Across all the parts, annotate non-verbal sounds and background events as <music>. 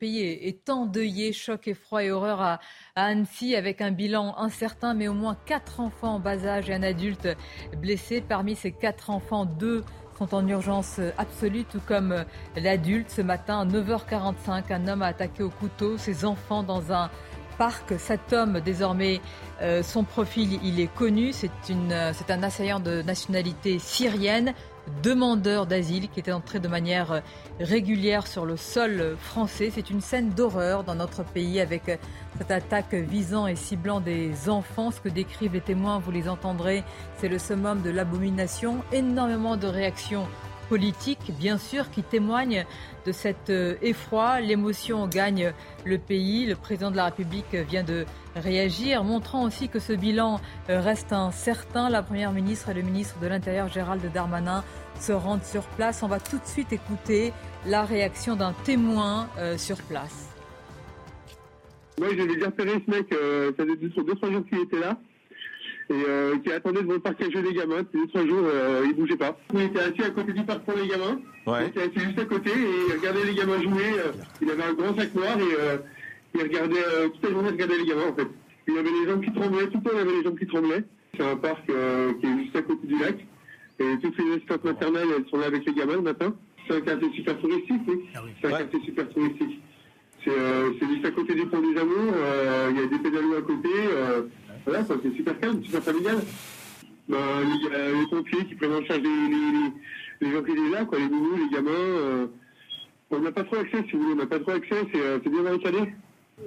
pays est, endeuillé, choc, effroi et horreur à, Annecy, avec un bilan incertain, mais au moins quatre enfants en bas âge et un adulte blessé. Parmi ces quatre enfants, deux sont en urgence absolue, tout comme l'adulte. Ce matin, à 9h45, un homme a attaqué au couteau ses enfants dans un parc. Cet homme, désormais, euh, son profil, il est connu. C'est un assaillant de nationalité syrienne demandeur d'asile qui était entré de manière régulière sur le sol français. C'est une scène d'horreur dans notre pays avec cette attaque visant et ciblant des enfants. Ce que décrivent les témoins, vous les entendrez, c'est le summum de l'abomination. Énormément de réactions politiques, bien sûr, qui témoignent de cet euh, effroi. L'émotion gagne le pays. Le président de la République vient de réagir, montrant aussi que ce bilan euh, reste incertain. La Première ministre et le ministre de l'Intérieur, Gérald Darmanin, se rendent sur place. On va tout de suite écouter la réaction d'un témoin euh, sur place. Moi, j'avais déjà repéré ce mec, euh, ça faisait deux, trois jours qu'il était là, et euh, qui attendait devant le parc à jeux des gamins. Deux, trois jours, euh, il bougeait pas. Il était assis à côté du parc pour les gamins. Ouais. Il était assis juste à côté et il regardait les gamins jouer. il avait un grand sac noir et il regardait toute la journée, il regardait les gamins en fait. Il avait les jambes qui tremblaient, tout le temps il avait les jambes qui tremblaient. C'est un parc qui est juste à côté du lac. Et toutes les assistantes maternelles, elles sont là avec les gamins le matin. C'est un quartier super touristique, oui. Ah c'est un quartier super touristique. Euh, c'est juste à côté du pont des Amours, euh, il y a des pédalos à côté. Euh, voilà, c'est super calme, super familial. il y a les pompiers qui prennent en charge les, les, gens qui sont là, quoi, les nounous, les gamins. on n'a pas trop accès, si vous voulez, on n'a pas trop accès, c'est bien barricadé.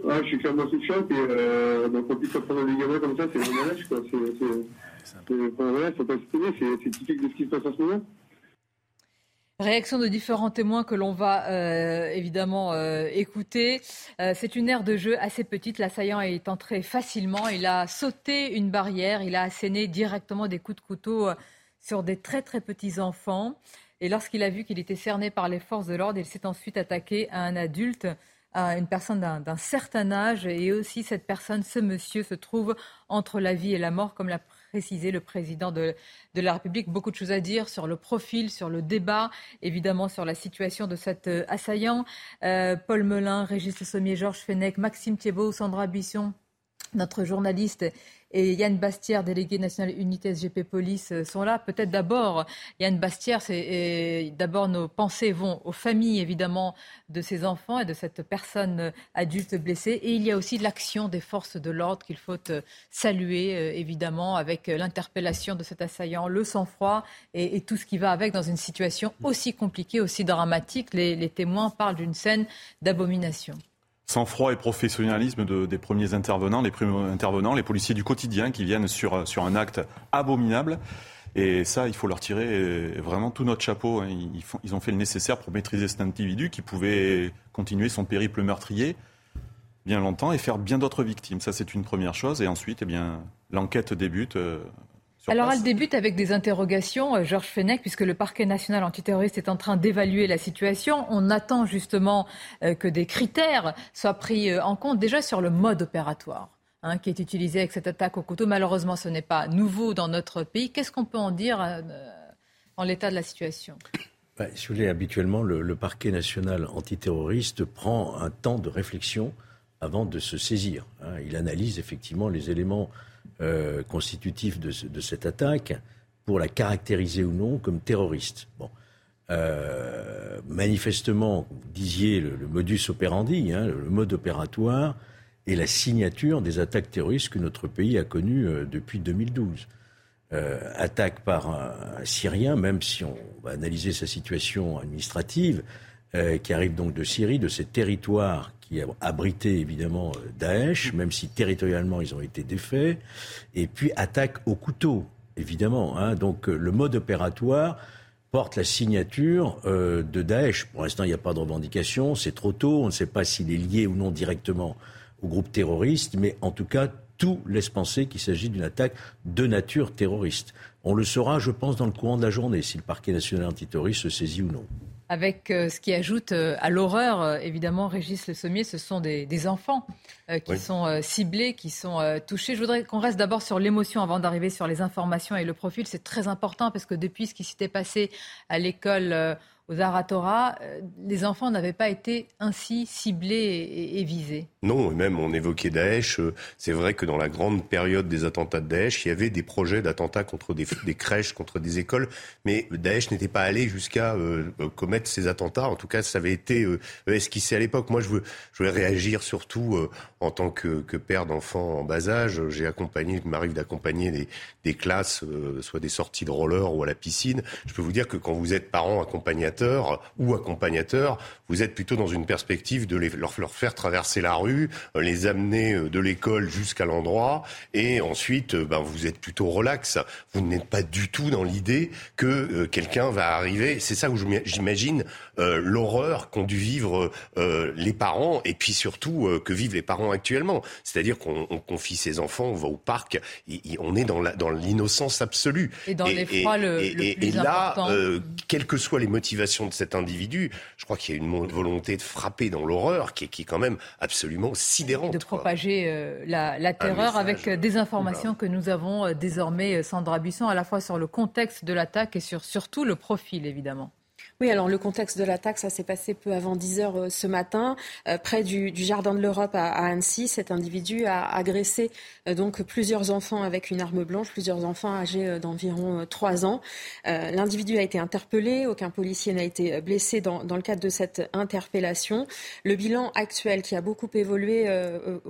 Ah, je suis clairement sous le choc et euh, donc on puisse prendre des gamins comme ça, c'est vraiment lâche quoi. C'est, voilà, faut pas se c'est, typique de ce qui se passe en ce moment. Réaction de différents témoins que l'on va euh, évidemment euh, écouter. Euh, c'est une aire de jeu assez petite. L'assaillant est entré facilement. Il a sauté une barrière. Il a asséné directement des coups de couteau sur des très très petits enfants. Et lorsqu'il a vu qu'il était cerné par les forces de l'ordre, il s'est ensuite attaqué à un adulte à une personne d'un certain âge et aussi cette personne, ce monsieur, se trouve entre la vie et la mort, comme l'a précisé le président de, la République. Beaucoup de choses à dire sur le profil, sur le débat, évidemment sur la situation de cet euh, assaillant. Euh, Paul Melun, Régis Le Sommier, Georges Fenech, Maxime Thiebaud, Sandra Bisson, notre journaliste et Yann Bastière, délégué national unité SGP Police, euh, sont là. Peut-être d'abord, Yann Bastière, c'est d'abord nos pensées vont aux familles évidemment de ces enfants et de cette personne euh, adulte blessée. Et il y a aussi l'action des forces de l'ordre qu'il faut euh, saluer évidemment avec l'interpellation de cet assaillant, le sang-froid et, tout ce qui va avec dans une situation aussi compliquée, aussi dramatique. les témoins parlent d'une scène d'abomination. Sans-froid et professionnalisme des premiers intervenants, les premiers intervenants, les policiers du quotidien qui viennent sur, sur un acte abominable. Et ça, il faut leur tirer vraiment tout notre chapeau. Hein. Ils, ils ont fait le nécessaire pour maîtriser cet individu qui pouvait continuer son périple meurtrier bien longtemps et faire bien d'autres victimes. Ça, c'est une première chose. Et ensuite, eh bien, l'enquête débute. Alors elle débute avec des interrogations, euh, Georges Fenech, puisque le parquet national antiterroriste est en train d'évaluer la situation. On attend justement euh, que des critères soient pris euh, en compte déjà sur le mode opératoire. Hein, qui est utilisé avec cette attaque au couteau. Malheureusement, ce n'est pas nouveau dans notre pays. Qu'est-ce qu'on peut en dire en l'état de la situation? Bah, Si vous voulez, habituellement, le, parquet national antiterroriste prend un temps de réflexion avant de se saisir. Hein. Il analyse effectivement les éléments euh, constitutif de, cette attaque pour la caractériser ou non comme terroriste. Bon. Euh, manifestement, vous disiez le, modus operandi, hein, le, mode opératoire et la signature des attaques terroristes que notre pays a connues euh, depuis 2012. attaque par un, Syrien, même si on va analyser sa situation administrative, qui arrive donc de Syrie, de ces territoires qui a abrité évidemment euh, Daesh, même si territorialement ils ont été défaits, et puis attaque au couteau, évidemment. Hein. Donc euh, le mode opératoire porte la signature euh, de Daesh. Pour l'instant, il n'y a pas de revendication, c'est trop tôt, on ne sait pas s'il est lié ou non directement au groupe terroriste, mais en tout cas, tout laisse penser qu'il s'agit d'une attaque de nature terroriste. On le saura, je pense, dans le courant de la journée, si le parquet national antiterroriste se saisit ou non avec euh, ce qui ajoute euh, à l'horreur, euh, évidemment, Régis Le Sommier, ce sont des, enfants qui sont ciblés, qui sont touchés. Je voudrais qu'on reste d'abord sur l'émotion avant d'arriver sur les informations et le profil. C'est très important parce que depuis ce qui s'était passé à l'école aux Aratora, euh, les enfants n'avaient pas été ainsi ciblés et, visés. Non, et même on évoquait Daesh. Euh, c'est vrai que dans la grande période des attentats de Daesh, il y avait des projets d'attentats contre des, <laughs> crèches, contre des écoles, mais Daesh n'était pas allé jusqu'à euh, commettre ces attentats. En tout cas, ça avait été esquissé à l'époque. Moi, je veux, je veux réagir surtout en tant que, père d'enfants en bas âge. J'ai accompagné, il m'arrive d'accompagner des, des classes, soit des sorties de roller ou à la piscine. Je peux vous dire que quand vous êtes parent accompagnateur, ou accompagnateur, vous êtes plutôt dans une perspective de leur, faire traverser la rue, euh, les amener euh, de l'école jusqu'à l'endroit, et ensuite, euh, ben, vous êtes plutôt relax. Vous n'êtes pas du tout dans l'idée que quelqu'un va arriver. C'est ça où j'imagine l'horreur qu'ont dû vivre les parents, et puis surtout que vivent les parents actuellement. C'est-à-dire qu'on confie ses enfants, on va au parc, on est dans l'innocence absolue. Et dans l'effroi le, et, le et là, quelles que soient les motivations de cet individu, je crois qu'il y a une volonté de frapper dans l'horreur qui est, qui est quand même absolument sidérante. De propager euh, la, terreur avec euh, des informations que nous avons euh, désormais, Sandra Buisson, à la fois sur le contexte de l'attaque et sur surtout le profil, évidemment. Oui, alors le contexte de l'attaque, ça s'est passé peu avant 10 heures euh, ce matin, euh, près du, Jardin de l'Europe à, Annecy. Cet individu a agressé euh, donc plusieurs enfants avec une arme blanche, plusieurs enfants âgés d'environ 3 ans. L'individu a été interpellé, aucun policier n'a été blessé dans, le cadre de cette interpellation. Le bilan actuel, qui a beaucoup évolué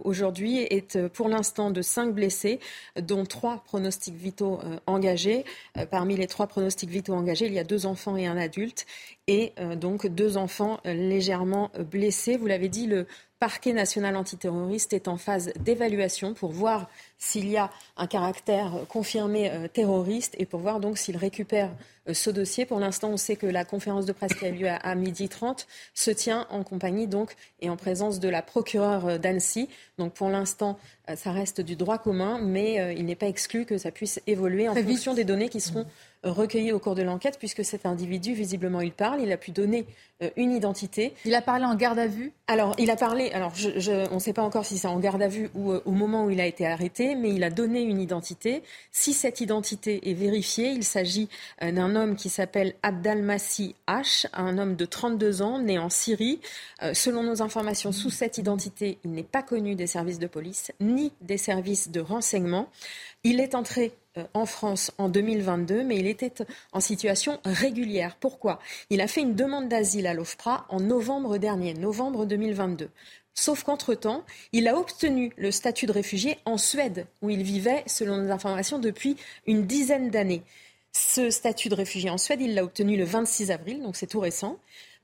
aujourd'hui, est pour l'instant de 5 blessés, dont 3 pronostics vitaux engagés. Parmi les 3 pronostics vitaux engagés, il y a deux enfants et un adulte et euh, donc deux enfants euh, légèrement euh, blessés. Vous l'avez dit, le parquet national antiterroriste est en phase d'évaluation pour voir s'il y a un caractère confirmé terroriste et pour voir donc s'il récupère ce dossier. Pour l'instant, on sait que la conférence de presse qui a lieu à, à midi 30 se tient en compagnie donc et en présence de la procureure d'Annecy. Donc pour l'instant, ça reste du droit commun, mais il n'est pas exclu que ça puisse évoluer en fonction des données qui seront recueillis au cours de l'enquête, puisque cet individu, visiblement, il parle, il a pu donner euh, une identité. Il a parlé en garde à vue? Alors, il a parlé, alors je, on ne sait pas encore si c'est en garde à vue ou euh, au moment où il a été arrêté, mais il a donné une identité. Si cette identité est vérifiée, il s'agit euh, d'un homme qui s'appelle Abdalmassi H, un homme de 32 ans, né en Syrie. selon nos informations, sous cette identité, il n'est pas connu des services de police ni des services de renseignement. Il est entré euh, en France en 2022, mais il était en situation régulière. Pourquoi? Il a fait une demande d'asile à l'OFPRA en novembre dernier, novembre 2022. Sauf qu'entre-temps, il a obtenu le statut de réfugié en Suède, où il vivait, selon nos informations, depuis une dizaine d'années. Ce statut de réfugié en Suède, il l'a obtenu le 26 avril, donc c'est tout récent.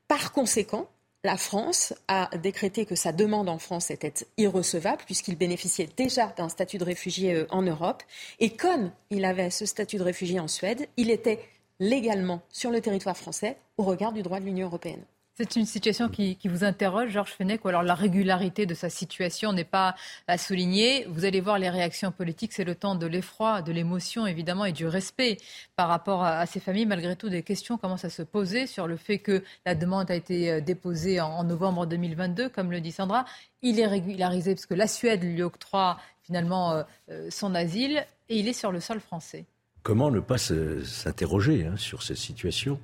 Par conséquent, la France a décrété que sa demande en France était irrecevable puisqu'il bénéficiait déjà d'un statut de réfugié euh, en Europe. Et comme il avait ce statut de réfugié en Suède, il était légalement sur le territoire français au regard du droit de l'Union européenne. C'est une situation qui, vous interroge, Georges Fenech, ou alors la régularité de sa situation n'est pas à souligner. Vous allez voir les réactions politiques, c'est le temps de l'effroi, de l'émotion évidemment et du respect par rapport à, ces familles. Malgré tout, des questions commencent à se poser sur le fait que la demande a été euh, déposée en, novembre 2022, comme le dit Sandra. Il est régularisé parce que la Suède lui octroie finalement euh, euh, son asile et il est sur le sol français. Comment ne pas s'interroger hein, sur cette situation?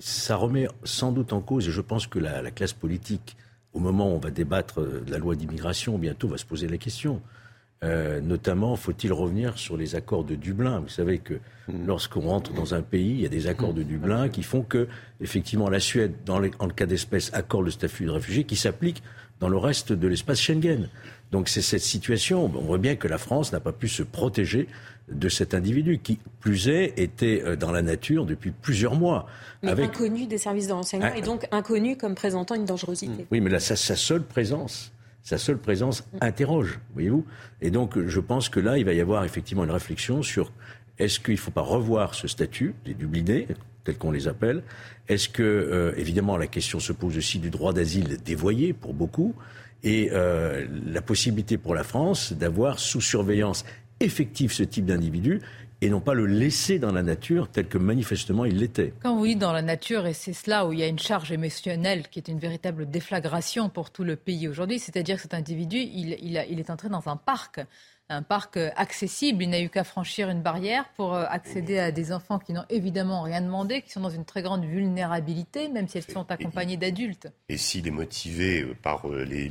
Ça remet sans doute en cause, et je pense que la, classe politique, au moment où on va débattre de la loi d'immigration, bientôt va se poser la question. Euh, notamment, faut-il revenir sur les accords de Dublin? Vous savez que mm. lorsqu'on rentre dans un pays, il y a des accords de Dublin qui font que, effectivement, la Suède, dans le cas d'espèce, accorde le statut de réfugié qui s'applique dans le reste de l'espace Schengen. Donc c'est cette situation. On voit bien que la France n'a pas pu se protéger de cet individu qui, plus est, était euh, dans la nature depuis plusieurs mois. Mais inconnu des services de renseignement ah. et donc inconnu comme présentant une dangerosité. Oui, mais là, sa, seule présence, sa seule présence interroge, voyez-vous. Et donc, je pense que là, il va y avoir effectivement une réflexion sur est-ce qu'il ne faut pas revoir ce statut des Dublinés, tels qu'on les appelle Est-ce que, euh, évidemment, la question se pose aussi du droit d'asile dévoyé pour beaucoup et euh, la possibilité pour la France d'avoir sous surveillance effective ce type d'individu et non pas le laisser dans la nature tel que manifestement il l'était. Quand vous dites dans la nature, et c'est cela où il y a une charge émotionnelle qui est une véritable déflagration pour tout le pays aujourd'hui, c'est-à-dire que cet individu, il, il, est entré dans un parc un parc accessible. Il n'a eu qu'à franchir une barrière pour accéder à des enfants qui n'ont évidemment rien demandé, qui sont dans une très grande vulnérabilité, même si elles sont accompagnées d'adultes. Et s'il est motivé par les,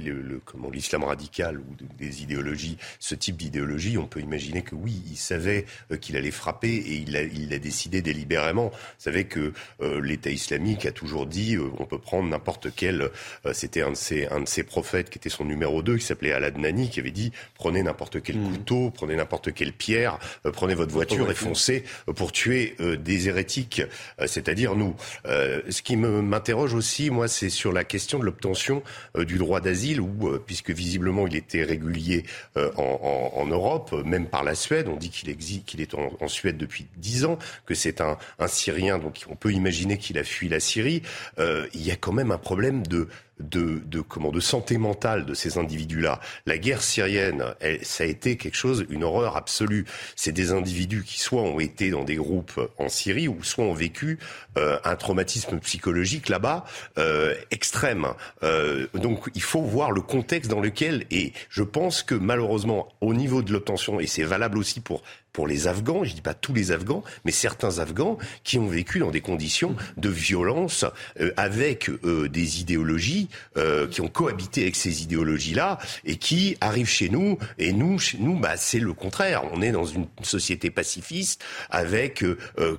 l'islam radical ou des idéologies, ce type d'idéologie, on peut imaginer que oui, il savait qu'il allait frapper et il l'a il a décidé délibérément. Vous savez que l'État islamique a toujours dit on peut prendre n'importe quel. C'était un de ses un de ses prophètes qui était son numéro 2, qui s'appelait Al-Adnani, qui avait dit prenez n'importe quel hmm. couteau, prenez n'importe quelle pierre, euh, prenez votre voiture et foncez euh, pour tuer euh, des hérétiques, c'est-à-dire nous. ce qui m'interroge aussi, moi, c'est sur la question de l'obtention du droit d'asile, où, puisque visiblement il était régulier en, en, Europe, même par la Suède, on dit qu'il qu'il est en, Suède depuis dix ans, que c'est un, un Syrien, donc on peut imaginer qu'il a fui la Syrie. il y a quand même un problème de de, de, comment, de santé mentale de ces individus-là. La guerre syrienne, elle, ça a été quelque chose, une horreur absolue. C'est des individus qui soit ont été dans des groupes en Syrie ou soit ont vécu euh, un traumatisme psychologique là-bas euh, extrême. Euh, donc il faut voir le contexte dans lequel, et je pense que malheureusement au niveau de l'obtention, et c'est valable aussi pour pour les Afghans, je dis pas tous les Afghans, mais certains Afghans qui ont vécu dans des conditions de violence euh, avec euh, des idéologies euh, qui ont cohabité avec ces idéologies-là et qui arrivent chez nous et nous, chez nous, bah c'est le contraire. On est dans une société pacifiste avec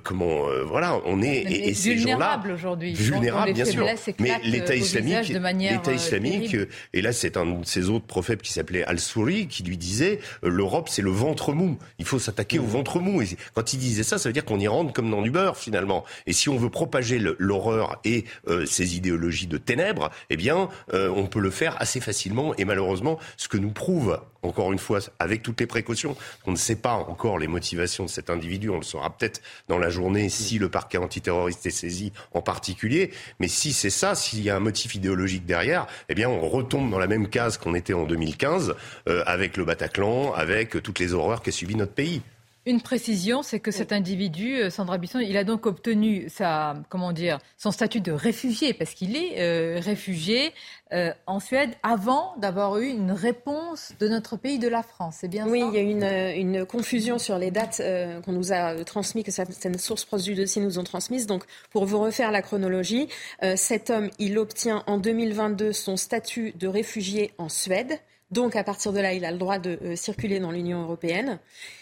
comment voilà, on est et, et ces gens-là aujourd'hui, vulnérables bien sûr. Mais l'État islamique, l'État islamique, et là c'est un de ces autres prophètes qui s'appelait Al-Souri qui lui disait l'Europe c'est le ventre mou. Il faut s'attaquer au ventre mou. Et quand il disait ça, ça veut dire qu'on y rentre comme dans du beurre finalement. Et si on veut propager l'horreur et euh, ces idéologies de ténèbres, eh bien, euh, on peut le faire assez facilement. Et malheureusement, ce que nous prouve, encore une fois, avec toutes les précautions, on ne sait pas encore les motivations de cet individu. On le saura peut-être dans la journée si le parquet antiterroriste est saisi en particulier. Mais si c'est ça, s'il y a un motif idéologique derrière, eh bien, on retombe dans la même case qu'on était en 2015 euh, avec le Bataclan, avec toutes les horreurs qu'a subi notre pays. Une précision, c'est que cet individu, euh, Sandra Bisson, il a donc obtenu sa, comment dire, son statut de réfugié, parce qu'il est euh, réfugié euh, en Suède avant d'avoir eu une réponse de notre pays, de la France. C'est bien oui, ça? Oui, il y a eu une, une, confusion sur les dates qu'on nous a transmises, que certaines sources proches du dossier nous ont transmises. Donc, pour vous refaire la chronologie, cet homme, il obtient en 2022 son statut de réfugié en Suède. Donc, à partir de là, il a le droit de euh, circuler dans l'Union européenne.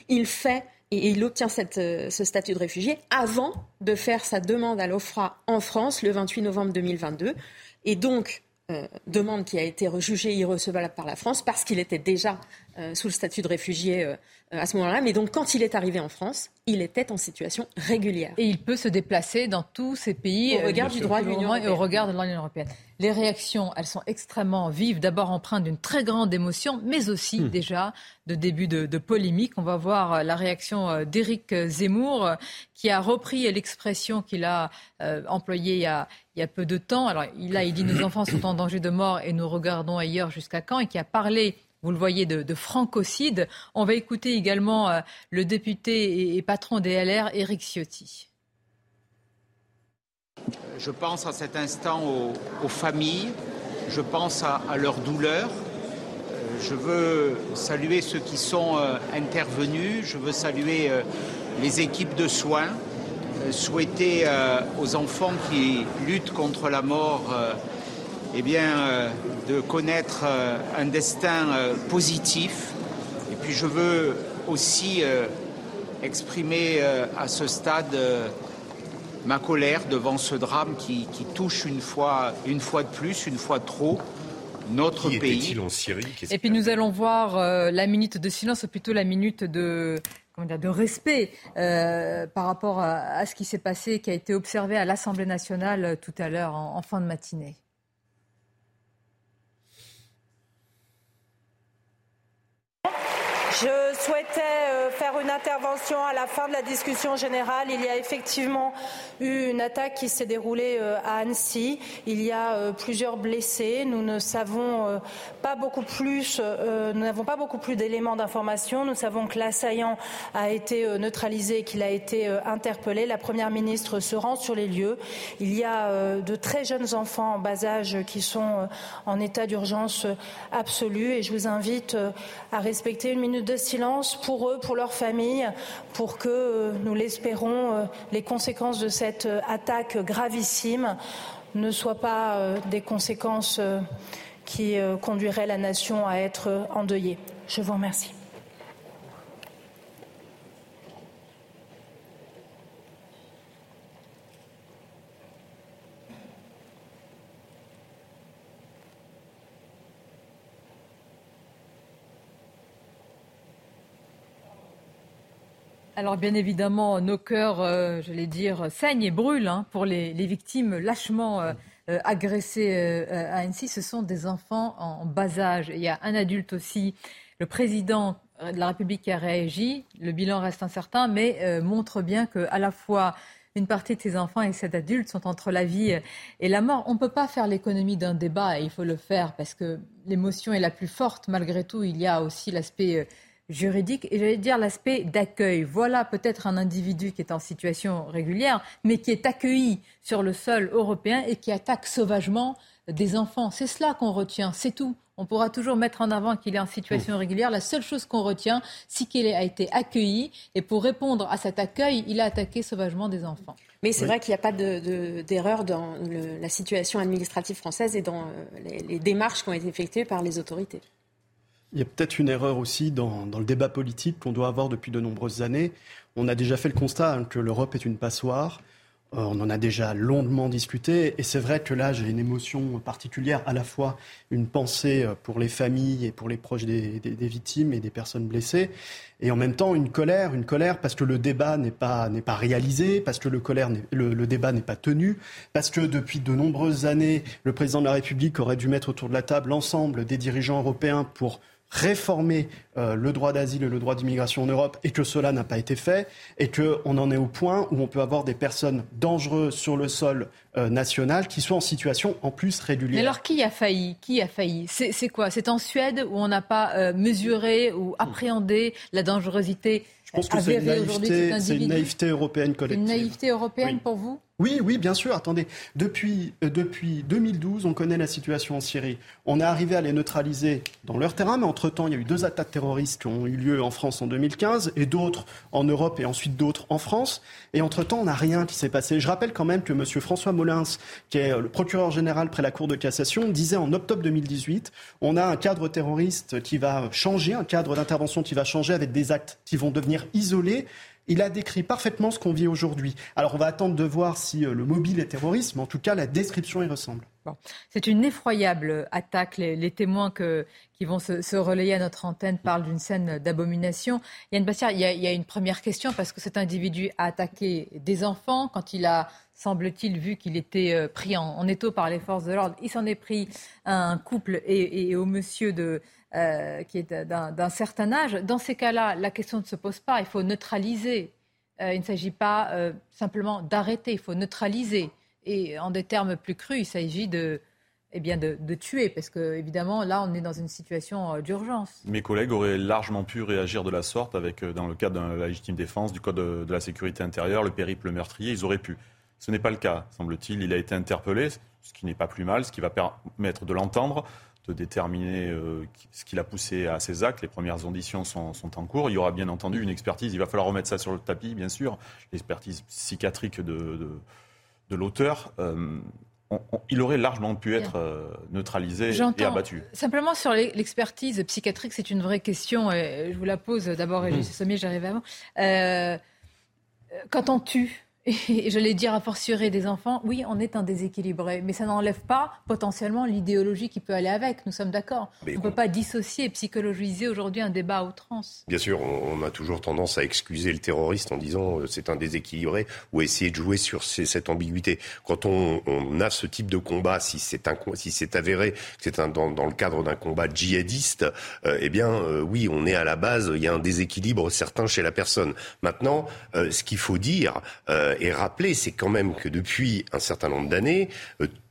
Il fait et il obtient euh, ce statut de réfugié avant de faire sa demande à l'OFRA en France le 28 novembre 2022. Et donc, euh, demande qui a été jugée irrecevable par la France parce qu'il était déjà sous le statut de réfugié à ce moment-là. Mais donc, quand il est arrivé en France, il était en situation régulière. Et il peut se déplacer dans tous ces pays au regard du droit de l'Union et au regard de l'Union européenne. Les réactions, elles sont extrêmement vives, d'abord empreintes d'une très grande émotion, mais aussi hmm. déjà de début de, polémique. On va voir euh, la réaction euh, d'Éric Zemmour, euh, qui a repris l'expression qu'il a employée il y a, il y a peu de temps. Alors là, il dit nos enfants sont en danger de mort et nous regardons ailleurs jusqu'à quand, et qui a parlé vous le voyez, de, de francocide. On va écouter également le député et, patron des LR, Éric Ciotti. Je pense à cet instant aux, familles, je pense à, leur douleur. Euh, je veux saluer ceux qui sont euh, intervenus, je veux saluer euh, les équipes de soins, souhaiter aux enfants qui luttent contre la mort eh bien, de connaître un destin positif. Et puis je veux aussi exprimer à ce stade ma colère devant ce drame qui, touche une fois, une fois de plus, une fois de trop notre pays. En Syrie? Et puis nous allons voir euh, la minute de silence, ou plutôt la minute de, de respect euh, par rapport à, ce qui s'est passé, qui a été observé à l'Assemblée nationale euh, tout à l'heure en fin de matinée. Je souhaitais euh, faire une intervention à la fin de la discussion générale. Il y a effectivement eu une attaque qui s'est déroulée euh, à Annecy. Il y a euh, plusieurs blessés. Nous ne savons pas beaucoup plus, nous n'avons pas beaucoup plus d'éléments d'information. Nous savons que l'assaillant a été neutralisé, qu'il a été interpellé. La première ministre se rend sur les lieux. Il y a de très jeunes enfants en bas âge qui sont en état d'urgence absolue et je vous invite à respecter une minute minute de silence pour eux, pour leurs familles, pour que, nous l'espérons, les conséquences de cette attaque gravissime ne soient pas des conséquences qui conduiraient la nation à être endeuillée. Je vous remercie. Alors bien évidemment, nos cœurs, euh, j'allais dire, saignent et brûlent hein, pour les, victimes lâchement euh, euh, agressées à Annecy. Ce sont des enfants en, bas âge. Il y a un adulte aussi. Le président de la République a réagi. Le bilan reste incertain, mais montre bien qu'à la fois une partie de ces enfants et ces adultes sont entre la vie et la mort. On ne peut pas faire l'économie d'un débat et il faut le faire parce que l'émotion est la plus forte. Malgré tout, il y a aussi l'aspect juridique et j'allais dire l'aspect d'accueil. Voilà peut-être un individu qui est en situation régulière, mais qui est accueilli sur le sol européen et qui attaque sauvagement des enfants. C'est cela qu'on retient, c'est tout. On pourra toujours mettre en avant qu'il est en situation régulière. La seule chose qu'on retient, c'est qu'il a été accueilli et pour répondre à cet accueil, il a attaqué sauvagement des enfants. Mais c'est vrai qu'il n'y a pas d'erreur dans la situation administrative française et dans euh, les démarches qui ont été effectuées par les autorités. Il y a peut-être une erreur aussi dans, le débat politique qu'on doit avoir depuis de nombreuses années. On a déjà fait le constat hein, que l'Europe est une passoire. Euh, on en a déjà longuement discuté et c'est vrai que là j'ai une émotion particulière, à la fois une pensée euh, pour les familles et pour les proches des, victimes et des personnes blessées, et en même temps une colère, une colère parce que le débat n'est pas pas réalisé, parce que le, colère le débat n'est pas tenu, parce que depuis de nombreuses années le président de la République aurait dû mettre autour de la table l'ensemble des dirigeants européens pour réformer euh, le droit d'asile et le droit d'immigration en Europe et que cela n'a pas été fait et qu'on en est au point où on peut avoir des personnes dangereuses sur le sol euh, national qui sont en situation en plus régulière. Mais alors qui a failli? Qui a failli? C'est quoi? C'est en Suède où on n'a pas euh, mesuré ou appréhendé la dangerosité? Je pense que c'est une, une, naïveté européenne collective. Une naïveté européenne pour vous? Oui, oui, bien sûr. Attendez, depuis, euh, depuis 2012, on connaît la situation en Syrie. On est arrivé à les neutraliser dans leur terrain, mais entre-temps, il y a eu deux attaques terroristes qui ont eu lieu en France en 2015 et d'autres en Europe et ensuite d'autres en France. Et entre-temps, on n'a rien qui s'est passé. Je rappelle quand même que M. François Molins, qui est le procureur général près la Cour de cassation, disait en octobre 2018, on a un cadre terroriste qui va changer, un cadre d'intervention qui va changer avec des actes qui vont devenir isolés il a décrit parfaitement ce qu'on vit aujourd'hui. Alors on va attendre de voir si euh, le mobile est terroriste, mais en tout cas la description y ressemble. C'est une effroyable attaque. Les, témoins qui vont se, relayer à notre antenne parlent d'une scène d'abomination. Yann Bastière, il y, a, une première question parce que cet individu a attaqué des enfants quand il a, semble-t-il, vu qu'il était euh, pris en, étau par les forces de l'ordre. Il s'en est pris à un couple et au monsieur de euh, qui est d'un certain âge. Dans ces cas-là, la question ne se pose pas. Il faut neutraliser. Euh, il ne s'agit pas euh, simplement d'arrêter. Il faut neutraliser. Et en des termes plus crus, il s'agit de, eh bien de, tuer, parce que évidemment là on est dans une situation d'urgence. Mes collègues auraient largement pu réagir de la sorte avec, dans le cadre de la légitime défense, du code de, de la sécurité intérieure, le périple meurtrier, ils auraient pu. Ce n'est pas le cas, semble-t-il. Il a été interpellé, ce qui n'est pas plus mal, ce qui va permettre de l'entendre de déterminer euh, ce qui l'a poussé à ces actes. Les premières auditions sont, en cours. Il y aura bien entendu une expertise. Il va falloir remettre ça sur le tapis, bien sûr. L'expertise psychiatrique de, de, l'auteur. Euh, il aurait largement pu être euh, neutralisé et abattu. Simplement sur l'expertise psychiatrique, c'est une vraie question. Et je vous la pose d'abord, et mmh. Sommier, j'arrive avant. quand on tue, et je l'ai dire à fortiori des enfants, oui, on est un déséquilibré, mais ça n'enlève pas potentiellement l'idéologie qui peut aller avec. Nous sommes d'accord. On ne peut pas dissocier et psychologiser aujourd'hui un débat à outrance. Bien sûr, on, a toujours tendance à excuser le terroriste en disant euh, c'est un déséquilibré ou essayer de jouer sur cette ambiguïté. Quand on, a ce type de combat, si c'est si avéré que c'est dans, le cadre d'un combat djihadiste, euh, eh bien euh, oui, on est à la base, il y a un déséquilibre certain chez la personne. Maintenant, ce qu'il faut dire et rappeler, c'est quand même que depuis un certain nombre d'années,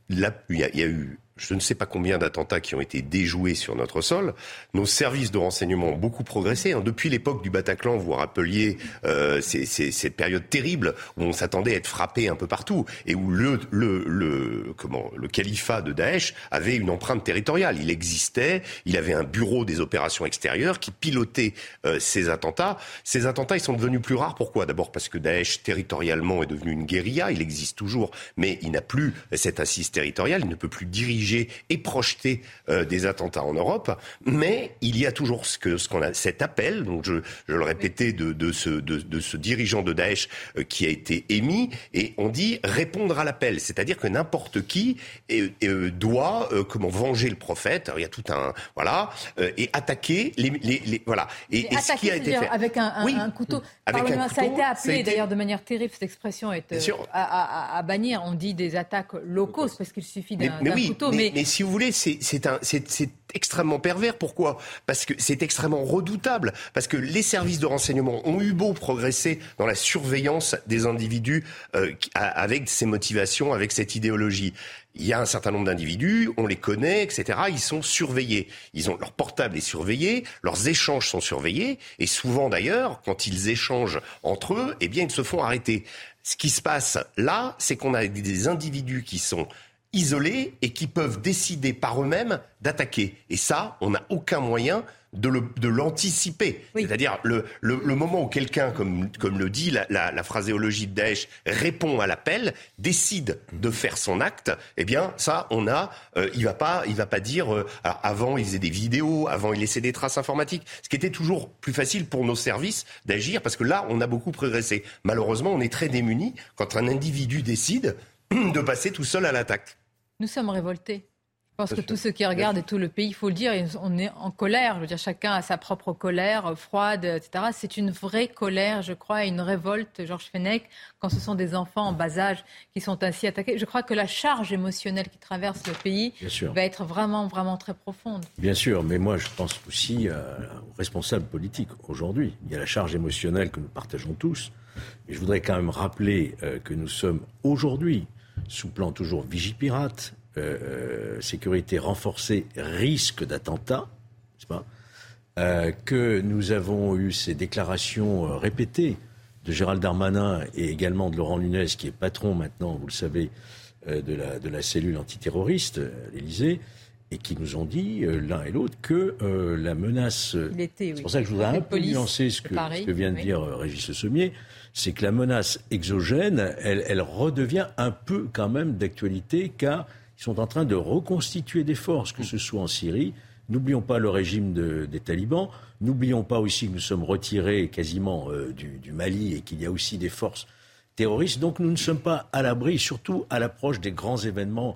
il y, a eu je ne sais pas combien d'attentats qui ont été déjoués sur notre sol. Nos services de renseignement ont beaucoup progressé. Hein. Depuis l'époque du Bataclan, vous vous rappeliez euh, cette période terrible où on s'attendait à être frappé un peu partout et où le, le, le, comment, le califat de Daesh avait une empreinte territoriale. Il existait, il avait un bureau des opérations extérieures qui pilotait euh, ces attentats. Ces attentats, ils sont devenus plus rares. Pourquoi? D'abord parce que Daesh, territorialement, est devenu une guérilla. Il existe toujours, mais il n'a plus cette assise territoriale. Il ne peut plus diriger et projeter euh, des attentats en Europe. Mais il y a toujours ce que ce qu'on a cet appel. Donc je, je le répétais de, de, ce, de, de ce dirigeant de Daesh euh, qui a été émis et on dit répondre à l'appel, c'est-à-dire que n'importe qui doit comment venger le prophète. il y a tout un voilà et attaquer les, les, les voilà et, et ce qui a été fait avec un, un, couteau. Avec un couteau. Ça a été appelé d'ailleurs de manière terrible cette expression est à, à, bannir. On dit des attaques locaux parce qu'il suffit d'un couteau. Mais, mais, si vous voulez, c'est un c'est extrêmement pervers. Pourquoi? Parce que c'est extrêmement redoutable. Parce que les services de renseignement ont eu beau progresser dans la surveillance des individus euh, avec ces motivations, avec cette idéologie. Il y a un certain nombre d'individus, on les connaît, etc. Ils sont surveillés. Ils ont leur portable est surveillé, leurs échanges sont surveillés, et souvent d'ailleurs, quand ils échangent entre eux, eh bien, ils se font arrêter. Ce qui se passe là, c'est qu'on a des individus qui sont isolés et qui peuvent décider par eux-mêmes d'attaquer. Et ça, on n'a aucun moyen de l'anticiper. C'est-à-dire le, le, moment où quelqu'un, comme, comme le dit la, la, la, phraséologie de Daesh, répond à l'appel, décide de faire son acte, eh bien ça, on a, euh, il va pas, il va pas dire. Euh, avant, il faisait des vidéos, avant, il laissait des traces informatiques, ce qui était toujours plus facile pour nos services d'agir, parce que là, on a beaucoup progressé. Malheureusement, on est très démunis quand un individu décide de passer tout seul à l'attaque. Nous sommes révoltés. Je pense que tous ceux qui regardent et tout le pays, il faut le dire, on est en colère. Je veux dire, chacun a sa propre colère, euh, froide, etc. C'est une vraie colère, je crois, et une révolte, Georges Fenech, quand ce sont des enfants en bas âge qui sont ainsi attaqués. Je crois que la charge émotionnelle qui traverse le pays va être vraiment, vraiment très profonde. Bien sûr, mais moi, je pense aussi aux responsables politiques aujourd'hui. Il y a la charge émotionnelle que nous partageons tous. Mais je voudrais quand même rappeler euh, que nous sommes aujourd'hui sous plan toujours Vigipirate, euh, euh, sécurité renforcée, risque d'attentat, pas euh, que nous avons eu ces déclarations répétées de Gérald Darmanin et également de Laurent Nunez, qui est patron maintenant, vous le savez, de, la, de la cellule antiterroriste à l'Élysée, et qui nous ont dit l'un et l'autre que la menace. C'est pour ça que je voudrais un peu nuancer ce que, ce que vient de dire Régis Sommier c'est que la menace exogène, elle, redevient un peu quand même d'actualité, car ils sont en train de reconstituer des forces, que ce soit en Syrie. N'oublions pas le régime des talibans. N'oublions pas aussi que nous sommes retirés quasiment euh, du, Mali et qu'il y a aussi des forces terroristes. Donc nous ne sommes pas à l'abri, surtout à l'approche des grands événements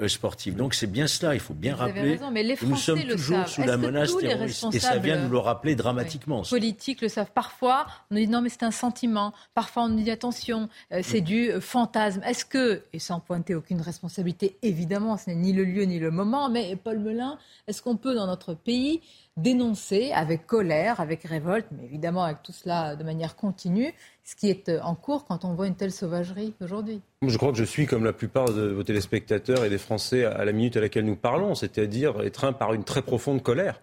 euh. Donc c'est bien cela, il faut bien rappeler. mais les nous sommes toujours sous la menace terroriste. Et ça vient nous le rappeler dramatiquement. Les politiques le savent. Parfois, on nous dit non, mais c'est un sentiment. Parfois, on nous dit attention, euh, c'est du euh, fantasme. Est-ce que, et sans pointer aucune responsabilité, évidemment, ce n'est ni le lieu ni le moment, mais Paul Melun, est-ce qu'on peut, dans notre pays, dénoncer avec colère, avec révolte, mais évidemment avec tout cela de manière continue, ce qui est euh, en cours quand on voit une telle sauvagerie aujourd'hui. Je crois que je suis comme la plupart de vos téléspectateurs et des Français à la minute à laquelle nous parlons, c'est-à-dire étreint par une très profonde colère.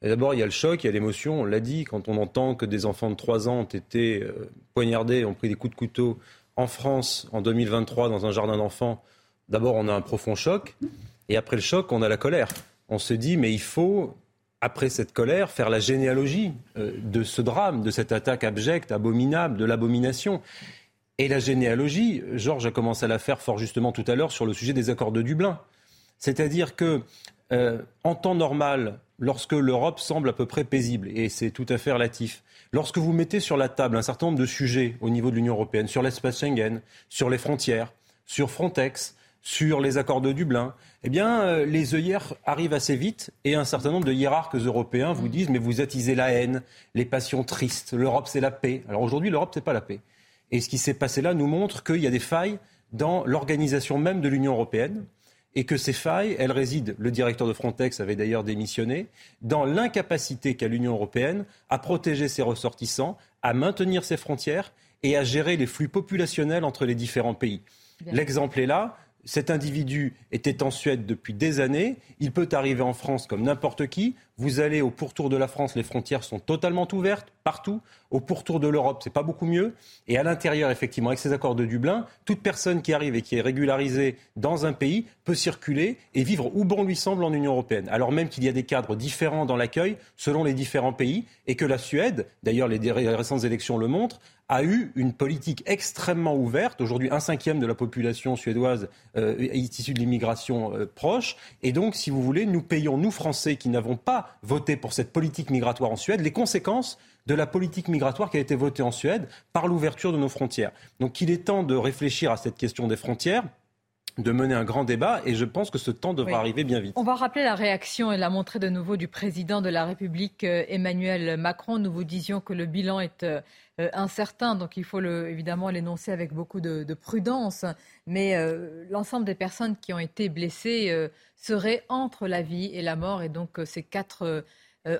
D'abord, il y a le choc, il y a l'émotion, on l'a dit, quand on entend que des enfants de 3 ans ont été euh, poignardés, ont pris des coups de couteau en France en 2023 dans un jardin d'enfants. D'abord, on a un profond choc, et après le choc, on a la colère. On se dit, mais il faut après cette colère, faire la généalogie euh, de ce drame, de cette attaque abjecte, abominable, de l'abomination. Et la généalogie, Georges a commencé à la faire fort justement tout à l'heure sur le sujet des accords de Dublin. C'est-à-dire que, euh, en temps normal, lorsque l'Europe semble à peu près paisible, et c'est tout à fait relatif, lorsque vous mettez sur la table un certain nombre de sujets au niveau de l'Union européenne, sur l'espace Schengen, sur les frontières, sur Frontex, sur les accords de Dublin, eh bien, euh, les œillères arrivent assez vite et un certain nombre de hiérarques européens vous disent mais vous attisez la haine, les passions tristes, l'Europe c'est la paix. Alors aujourd'hui, l'Europe c'est pas la paix. Et ce qui s'est passé là nous montre qu'il y a des failles dans l'organisation même de l'Union européenne et que ces failles, elles résident, le directeur de Frontex avait d'ailleurs démissionné, dans l'incapacité qu'a l'Union européenne à protéger ses ressortissants, à maintenir ses frontières et à gérer les flux populationnels entre les différents pays. L'exemple est là cet individu était en Suède depuis des années. Il peut arriver en France comme n'importe qui. Vous allez au pourtour de la France, les frontières sont totalement ouvertes partout. Au pourtour de l'Europe, c'est pas beaucoup mieux. Et à l'intérieur, effectivement, avec ces accords de Dublin, toute personne qui arrive et qui est régularisée dans un pays peut circuler et vivre où bon lui semble en Union européenne. Alors même qu'il y a des cadres différents dans l'accueil selon les différents pays et que la Suède, d'ailleurs les récentes élections le montrent, a eu une politique extrêmement ouverte. Aujourd'hui, un cinquième de la population suédoise euh, est issue de l'immigration euh, proche. Et donc, si vous voulez, nous payons, nous Français qui n'avons pas voté pour cette politique migratoire en Suède, les conséquences de la politique migratoire qui a été votée en Suède par l'ouverture de nos frontières. Donc il est temps de réfléchir à cette question des frontières de mener un grand débat et je pense que ce temps devra arriver bien vite. On va rappeler la réaction et la montrée de nouveau du président de la République euh, Emmanuel Macron. Nous vous disions que le bilan est euh, incertain, donc il faut évidemment l'énoncer avec beaucoup de, prudence. Mais euh, l'ensemble des personnes qui ont été blessées seraient entre la vie et la mort et donc ces quatre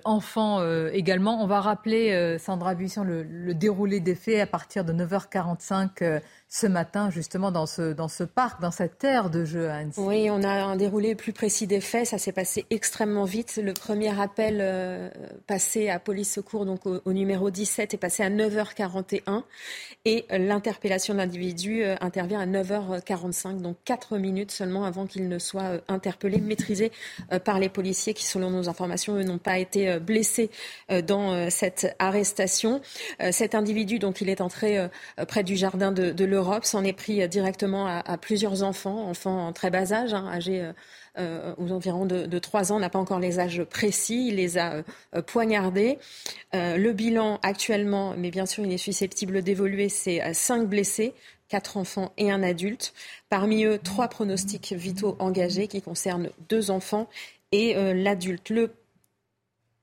enfants également. On va rappeler, Sandra Buisson, le, le, déroulé des faits à partir de 9h45 ce matin, justement, dans ce, dans ce parc, dans cette terre de jeu à Annecy. Oui, on a un déroulé plus précis des faits. Ça s'est passé extrêmement vite. Le premier appel euh, passé à police secours, donc au, numéro 17, est passé à 9h41. Et l'interpellation de l'individu euh, intervient à 9h45, donc 4 minutes seulement avant qu'il ne soit euh, interpellé, maîtrisé par les policiers qui, selon nos informations, n'ont pas été blessés dans cette arrestation. Cet individu, donc, il est entré près du jardin de, de l'Europe s'en est pris directement à, plusieurs enfants, enfants en très bas âge, hein, âgés euh, euh, aux environs de, de 3 ans, n'a pas encore les âges précis, il les a euh, poignardés. le bilan actuellement, mais bien sûr il est susceptible d'évoluer, c'est 5 blessés, 4 enfants et un adulte. Parmi eux, 3 pronostics vitaux engagés qui concernent 2 enfants et l'adulte.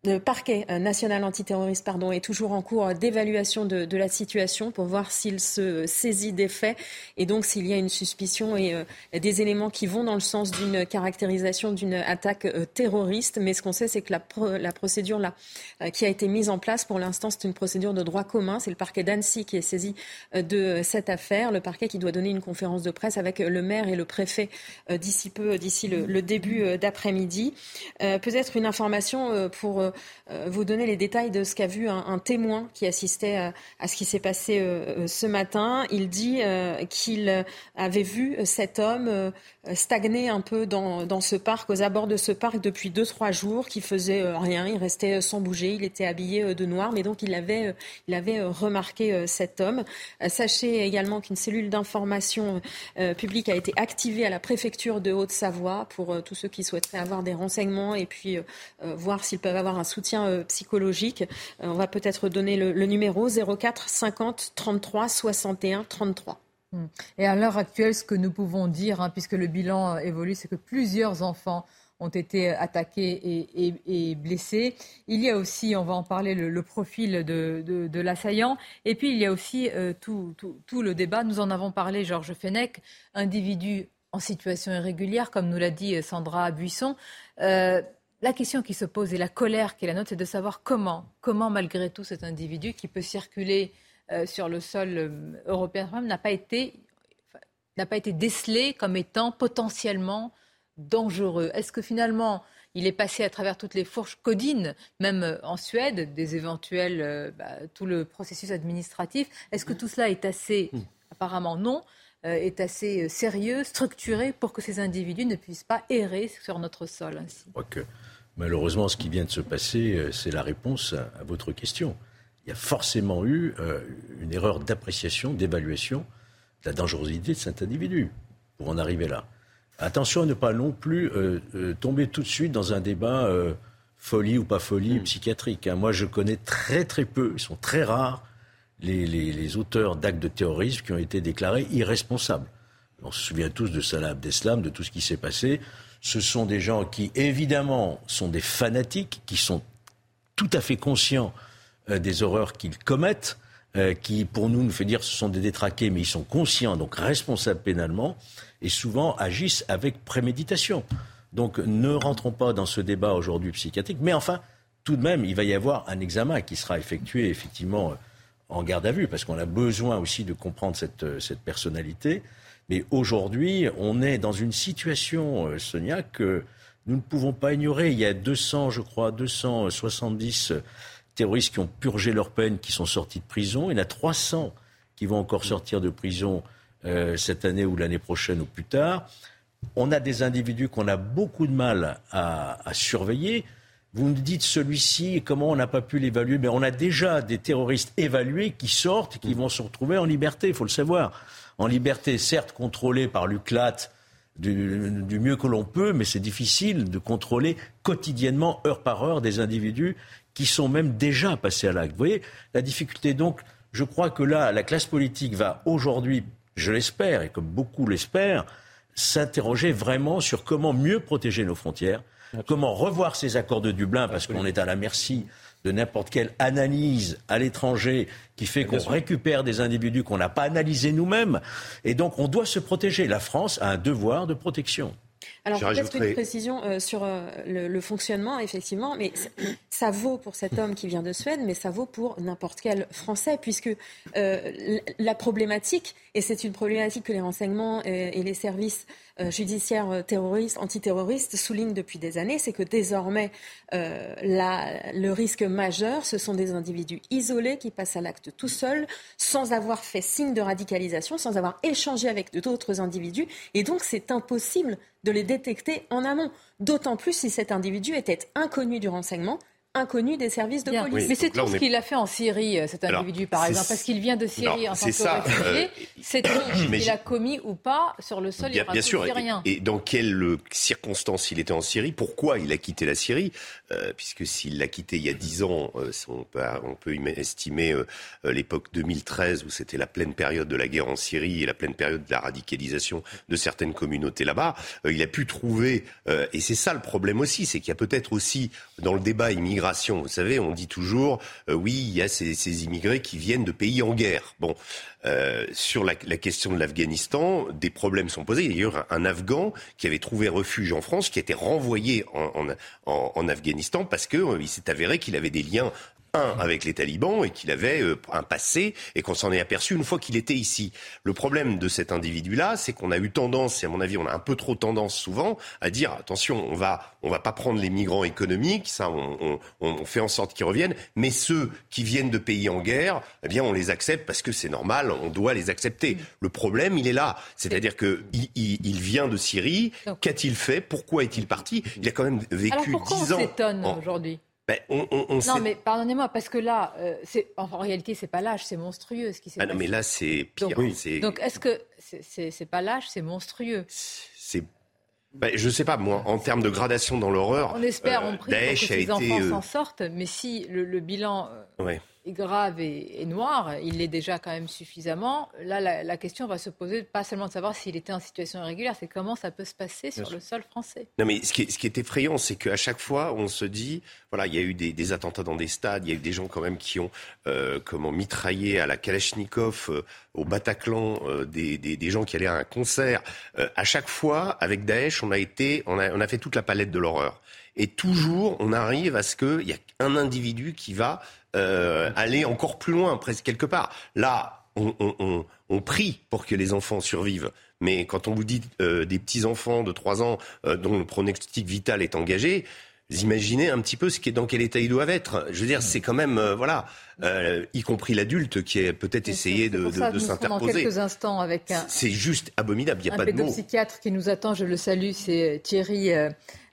Le parquet euh, national antiterroriste pardon, est toujours en cours d'évaluation de, la situation pour voir s'il se saisit des faits et donc s'il y a une suspicion et euh, des éléments qui vont dans le sens d'une caractérisation d'une attaque euh, terroriste. Mais ce qu'on sait, c'est que la, procédure là, qui a été mise en place pour l'instant, c'est une procédure de droit commun. C'est le parquet d'Annecy qui est saisi de cette affaire. Le parquet qui doit donner une conférence de presse avec le maire et le préfet d'ici peu, d'ici le, le, début d'après-midi. Peut-être une information pour euh, vous donner les détails de ce qu'a vu un, témoin qui assistait à, ce qui s'est passé euh, euh, ce matin. Il dit qu'il avait vu cet homme stagner un peu dans, ce parc, aux abords de ce parc depuis deux trois jours, qui faisait rien, il restait sans bouger, il était habillé de noir, mais donc il avait, il avait remarqué cet homme. Sachez également qu'une cellule d'information publique a été activée à la préfecture de Haute-Savoie pour tous ceux qui souhaiteraient avoir des renseignements et puis voir s'ils peuvent avoir un soutien euh, psychologique. Euh, on va peut-être donner le, numéro 04 50 33 61 33. Et à l'heure actuelle, ce que nous pouvons dire, hein, puisque le bilan euh, évolue, c'est que plusieurs enfants ont été attaqués et, blessés. Il y a aussi, on va en parler, le, profil de, l'assaillant. Et puis, il y a aussi tout, le débat. Nous en avons parlé, Georges Fenech, individu en situation irrégulière, comme nous l'a dit Sandra Buisson la question qui se pose et la colère qui est la nôtre, c'est de savoir comment, comment malgré tout cet individu qui peut circuler euh, sur le sol euh, européen n'a pas été n'a pas été décelé comme étant potentiellement dangereux. Est-ce que finalement il est passé à travers toutes les fourches codines, même euh, en Suède, des éventuels, bah, tout le processus administratif? Est-ce que tout cela est assez, hmm. apparemment non, est assez sérieux, structuré pour que ces individus ne puissent pas errer sur notre sol ainsi Malheureusement, ce qui vient de se passer, euh, c'est la réponse à, votre question. Il y a forcément eu euh, une erreur d'appréciation, d'évaluation de la dangerosité de cet individu pour en arriver là. Attention à ne pas non plus euh, tomber tout de suite dans un débat folie ou pas folie mm. psychiatrique. Hein. Moi, je connais très très peu, ils sont très rares, les, auteurs d'actes de terrorisme qui ont été déclarés irresponsables. On se souvient tous de Salah Abdeslam, de tout ce qui s'est passé ce sont des gens qui, évidemment, sont des fanatiques, qui sont tout à fait conscients euh, des horreurs qu'ils commettent, euh, qui, pour nous, nous fait dire que ce sont des détraqués, mais ils sont conscients, donc responsables pénalement, et souvent agissent avec préméditation. Donc ne rentrons pas dans ce débat aujourd'hui psychiatrique, mais enfin, tout de même, il va y avoir un examen qui sera effectué effectivement en garde à vue, parce qu'on a besoin aussi de comprendre cette, cette personnalité Mais aujourd'hui, on est dans une situation, euh, Sonia, que nous ne pouvons pas ignorer. Il y a 200, je crois, 270 terroristes qui ont purgé leur peine, qui sont sortis de prison. Il y en a 300 qui vont encore sortir de prison euh, cette année ou l'année prochaine ou plus tard. On a des individus qu'on a beaucoup de mal à surveiller. Vous me dites celui-ci, comment on n'a pas pu l'évaluer? Mais on a déjà des terroristes évalués qui sortent, qui vont se retrouver en liberté, il faut le savoir. En liberté, certes contrôlée par l'UCLAT du, du mieux que l'on peut, mais c'est difficile de contrôler quotidiennement, heure par heure, des individus qui sont même déjà passés à l'acte. Vous voyez la difficulté donc je crois que là, la classe politique va aujourd'hui, je l'espère, et comme beaucoup l'espèrent, s'interroger vraiment sur comment mieux protéger nos frontières, comment revoir ces accords de Dublin, parce qu'on est à la merci de n'importe quelle analyse à l'étranger qui fait qu'on récupère des individus qu'on n'a pas analysés nous-mêmes. Et donc on doit se protéger. La France a un devoir de protection. Alors peut-être une précision euh, sur euh, le, fonctionnement, effectivement, mais ça, vaut pour cet homme qui vient de Suède, mais ça vaut pour n'importe quel Français, puisque euh, la problématique, et c'est une problématique que les renseignements et les services judiciaire euh, terroriste, antiterroriste souligne depuis des années, c'est que désormais, euh, le risque majeur, ce sont des individus isolés qui passent à l'acte tout seuls, sans avoir fait signe de radicalisation, sans avoir échangé avec d'autres individus. Et donc, c'est impossible de les détecter en amont. D'autant plus si cet individu était inconnu du renseignement, inconnu des services de police. mais c'est tout ce qu'il a fait en Syrie, euh, cet individu, par exemple, parce qu'il vient de Syrie en tant que ça, réfugié. Euh, c'est tout <coughs> qu'il a commis ou pas sur le sol bien, bien sûr, syrien. Et, dans quelles circonstances il était en Syrie Pourquoi il a quitté la Syrie euh, Puisque s'il l'a quitté il y a dix ans, on, peut, on, peut, estimer l'époque 2013 où c'était la pleine période de la guerre en Syrie et la pleine période de la radicalisation de certaines communautés là-bas. il a pu trouver, et c'est ça le problème aussi, c'est qu'il y a peut-être aussi dans le débat vous savez, on dit toujours, euh, oui, il y a ces, immigrés qui viennent de pays en guerre. Bon, euh, sur la, question de l'Afghanistan, des problèmes sont posés. Il y a eu un, Afghan qui avait trouvé refuge en France, qui a été renvoyé en, en Afghanistan parce qu'il euh, s'est avéré qu'il avait des liens un avec les talibans et qu'il avait euh, un passé et qu'on s'en est aperçu une fois qu'il était ici. Le problème de cet individu-là, c'est qu'on a eu tendance, et à mon avis, on a un peu trop tendance souvent à dire attention, on va on va pas prendre les migrants économiques, ça, on, on, fait en sorte qu'ils reviennent, mais ceux qui viennent de pays en guerre, eh bien, on les accepte parce que c'est normal, on doit les accepter. Le problème, il est là, c'est-à-dire que il, il, vient de Syrie, qu'a-t-il fait, pourquoi est-il parti? Il a quand même vécu dix ans. On s'étonne aujourd'hui? Ben, non, mais pardonnez-moi, parce que là, euh, en, réalité, c'est pas lâche, c'est monstrueux ce qui s'est ah, Non, mais là, c'est pire. Donc, est-ce que c'est pas lâche, c'est monstrueux? C'est ben, je sais pas, moi, en termes de gradation dans l'horreur. On espère, on euh, prie que ces enfants euh, s'en sortent, mais si le, bilan grave et, noir, il l'est déjà quand même suffisamment. Là, la, question va se poser pas seulement de savoir s'il était en situation irrégulière, c'est comment ça peut se passer sur le sol français. Non, mais ce qui est, ce qui est effrayant, c'est qu'à chaque fois, on se dit, voilà, il y a eu des, attentats dans des stades, il y a eu des gens quand même qui ont euh, comment mitraillé à la Kalachnikov, euh, au Bataclan, euh, des, des, gens qui allaient à un concert. à chaque fois, avec Daesh, on a été, on a, on a fait toute la palette de l'horreur. Et toujours, on arrive à ce qu'il y a un individu qui va euh, aller encore plus loin, presque quelque part. Là, on, prie pour que les enfants survivent. Mais quand on vous dit euh, des petits-enfants de 3 ans euh, dont le pronostic vital est engagé, vous imaginez un petit peu ce qui est, dans quel état ils doivent être. Je veux dire, c'est quand même, voilà, y compris l'adulte qui a peut-être essayé de, de, s'interposer. quelques instants avec un. C'est juste abominable, il n'y a pas de mots. psychiatre qui nous attend, je le salue, c'est Thierry.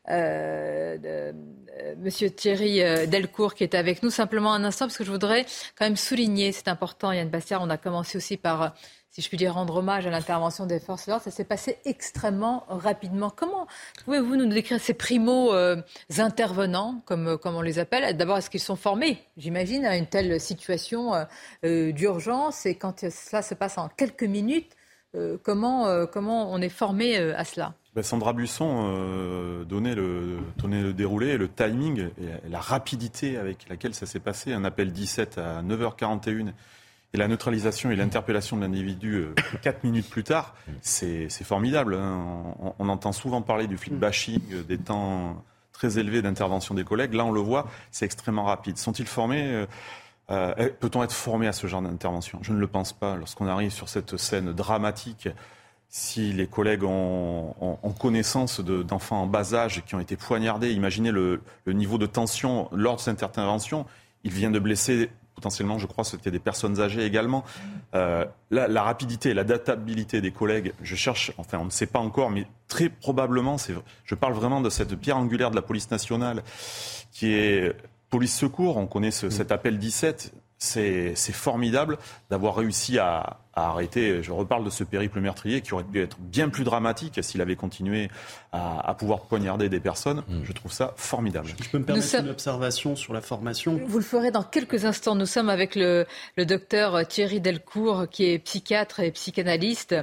Euh, euh, Monsieur Thierry euh, Delcourt qui est avec nous. Simplement un instant, parce que je voudrais quand même souligner, c'est important, Yann Bastiard, on a commencé aussi par, si je puis dire, rendre hommage à l'intervention des forces de l'ordre. Ça s'est passé extrêmement rapidement. Comment pouvez-vous nous décrire ces primo-intervenants, comme, comme on les appelle? D'abord, est-ce qu'ils sont formés, j'imagine, à une telle situation d'urgence? Et quand cela se passe en quelques minutes, comment, comment on est formé à cela? Ben, Sandra Buisson euh, le, déroulé le timing et la rapidité avec laquelle ça s'est passé. Un appel 17 à 9h41 et la neutralisation et l'interpellation de l'individu euh, 4 minutes plus tard, c'est formidable. Hein. On, entend souvent parler du flip bashing, des temps très élevés d'intervention des collègues. Là, on le voit, c'est extrêmement rapide. Sont-ils formés euh, euh, Peut-on être formé à ce genre d'intervention? Je ne le pense pas. Lorsqu'on arrive sur cette scène dramatique si les collègues ont, connaissance d'enfants en bas âge qui ont été poignardés, imaginez le, niveau de tension lors de cette intervention. Il vient de blesser potentiellement, je crois, c'était des personnes âgées également. Euh, la, rapidité et la databilité des collègues, je cherche, enfin, on ne sait pas encore, mais très probablement, je parle vraiment de cette pierre angulaire de la police nationale qui est police secours. On connaît cet appel 17 c'est formidable d'avoir réussi à, arrêter. Je reparle de ce périple meurtrier qui aurait pu être bien plus dramatique s'il avait continué à, pouvoir poignarder des personnes. Mm. Je trouve ça formidable. Je peux me permettre une observation sur la formation Vous le ferez dans quelques instants. Nous sommes avec le, docteur Thierry Delcourt, qui est psychiatre et psychanalyste.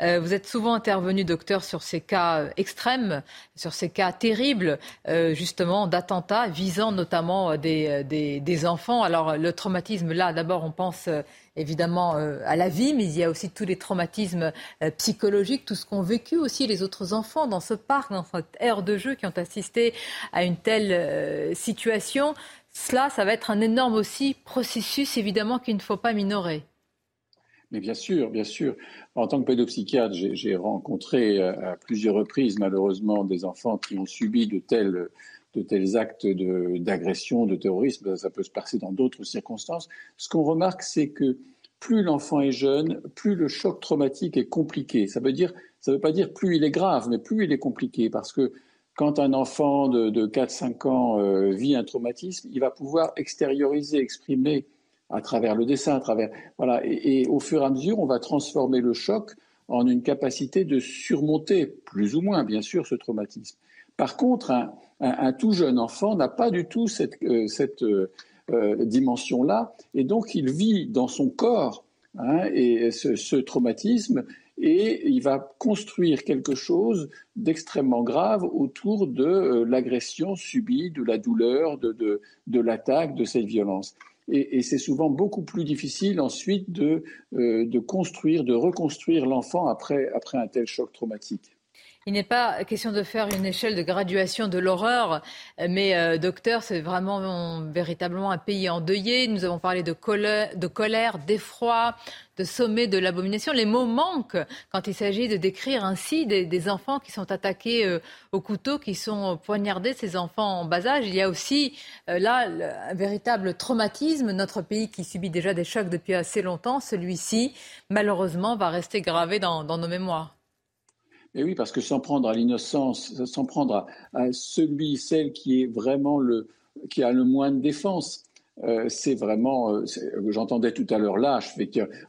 Euh, vous êtes souvent intervenu, docteur, sur ces cas extrêmes, sur ces cas terribles, euh, justement, d'attentats visant notamment des, des, des enfants. Alors, le traumatisme, là, d'abord, on pense évidemment euh, à la vie, mais il y a aussi tous les traumatismes euh, psychologiques, tout ce qu'ont vécu aussi les autres enfants dans ce parc, dans cette aire de jeu, qui ont assisté à une telle euh, situation. Cela, ça va être un énorme aussi processus, évidemment, qu'il ne faut pas minorer. Mais bien sûr, bien sûr. En tant que pédopsychiatre, j'ai rencontré à plusieurs reprises, malheureusement, des enfants qui ont subi de tels de tels actes d'agression, de, terrorisme, ça peut se passer dans d'autres circonstances. Ce qu'on remarque, c'est que plus l'enfant est jeune, plus le choc traumatique est compliqué. Ça veut dire, ça veut pas dire plus il est grave, mais plus il est compliqué, parce que quand un enfant de, de 4-5 ans euh, vit un traumatisme, il va pouvoir extérioriser, exprimer à travers le dessin, à travers voilà, et, au fur et à mesure, on va transformer le choc en une capacité de surmonter, plus ou moins, bien sûr, ce traumatisme. Par contre, tout jeune enfant n'a pas du tout cette, euh, euh, euh, dimension-là, et donc il vit dans son corps hein, et ce, traumatisme, et il va construire quelque chose d'extrêmement grave autour de l'agression subie, de la douleur, de, l'attaque, de cette violence. Et, c'est souvent beaucoup plus difficile ensuite de, construire, de reconstruire l'enfant après un tel choc traumatique. Il n'est pas question de faire une échelle de graduation de l'horreur, mais euh, docteur, c'est vraiment véritablement un pays endeuillé. Nous avons parlé de colère, d'effroi, de sommet de l'abomination. Les mots manquent quand il s'agit de décrire ainsi des, enfants qui sont attaqués euh, au couteau, qui sont poignardés, ces enfants en bas âge. Il y a aussi euh, là un véritable traumatisme. Notre pays qui subit déjà des chocs depuis assez longtemps, celui-ci, malheureusement, va rester gravé dans nos mémoires. Et oui, parce que sans prendre à l'innocence, sans prendre à, celui, celle qui est vraiment le, qui a le moins de défense, euh, c'est vraiment, euh, j'entendais tout à l'heure lâche,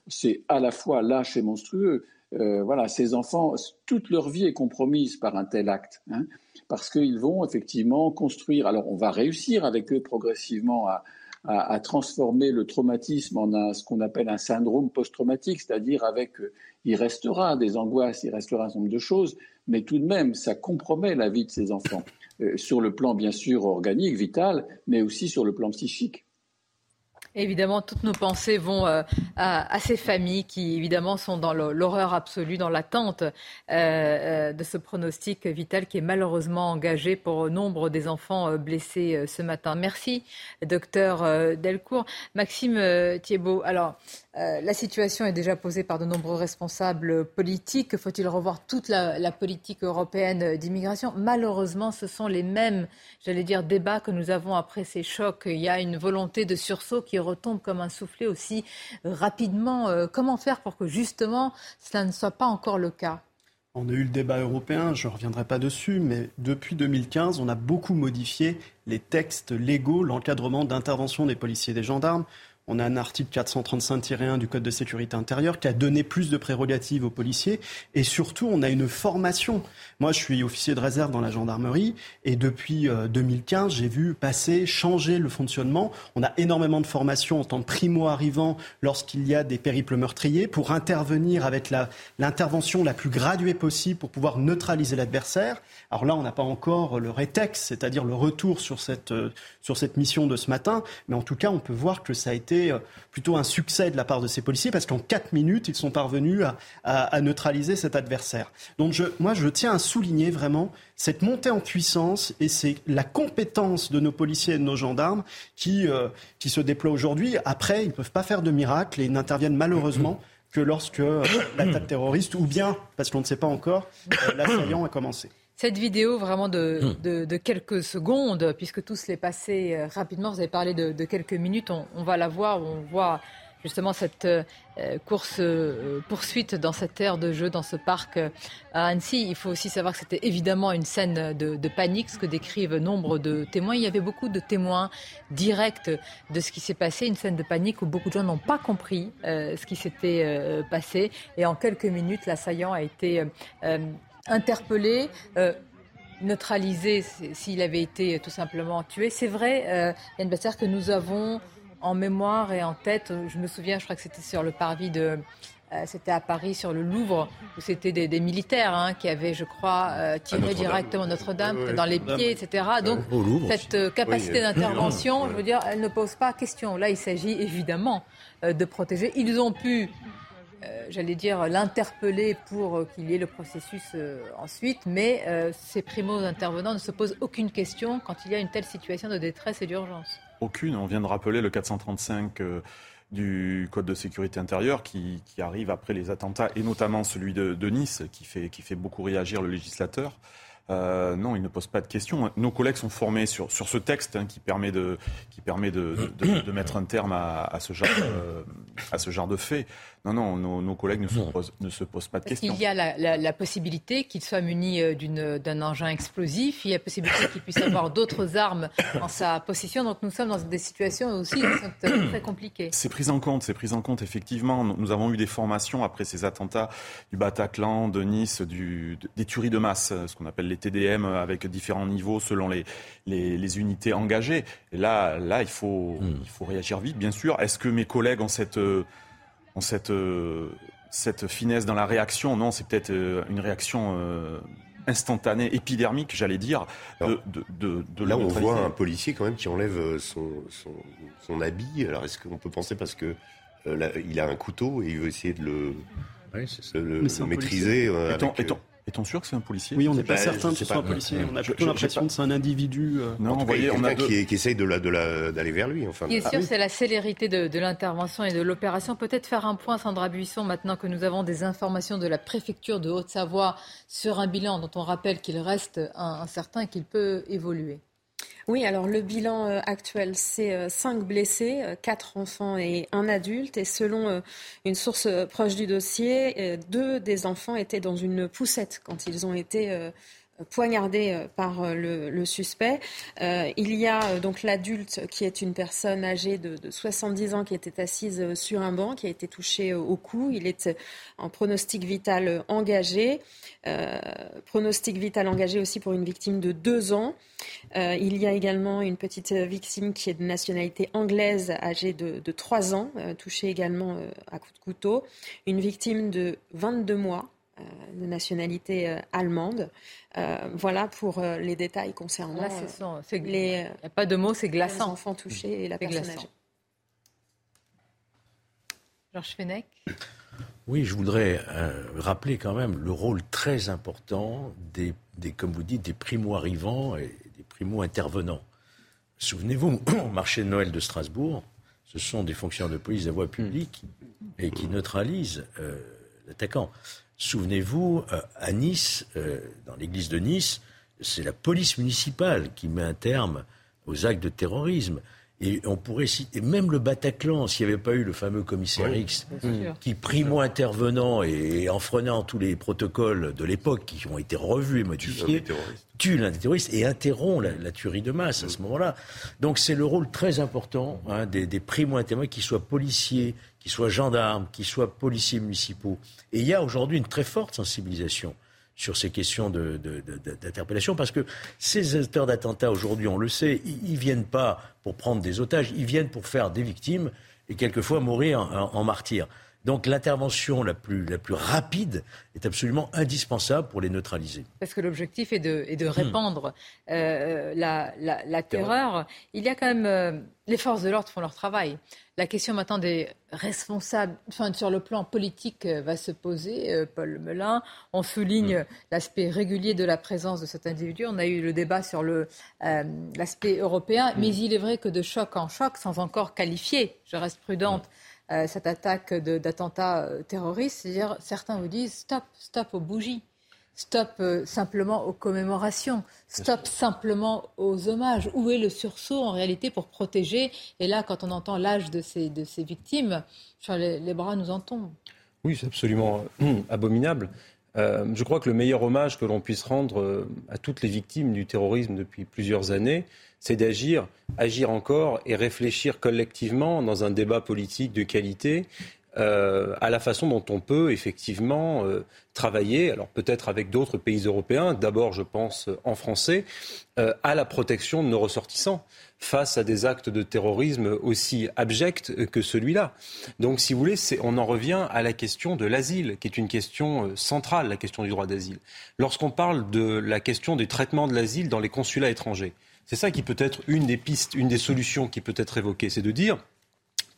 c'est à la fois lâche et monstrueux. Euh, voilà, ces enfants, toute leur vie est compromise par un tel acte, hein, parce qu'ils vont effectivement construire. Alors, on va réussir avec eux progressivement à, à, transformer le traumatisme en ce qu'on appelle un syndrome post-traumatique, c'est-à-dire avec, euh, il restera des angoisses, il restera un certain nombre de choses, mais tout de même, ça compromet la vie de ces enfants, euh, sur le plan bien sûr organique, vital, mais aussi sur le plan psychique. Évidemment, toutes nos pensées vont euh, à, ces familles qui, évidemment, sont dans l'horreur absolue, dans l'attente euh, euh, de ce pronostic vital qui est malheureusement engagé pour nombre des enfants blessés ce matin. Merci, docteur Delcourt. Maxime Thiebaud, alors, la situation est déjà posée par de nombreux responsables politiques. Faut-il revoir toute la, politique européenne d'immigration? Malheureusement, ce sont les mêmes, j'allais dire, débats que nous avons après ces chocs. Il y a une volonté de sursaut qui retombe comme un soufflet aussi rapidement. Euh, comment faire pour que justement cela ne soit pas encore le cas? On a eu le débat européen, je ne reviendrai pas dessus, mais depuis 2015, on a beaucoup modifié les textes légaux, l'encadrement d'intervention des policiers et des gendarmes. On a un article 435-1 du Code de sécurité intérieure qui a donné plus de prérogatives aux policiers. Et surtout, on a une formation. Moi, je suis officier de réserve dans la gendarmerie. Et depuis 2015, euh, j'ai vu passer, changer le fonctionnement. On a énormément de formations en tant que primo-arrivant lorsqu'il y a des périples meurtriers pour intervenir avec l'intervention la, plus graduée possible pour pouvoir neutraliser l'adversaire. Alors là, on n'a pas encore le rétex, c'est-à-dire le retour sur cette, euh, sur cette mission de ce matin. Mais en tout cas, on peut voir que ça a été euh, plutôt un succès de la part de ces policiers parce qu'en quatre minutes, ils sont parvenus à, neutraliser cet adversaire. Donc moi, je tiens à souligner vraiment cette montée en puissance et c'est la compétence de nos policiers et de nos gendarmes qui, euh, se déploient aujourd'hui. Après, ils ne peuvent pas faire de miracle et ils n'interviennent malheureusement que lorsque l'attaque terroriste, ou bien, parce qu'on ne sait pas encore, l'assaillant a commencé. Cette vidéo vraiment de, de, quelques secondes, puisque tout se l'est passé rapidement, vous avez parlé de, quelques minutes, on, on, va la voir, on voit justement cette euh, course euh, poursuite dans cette aire de jeu, dans ce parc euh, à Annecy. Il faut aussi savoir que c'était évidemment une scène de, panique, ce que décrivent nombre de témoins. Il y avait beaucoup de témoins directs de ce qui s'est passé, une scène de panique où beaucoup de gens n'ont pas compris ce qui s'était passé. Et en quelques minutes, l'assaillant a été interpellé neutralisé s'il avait été tout simplement tué. C'est vrai, Yann Basser, que nous avons en mémoire et en tête. Je me souviens, je crois que c'était sur le parvis de. Euh, c'était à Paris, sur le Louvre, où c'était des, militaires hein, qui avaient, je crois, euh, tiré directement Notre-Dame dans les pieds, etc. Donc, cette euh, capacité d'intervention, je veux dire, elle ne pose pas question. Là, il s'agit évidemment de protéger. Ils ont pu j'allais dire, l'interpeller pour qu'il y ait le processus ensuite, mais ces primo-intervenants ne se posent aucune question quand il y a une telle situation de détresse et d'urgence. Aucune. On vient de rappeler le 435 euh, du Code de sécurité intérieure qui, arrive après les attentats, et notamment celui de, Nice, qui fait, qui fait beaucoup réagir le législateur. Euh, non, il ne pose pas de questions. Nos collègues sont formés sur, sur ce texte hein, qui permet, de, qui permet de, de, mettre un terme à, ce, genre, euh, à ce genre de fait. Non, non, nos, collègues ne se, posent, ne se, posent, pas de questions. Il y a la, possibilité qu'ils soient munis euh, d'un engin explosif, il y a la possibilité qu'il puisse avoir d'autres armes en sa possession. Donc nous sommes dans des situations aussi euh, très compliquées. C'est pris en compte, c'est pris en compte effectivement. Nous avons eu des formations après ces attentats du Bataclan, de Nice, du, des tueries de masse, ce qu'on appelle les TDM, avec différents niveaux selon les, les, unités engagées. Et là, là il, faut, hmm. il faut réagir vite, bien sûr. Est-ce que mes collègues ont cette euh, cette, euh, cette finesse dans la réaction. Non, c'est peut-être euh, une réaction euh, instantanée, épidermique, j'allais dire, de, de, de, Là, on voit un policier quand même qui enlève son, son, son habit. Alors, est-ce qu'on peut penser parce que il a un couteau et il veut essayer de le, le, maîtriser est-on sûr que c'est un policier Oui, on n'est pas certain que ce soit un policier. On a plutôt l'impression que c'est un individu. Euh, non, vous voyez, on a qui, qui, essaye d'aller de vers lui. Enfin, Ce qui est sûr, c'est la célérité de, de l'intervention et de l'opération. Peut-être faire un point, Sandra Buisson, maintenant que nous avons des informations de la préfecture de Haute-Savoie sur un bilan dont on rappelle qu'il reste incertain et qu'il peut évoluer. Oui, alors le bilan euh, actuel, c'est 5 euh, blessés, 4 euh, enfants et un adulte. Et selon une source proche du dossier, deux des enfants étaient dans une poussette quand ils ont été poignardé par le, suspect. il y a donc l'adulte qui est une personne âgée de, de, 70 ans qui était assise sur un banc, qui a été touché au cou. Il est en pronostic vital engagé. Euh, pronostic vital engagé aussi pour une victime de deux ans. Euh, il y a également une petite victime qui est de nationalité anglaise, âgée de, de 3 ans, euh, touchée également à coup de couteau. Une victime de 22 mois, de nationalité allemande. voilà pour les détails concernant Là, les. Il n'y a pas de mots, c'est glaçant. Les enfants touchés et la personne âgée. Georges Fenech oui, je voudrais euh, rappeler quand même le rôle très important des, comme vous dites, des primo-arrivants et des primo-intervenants. Souvenez-vous, <clears throat> au marché de Noël de Strasbourg, ce sont des fonctionnaires de police à voie publique et qui neutralisent euh, l'attaquant. Souvenez-vous, euh, à Nice, dans l'église de Nice, c'est la police municipale qui met un terme aux actes de terrorisme. Et on pourrait citer même le Bataclan, s'il n'y avait pas eu le fameux commissaire X, qui, primo intervenant et enfreignant tous les protocoles de l'époque qui ont été revus et modifiés, tue l'un des terroristes et interrompt la, tuerie de masse à ce moment-là. Donc c'est le rôle très important hein, des, des primo intervenants, qu'ils soient policiers, qu'ils soient gendarmes, qu'ils soient policiers municipaux. Et il y a aujourd'hui une très forte sensibilisation sur ces questions d'interpellation, parce que ces auteurs d'attentats, aujourd'hui, on le sait, ils ne viennent pas pour prendre des otages, ils viennent pour faire des victimes et quelquefois mourir en, en martyrs. Donc l'intervention la plus, la plus rapide est absolument indispensable pour les neutraliser. Parce que l'objectif est de, est de hmm. répandre euh, la, la, la, terreur. Il y a quand même... Euh, les forces de l'ordre font leur travail. La question maintenant des responsables, enfin, sur le plan politique, euh, va se poser. Paul Melun, on souligne hmm. l'aspect régulier de la présence de cet individu. On a eu le débat sur l'aspect européen, hmm. mais il est vrai que de choc en choc, sans encore qualifier, je reste prudente, cette attaque d'attentat terroriste. C'est-à-dire, certains vous disent stop, stop aux bougies. Stop euh, simplement aux commémorations, stop simplement aux hommages. Où est le sursaut en réalité pour protéger? Et là, quand on entend l'âge de ces, de ces victimes, les, bras nous en tombent. Oui, c'est absolument euh, <clears throat> abominable. Euh, je crois que le meilleur hommage que l'on puisse rendre à toutes les victimes du terrorisme depuis plusieurs années, c'est d'agir, agir encore et réfléchir collectivement dans un débat politique de qualité euh, à la façon dont on peut effectivement euh, travailler, alors peut-être avec d'autres pays européens, d'abord je pense en français, euh, à la protection de nos ressortissants face à des actes de terrorisme aussi abjects que celui-là. Donc si vous voulez, on en revient à la question de l'asile, qui est une question centrale, la question du droit d'asile. Lorsqu'on parle de la question du traitement de l'asile dans les consulats étrangers, c'est ça qui peut être une des pistes, une des solutions qui peut être évoquée, c'est de dire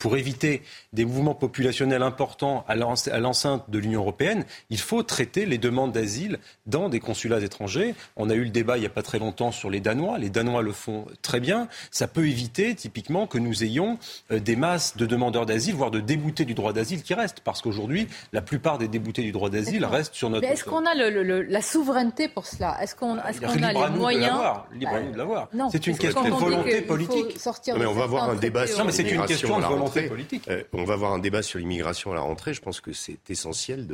pour éviter des mouvements populationnels importants à l'enceinte de l'Union européenne, il faut traiter les demandes d'asile dans des consulats étrangers. On a eu le débat il n'y a pas très longtemps sur les Danois. Les Danois le font très bien. Ça peut éviter typiquement que nous ayons euh, des masses de demandeurs d'asile, voire de déboutés du droit d'asile qui restent. Parce qu'aujourd'hui, la plupart des déboutés du droit d'asile restent sur notre... Mais est-ce qu'on a la souveraineté pour cela? Est-ce qu'on est qu a les moyens? Libre à nous de l'avoir. C'est une question de volonté politique. mais on va avoir un débat sur Non, mais c'est une question de volonté euh, on va avoir un débat sur l'immigration à la rentrée. Je pense que c'est essentiel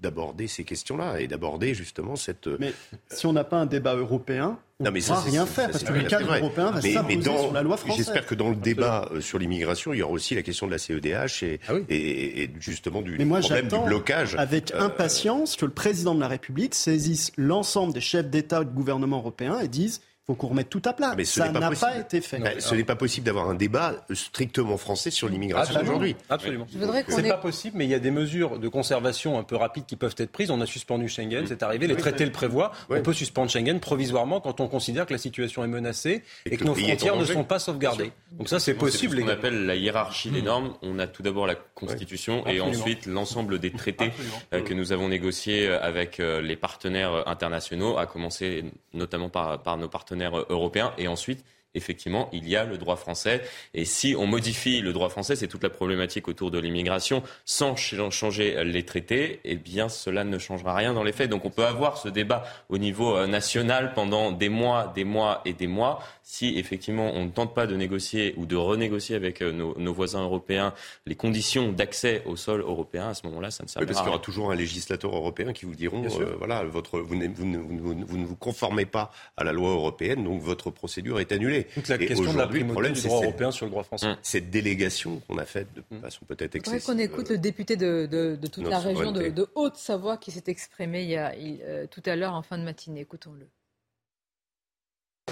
d'aborder ces questions-là et d'aborder justement cette. Mais si on n'a pas un débat européen, on ne pourra rien faire parce que le cadre européen va s'imposer sur la loi française. J'espère que dans le débat euh, sur l'immigration, il y aura aussi la question de la CEDH et, ah et, justement du, problème du blocage. Avec euh, impatience que le président de la République saisisse l'ensemble des chefs d'État et de gouvernement européens et dise faut qu'on remette tout à plat. Mais ça n'a pas, été fait. ce n'est pas possible d'avoir un débat strictement français sur l'immigration aujourd'hui. Absolument. C'est n'est pas possible, mais il y a des mesures de conservation un peu rapides qui peuvent être prises. On a suspendu Schengen, c'est arrivé, les traités le prévoient. On peut suspendre Schengen provisoirement quand on considère que la situation est menacée et, que, nos frontières ne sont pas sauvegardées. Donc ça, c'est possible. C'est ce qu'on appelle la hiérarchie des normes. On a tout d'abord la Constitution et ensuite l'ensemble des traités euh, que nous avons négociés euh, avec euh, les partenaires internationaux, à commencer notamment par, par nos partenaires européen et ensuite effectivement, il y a le droit français. Et si on modifie le droit français, c'est toute la problématique autour de l'immigration, sans changer les traités, eh bien, cela ne changera rien dans les faits. Donc, on peut avoir ce débat au niveau euh, national pendant des mois, des mois et des mois. Si effectivement on ne tente pas de négocier ou de renégocier avec euh, nos, voisins européens les conditions d'accès au sol européen, à ce moment-là, ça ne servira oui, parce qu'il y aura toujours un législateur européen qui vous diront, euh, voilà, votre, vous, vous, vous, ne vous conformez pas à la loi européenne, donc votre procédure est annulée. Toute la question de la primauté du droit européen sur le droit français. Hum. Cette délégation qu'on a faite de hum. façon peut-être excessive. qu'on écoute le député de, toute la région de, Haute-Savoie qui s'est exprimé il y a, euh, tout à l'heure en fin de matinée. Écoutons-le.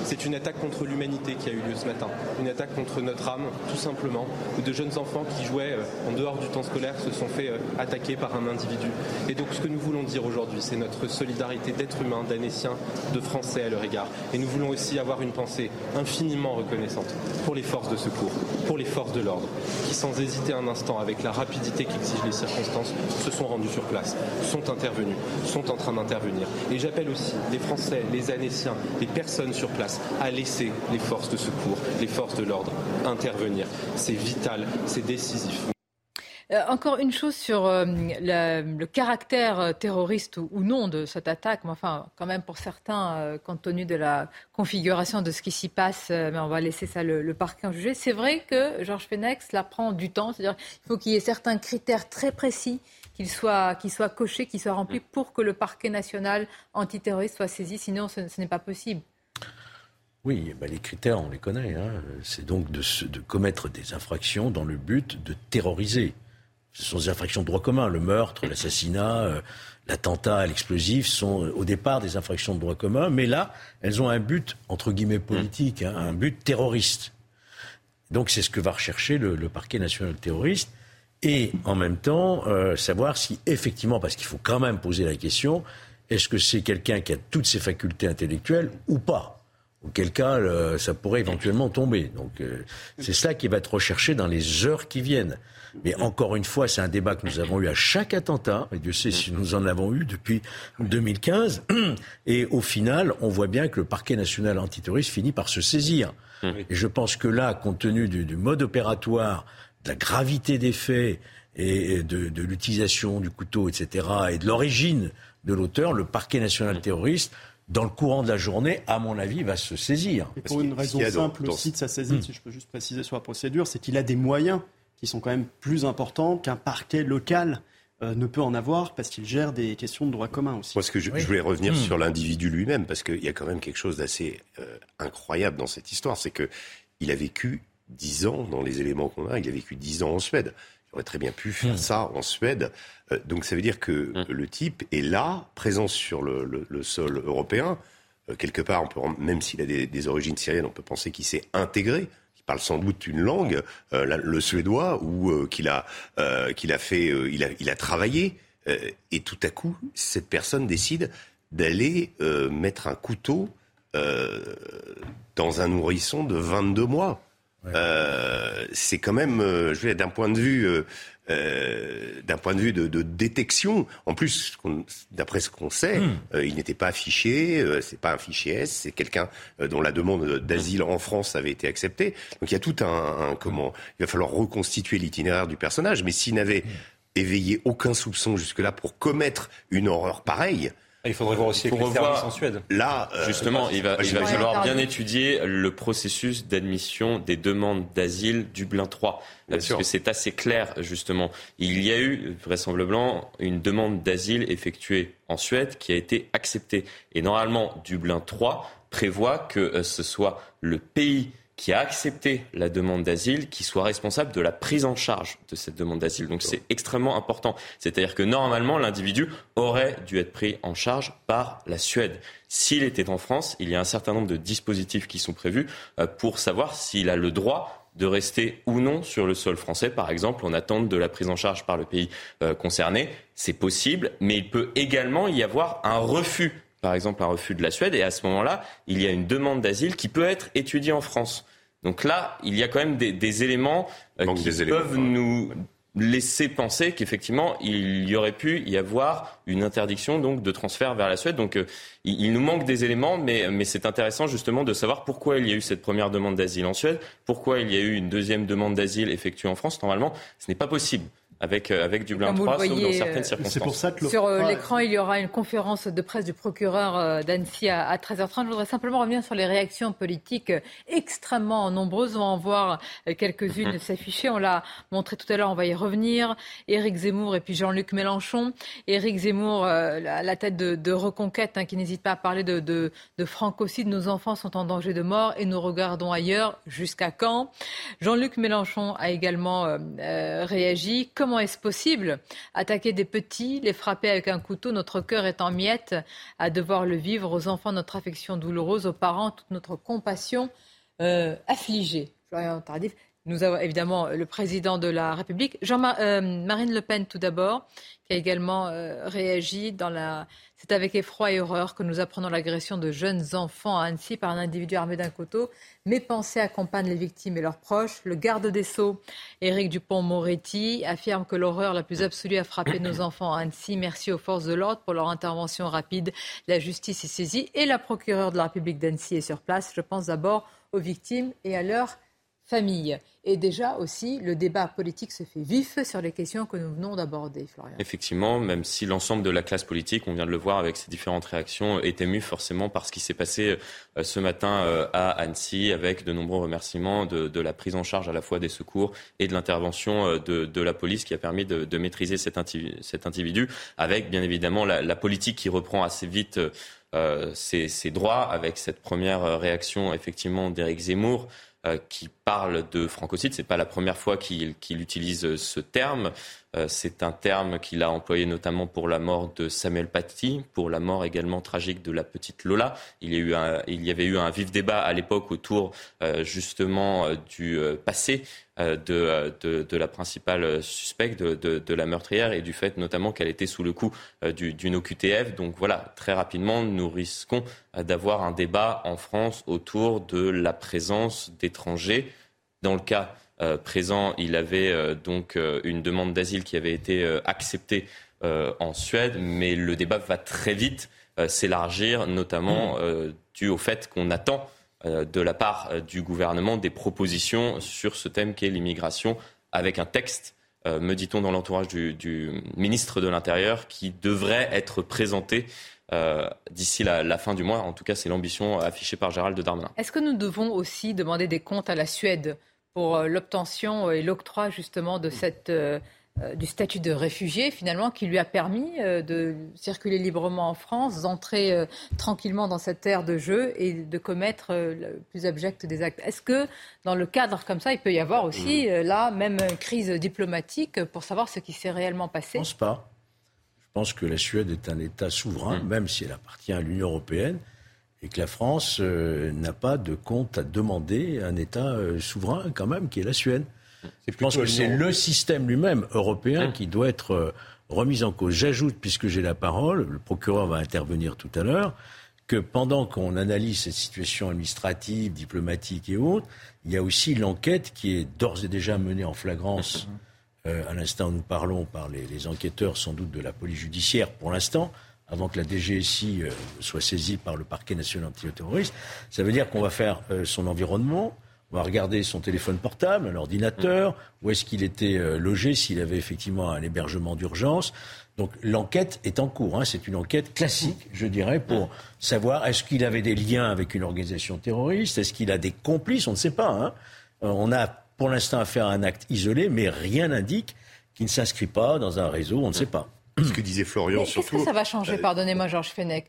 C'est une attaque contre l'humanité qui a eu lieu ce matin, une attaque contre notre âme, tout simplement, où de jeunes enfants qui jouaient euh, en dehors du temps scolaire se sont fait euh, attaquer par un individu. Et donc ce que nous voulons dire aujourd'hui, c'est notre solidarité d'êtres humains, d'Anéciens, de Français à leur égard. Et nous voulons aussi avoir une pensée infiniment reconnaissante pour les forces de secours, pour les forces de l'ordre, qui sans hésiter un instant, avec la rapidité qu'exigent les circonstances, se sont rendus sur place, sont intervenus, sont en train d'intervenir. Et j'appelle aussi les Français, les Anéciens, les personnes sur place à laisser les forces de secours, les forces de l'ordre intervenir. C'est vital, c'est décisif. Euh, encore une chose sur euh, le caractère euh, terroriste ou, non de cette attaque, mais enfin, quand même pour certains, compte tenu de la configuration de ce qui s'y passe, mais on va laisser ça le, parquet en juger. C'est vrai que Georges Fenex, cela prend du temps, c'est-à-dire qu'il faut qu'il y ait certains critères très précis qu'ils soient, qu soient cochés, qu'ils soient remplis pour que le parquet national antiterroriste soit saisi, sinon ce n'est pas possible. Oui, bah, les critères, on les connaît. Hein. C'est donc de, commettre des infractions dans le but de terroriser. Ce sont des infractions de droit commun. Le meurtre, l'assassinat, euh, l'attentat à l'explosif sont euh, au départ des infractions de droit commun, mais là, elles ont un but, entre guillemets, politique, hein, un but terroriste. Donc c'est ce que va rechercher le, le, parquet national terroriste. Et en même temps, euh, savoir si effectivement, parce qu'il faut quand même poser la question, est-ce que c'est quelqu'un qui a toutes ses facultés intellectuelles ou pas? Auquel cas ça pourrait éventuellement tomber. Donc euh, c'est ça qui va être recherché dans les heures qui viennent. Mais encore une fois, c'est un débat que nous avons eu à chaque attentat, et Dieu sait si nous en avons eu depuis 2015. <clears throat> Et au final, on voit bien que le parquet national antiterroriste finit par se saisir. Et je pense que là, compte tenu du, du mode opératoire la gravité des faits et de, l'utilisation du couteau, etc., et de l'origine de l'auteur, le parquet national terroriste, dans le courant de la journée, à mon avis, va se saisir. Et pour une raison simple aussi de sa saisine, hmm. si je peux juste préciser sur la procédure, c'est qu'il a des moyens qui sont quand même plus importants qu'un parquet local euh, ne peut en avoir parce qu'il gère des questions de droit commun aussi. Moi, ce que je, voulais revenir hmm. sur l'individu lui-même, parce qu'il y a quand même quelque chose d'assez euh, incroyable dans cette histoire, c'est qu'il a vécu dix ans, dans les éléments qu'on a, il a vécu dix ans en Suède aurait très bien pu faire hmm. ça en Suède. Euh, donc ça veut dire que hmm. le type est là, présent sur le, sol européen. Euh, quelque part, on peut, même s'il a des, origines syriennes, on peut penser qu'il s'est intégré. Il parle sans doute une langue, euh, le suédois, ou qu'il a, qu'il a fait, il a, il a travaillé. et tout à coup, cette personne décide d'aller mettre un couteau dans un nourrisson de 22 mois. Euh, c'est quand même, euh, je vais d'un point de vue, euh, euh, d'un point de vue de, de, détection. En plus, d'après ce qu'on sait, hmm. il n'était pas affiché. c'est pas un fichier S. C'est quelqu'un dont la demande d'asile en France avait été acceptée. Donc il y a tout un, un comment. Il va falloir reconstituer l'itinéraire du personnage. Mais s'il n'avait hmm. éveillé aucun soupçon jusque-là pour commettre une horreur pareille, il faudrait voir aussi avec les en Suède. Là, euh, justement, il va, il va falloir bien étudier le processus d'admission des demandes d'asile Dublin 3. parce que c'est assez clair, justement. Il y a eu, vraisemblablement, une demande d'asile effectuée en Suède qui a été acceptée. Et normalement, Dublin 3 prévoit que euh, ce soit le pays qui a accepté la demande d'asile qui soit responsable de la prise en charge de cette demande d'asile. Donc c'est extrêmement important. C'est-à-dire que normalement, l'individu aurait dû être pris en charge par la Suède. S'il était en France, il y a un certain nombre de dispositifs qui sont prévus euh, pour savoir s'il a le droit de rester ou non sur le sol français, par exemple, en attente de la prise en charge par le pays euh, concerné. C'est possible, mais il peut également y avoir un refus par exemple un refus de la Suède, et à ce moment-là, il y a une demande d'asile qui peut être étudiée en France. Donc là, il y a quand même des, éléments euh, qui peuvent nous laisser penser qu'effectivement, il y aurait pu y avoir une interdiction donc de transfert vers la Suède. Donc euh, il, nous manque des éléments, mais, mais c'est intéressant justement de savoir pourquoi il y a eu cette première demande d'asile en Suède, pourquoi il y a eu une deuxième demande d'asile effectuée en France. Normalement, ce n'est pas possible avec, euh, avec Dublin 3, sauf dans certaines euh, circonstances. Pour ça que sur euh, l'écran, il y aura une conférence de presse du procureur d'Annecy à, 13h30. Je voudrais simplement revenir sur les réactions politiques extrêmement nombreuses. On va en voir quelques-unes mhm. s'afficher. On l'a montré tout à l'heure, on va y revenir. Éric Zemmour et puis Jean-Luc Mélenchon. Éric Zemmour, à la tête de, Reconquête, hein, qui n'hésite pas à parler de, de, de francocide. Nos enfants sont en danger de mort et nous regardons ailleurs. Jusqu'à quand? Jean-Luc Mélenchon a également réagi. Comment est-ce possible Attaquer des petits, les frapper avec un couteau, notre cœur est en miettes à devoir le vivre, aux enfants notre affection douloureuse, aux parents toute notre compassion euh, affligée. Florian Tardif. Nous avons évidemment le président de la République, Jean euh, Marine Le Pen tout d'abord, qui a également euh, réagi dans la. C'est avec effroi et horreur que nous apprenons l'agression de jeunes enfants à Annecy par un individu armé d'un couteau. Mes pensées accompagnent les victimes et leurs proches. Le garde des Sceaux, Éric Dupont-Moretti, affirme que l'horreur la plus absolue a frappé nos enfants à Annecy. Merci aux forces de l'ordre pour leur intervention rapide. La justice est saisie et la procureure de la République d'Annecy est sur place. Je pense d'abord aux victimes et à leurs familles. Et déjà aussi, le débat politique se fait vif sur les questions que nous venons d'aborder, Florian. Effectivement, même si l'ensemble de la classe politique, on vient de le voir avec ces différentes réactions, est ému forcément par ce qui s'est passé euh, ce matin euh, à Annecy, avec de nombreux remerciements de, la prise en charge à la fois des secours et de l'intervention euh, de, la police qui a permis de, maîtriser cet, individu, avec bien évidemment la, politique qui reprend assez vite ses, droits, avec cette première réaction effectivement d'Éric Zemmour. Euh, qui parle de francocide. Ce n'est pas la première fois qu'il utilise ce terme. Euh, c'est un terme qu'il a employé notamment pour la mort de Samuel Paty, pour la mort également tragique de la petite Lola. Il y, avait eu un vif débat à l'époque autour euh, justement du passé euh, euh, de, la principale suspecte de, de, la meurtrière et du fait notamment qu'elle était sous le coup euh, d'une OQTF. Donc voilà, très rapidement, nous risquons d'avoir un débat en France autour de la présence d'étrangers. Dans le cas présent, il avait donc une demande d'asile qui avait été acceptée en Suède, mais le débat va très vite s'élargir, notamment dû au fait qu'on attend euh, de la part euh, du gouvernement des propositions sur ce thème qu'est l'immigration avec un texte me dit-on dans l'entourage du, ministre de l'Intérieur, qui devrait être présenté d'ici la, fin du mois. En tout cas, c'est l'ambition affichée par Gérald Darmanin. Est-ce que nous devons aussi demander des comptes à la Suède? Pour l'obtention et l'octroi justement de cette euh, du statut de réfugié, finalement, qui lui a permis euh, de circuler librement en France, d'entrer euh, tranquillement dans cette terre de jeu et de commettre le plus abject des actes. Est-ce que, dans le cadre comme ça, il peut y avoir aussi, mmh. là, même une crise diplomatique pour savoir ce qui s'est réellement passé? Je ne pense pas. Je pense que la Suède est un État souverain, mmh. même si elle appartient à l'Union européenne, et que la France n'a pas de compte à demander à un État souverain, quand même, qui est la Suède. Je pense que c'est le système lui-même européen hein qui doit être euh, remis en cause. J'ajoute, puisque j'ai la parole, le procureur va intervenir tout à l'heure, que pendant qu'on analyse cette situation administrative, diplomatique et autres, il y a aussi l'enquête qui est d'ores et déjà menée en flagrance, <laughs> euh, à l'instant où nous parlons, par les, enquêteurs sans doute de la police judiciaire pour l'instant, avant que la DGSI euh, soit saisie par le parquet national antiterroriste. Ça veut dire qu'on va faire son environnement, on va regarder son téléphone portable, un ordinateur, où est-ce qu'il était euh, logé, s'il avait effectivement un hébergement d'urgence. Donc l'enquête est en cours. Hein. C'est une enquête classique, je dirais, pour savoir est-ce qu'il avait des liens avec une organisation terroriste, est-ce qu'il a des complices, on ne sait pas. Hein. Euh, on a pour l'instant affaire à un acte isolé, mais rien n'indique qu'il ne s'inscrit pas dans un réseau, on ne sait pas. Ce que disait Florian, surtout. Qu'est-ce que ça va changer, euh, pardonnez-moi, Georges Fenech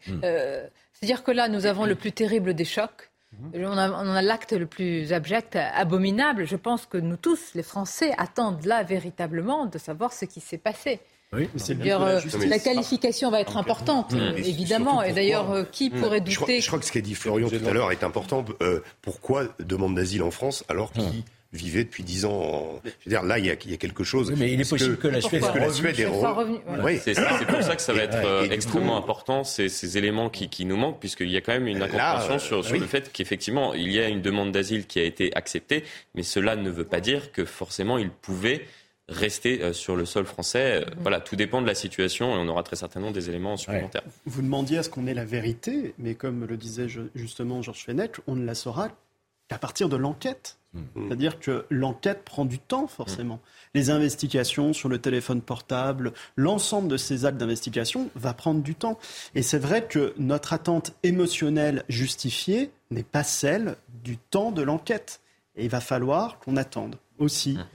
C'est-à-dire que là, nous avons le plus terrible des chocs. Mhm. On a, l'acte le plus abject, abominable. Je pense que nous tous, les Français, attendent là véritablement de savoir ce qui s'est passé. Oui, la, euh, la, qualification va être importante, évidemment. Et d'ailleurs, euh, qui hmm. pourrait douter je crois, que ce qu'a dit Florian tout à l'heure est important. Euh, pourquoi demande d'asile en France alors qu'il hmm vivait depuis dix ans. Je veux dire, là, il y a, quelque chose. mais il est possible que, la Suède, que la Suède est revenue. Oui. C'est pour ça que ça va être euh, extrêmement important, ces, ces éléments qui, qui, nous manquent, puisqu'il y a quand même une incompréhension sur, sur le fait qu'effectivement, il y a une demande d'asile qui a été acceptée, mais cela ne veut pas dire que forcément il pouvait rester euh, sur le sol français. Euh, voilà, tout dépend de la situation et on aura très certainement des éléments supplémentaires. Vous demandiez à ce qu'on ait la vérité, mais comme le disait justement Georges Fenech, on ne la saura qu'à partir de l'enquête. Mm. C'est-à-dire que l'enquête prend du temps, forcément. Les investigations sur le téléphone portable, l'ensemble de ces actes d'investigation va prendre du temps. Et c'est vrai que notre attente émotionnelle justifiée n'est pas celle du temps de l'enquête. Et il va falloir qu'on attende aussi mm.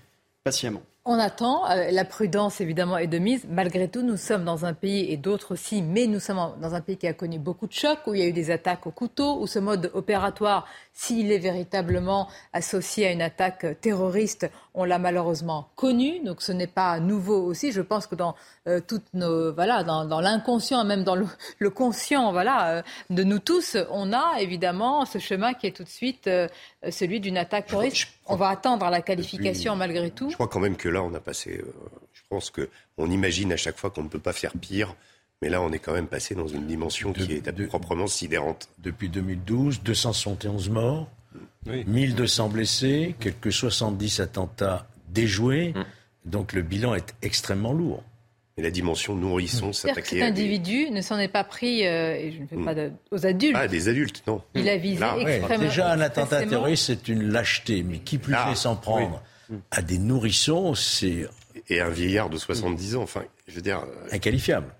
patiemment. On attend. Euh, la prudence, évidemment, est de mise. Malgré tout, nous sommes dans un pays, et d'autres aussi, mais nous sommes dans un pays qui a connu beaucoup de chocs, où il y a eu des attaques au couteau, où ce mode opératoire, s'il est véritablement associé à une attaque terroriste, on l'a malheureusement connu. Donc ce n'est pas nouveau aussi. Je pense que dans euh, toutes nos, voilà, dans, l'inconscient, même dans le, conscient, voilà, euh, de nous tous, on a évidemment ce chemin qui est tout de suite celui d'une attaque terroriste. On va attendre la qualification malgré tout. Je crois quand même que là, on a passé. Euh, je pense qu'on imagine à chaque fois qu'on ne peut pas faire pire. Mais là, on est quand même passé dans une dimension qui est proprement sidérante. Depuis 2012, 271 morts, 1200 blessés, quelques 70 attentats déjoués. Mm. Donc le bilan est extrêmement lourd. Et la dimension nourrisson s'attaquer Cet individu ne s'en est pas pris, euh, et je ne fais pas aux adultes. Ah, des adultes, non. Il a visé extrêmement. déjà, un attentat terroriste, c'est une lâcheté. Mais qui plus fait s'en prendre à des nourrissons, c'est. Et un vieillard de 70 ans, enfin, je veux dire. Euh, Inqualifiable.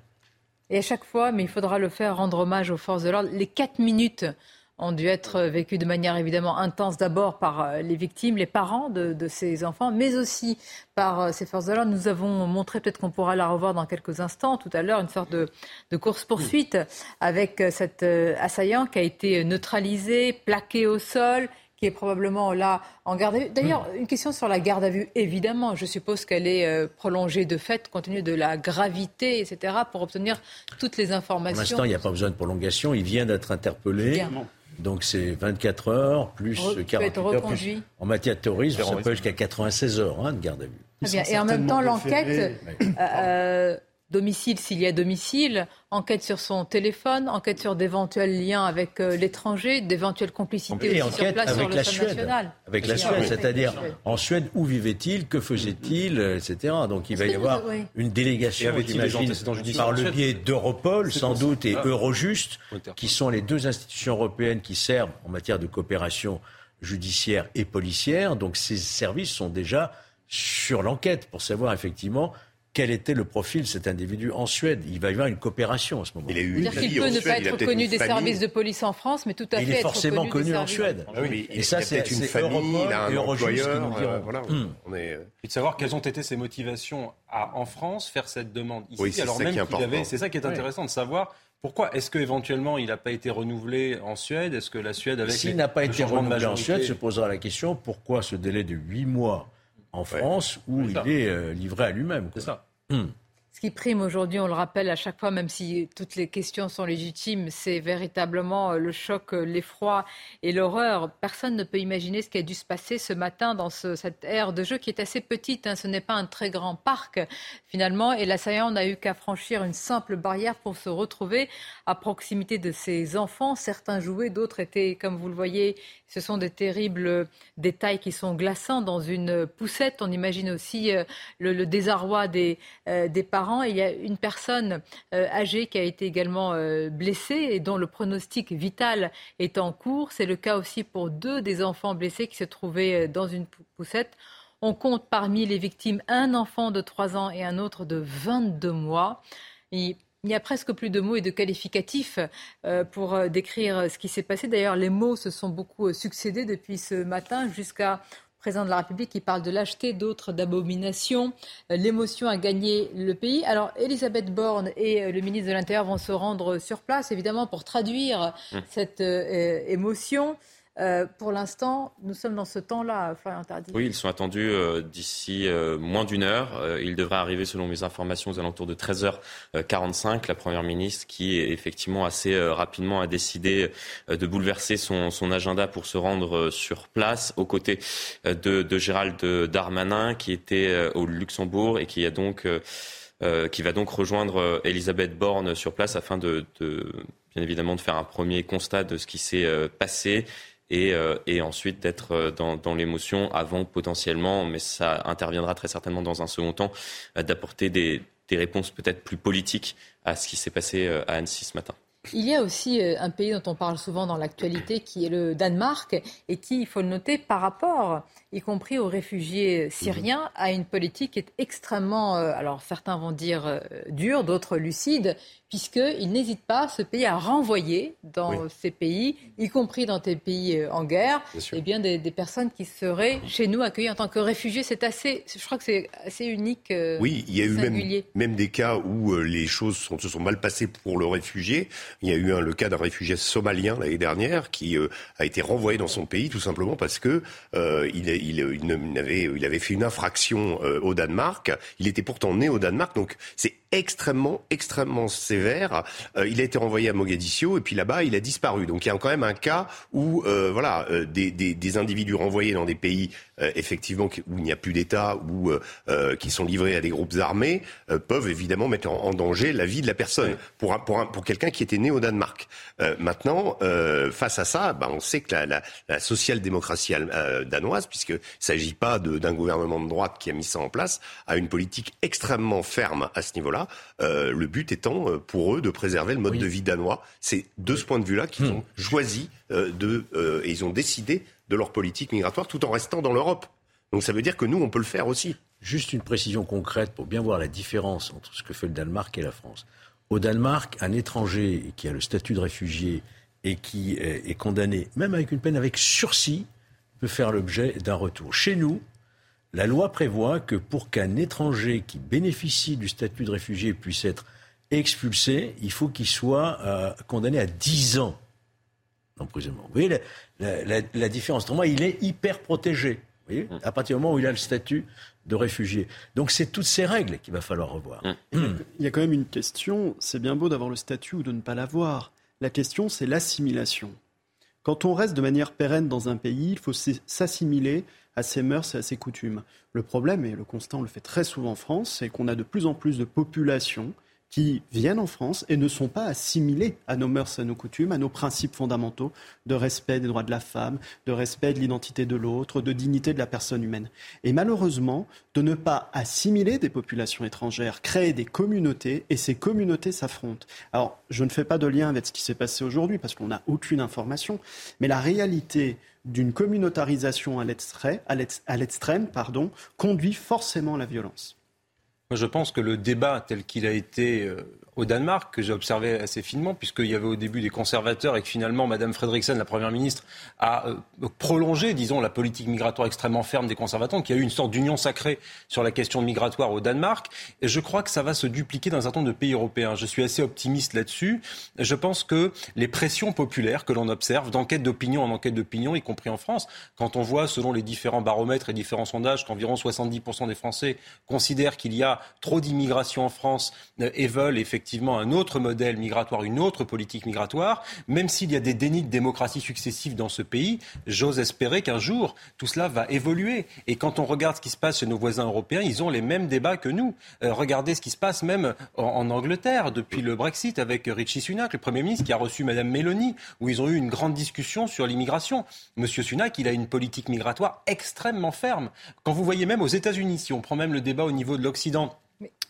Et à chaque fois, mais il faudra le faire, rendre hommage aux forces de l'ordre. Les quatre minutes ont dû être vécues de manière évidemment intense d'abord par euh, les victimes, les parents de, ces enfants, mais aussi par euh, ces forces de l'ordre. Nous avons montré, peut-être qu'on pourra la revoir dans quelques instants, tout à l'heure, une sorte de, de course-poursuite avec cet assaillant qui a été neutralisé, plaqué au sol qui est probablement là en garde à vue. D'ailleurs, une question sur la garde à vue. Évidemment, je suppose qu'elle est euh, prolongée de fait, compte tenu de la gravité, etc., pour obtenir toutes les informations. Pour l'instant, il n'y a pas besoin de prolongation. Il vient d'être interpellé. Donc c'est 24 heures plus 48 heures. en matière de terrorisme, ça peut jusqu'à 96 heures hein, de garde à vue. Très bien. Et en même temps, l'enquête domicile s'il y a domicile, enquête sur son téléphone, enquête sur d'éventuels liens avec euh, l'étranger, d'éventuelles complicités aussi sur place avec sur le la Suède, national. Avec la Suède, c'est-à-dire en Suède, où vivait-il, que faisait-il, euh, etc. Donc il va y avoir une délégation, j'imagine, par le biais d'Europol, sans doute, et Eurojust, qui sont les deux institutions européennes qui servent en matière de coopération judiciaire et policière. Donc ces services sont déjà sur l'enquête pour savoir effectivement quel était le profil de cet individu en Suède? Il va y avoir une coopération à ce moment. Il a eu qu'il peut ne pas être connu des services de police en France, mais tout à fait il est forcément connu, en Suède. Ah oui, et ça, c'est une famille, il a un employeur. Euh, voilà, hum. on est... Euh, et de savoir quelles ont été ses motivations à, en France, faire cette demande ici, oui, alors même qu'il avait. C'est ça qui est intéressant de savoir. Pourquoi Est-ce qu'éventuellement il n'a pas été renouvelé en Suède? Est-ce que la Suède avec S'il n'a pas été renouvelé en Suède, se posera la question pourquoi ce délai de 8 mois? En France où il est euh, livré à lui-même C'est ça. Hum. Ce qui prime aujourd'hui, on le rappelle à chaque fois, même si toutes les questions sont légitimes, c'est véritablement euh, le choc, euh, l'effroi et l'horreur. Personne ne peut imaginer ce qui a dû se passer ce matin dans cette aire de jeu qui est assez petite. Hein. Ce n'est pas un très grand parc finalement. Et l'assaillant n'a eu qu'à franchir une simple barrière pour se retrouver à proximité de ses enfants. Certains jouaient, d'autres étaient, comme vous le voyez, ce sont des terribles détails qui sont glaçants dans une poussette. On imagine aussi euh, le, désarroi des parents il y a une personne euh, âgée qui a été également euh, blessée et dont le pronostic vital est en cours. C'est le cas aussi pour deux des enfants blessés qui se trouvaient euh, dans une poussette. On compte parmi les victimes un enfant de 3 ans et un autre de 22 mois. il n'y a presque plus de mots et de qualificatifs pour décrire ce qui s'est passé. D'ailleurs, les mots se sont beaucoup succédés depuis ce matin jusqu'à président de la République qui parle de lâcheté, d'autres d'abomination. Euh, l'émotion a gagné le pays. Alors, Elisabeth Borne et euh, le ministre de l'Intérieur vont se rendre sur place, évidemment, pour traduire mmh. cette euh, émotion. Euh, pour l'instant, nous sommes dans ce temps-là, Florian Tardy. Oui, ils sont attendus euh, d'ici euh, moins d'une heure. ils devraient arriver, selon mes informations, aux alentours de 13h45. La Première ministre, qui effectivement assez rapidement a décidé de bouleverser son, agenda pour se rendre sur place, aux côtés de, de Gérald Darmanin, qui était au Luxembourg et qui a donc qui va donc rejoindre Elisabeth Borne sur place afin de, de, bien évidemment de faire un premier constat de ce qui s'est passé euh, et, ensuite d'être euh, dans, l'émotion avant potentiellement, mais ça interviendra très certainement dans un second temps, euh, d'apporter des, des réponses peut-être plus politiques à ce qui s'est passé à Annecy ce matin. Il y a aussi un pays dont on parle souvent dans l'actualité qui est le Danemark et qui, il faut le noter, par rapport, y compris aux réfugiés syriens, a une politique qui est extrêmement, alors certains vont dire dure, d'autres lucide, puisqu'il n'hésite pas, ce pays, à renvoyer dans ces pays, y compris dans des pays euh, en guerre, eh bien, des, personnes qui seraient chez nous accueillies en tant que réfugiés. C'est assez, je crois que c'est assez unique. Euh, oui, il y a eu même, même, des cas où euh, les choses se sont mal passées pour le réfugié. Il y a eu un, le cas d'un réfugié somalien l'année dernière qui a été renvoyé dans son pays tout simplement parce que il, il, il, avait, il avait fait une infraction au Danemark. Il était pourtant né au Danemark, donc c'est extrêmement, extrêmement sévère. Euh, il a été renvoyé à Mogadiscio et puis là-bas, il a disparu. Donc il y a quand même un cas où, euh, voilà, euh, des, des, des, individus renvoyés dans des pays effectivement où il n'y a plus d'État ou qui sont livrés à des groupes armés peuvent évidemment mettre en, danger la vie de la personne pour, pour, pour quelqu'un qui était né au Danemark. maintenant, face à ça, bah, on sait que la, la, la social-démocratie danoise, puisqu'il ne s'agit pas d'un gouvernement de droite qui a mis ça en place, a une politique extrêmement ferme à ce niveau-là. Euh, le but étant euh, pour eux de préserver le mode de vie danois. C'est de ce point de vue-là qu'ils hmm. ont choisi euh, de, et ils ont décidé de leur politique migratoire tout en restant dans l'Europe. Donc ça veut dire que nous, on peut le faire aussi. Juste une précision concrète pour bien voir la différence entre ce que fait le Danemark et la France. Au Danemark, un étranger qui a le statut de réfugié et qui est condamné, même avec une peine avec sursis, peut faire l'objet d'un retour. Chez nous, la loi prévoit que pour qu'un étranger qui bénéficie du statut de réfugié puisse être expulsé, il faut qu'il soit euh, condamné à 10 ans d'emprisonnement. Vous voyez la, différence. Pour moi, il est hyper protégé. Vous voyez, à partir du moment où il a le statut de réfugié. Donc c'est toutes ces règles qu'il va falloir revoir. Il y a quand même une question, c'est bien beau d'avoir le statut ou de ne pas l'avoir. La question, c'est l'assimilation. Quand on reste de manière pérenne dans un pays, il faut s'assimiler à ses mœurs et à ses coutumes. Le problème, et le constat, on le fait très souvent en France, c'est qu'on a de plus en plus de populations qui viennent en France et ne sont pas assimilés à nos mœurs, à nos coutumes, à nos principes fondamentaux de respect des droits de la femme, de respect de l'identité de l'autre, de dignité de la personne humaine. Et malheureusement, de ne pas assimiler des populations étrangères, créer des communautés, et ces communautés s'affrontent. Alors, je ne fais pas de lien avec ce qui s'est passé aujourd'hui, parce qu'on n'a aucune information, mais la réalité d'une communautarisation à l'extrême conduit forcément à la violence. Je pense que le débat tel qu'il a été euh, au Danemark, que j'ai observé assez finement, puisqu'il y avait au début des conservateurs et que finalement Mme Frederiksen, la Première ministre, a euh, prolongé, disons, la politique migratoire extrêmement ferme des conservateurs, qu'il y a eu une sorte d'union sacrée sur la question migratoire au Danemark. Et je crois que ça va se dupliquer dans un certain nombre de pays européens. Je suis assez optimiste là-dessus. Je pense que les pressions populaires que l'on observe, d'enquête d'opinion en enquête d'opinion, y compris en France, quand on voit, selon les différents baromètres et différents sondages, qu'environ 70% des Français considèrent qu'il y a trop d'immigration en France et veulent effectivement un autre modèle migratoire, une autre politique migratoire, même s'il y a des dénis de démocratie successifs dans ce pays, j'ose espérer qu'un jour, tout cela va évoluer. Et quand on regarde ce qui se passe chez nos voisins européens, ils ont les mêmes débats que nous. Euh, regardez ce qui se passe même en, Angleterre depuis le Brexit avec Richie Sunak, le Premier ministre, qui a reçu Mme Meloni, où ils ont eu une grande discussion sur l'immigration. Monsieur Sunak, il a une politique migratoire extrêmement ferme. Quand vous voyez même aux États-Unis, si on prend même le débat au niveau de l'Occident,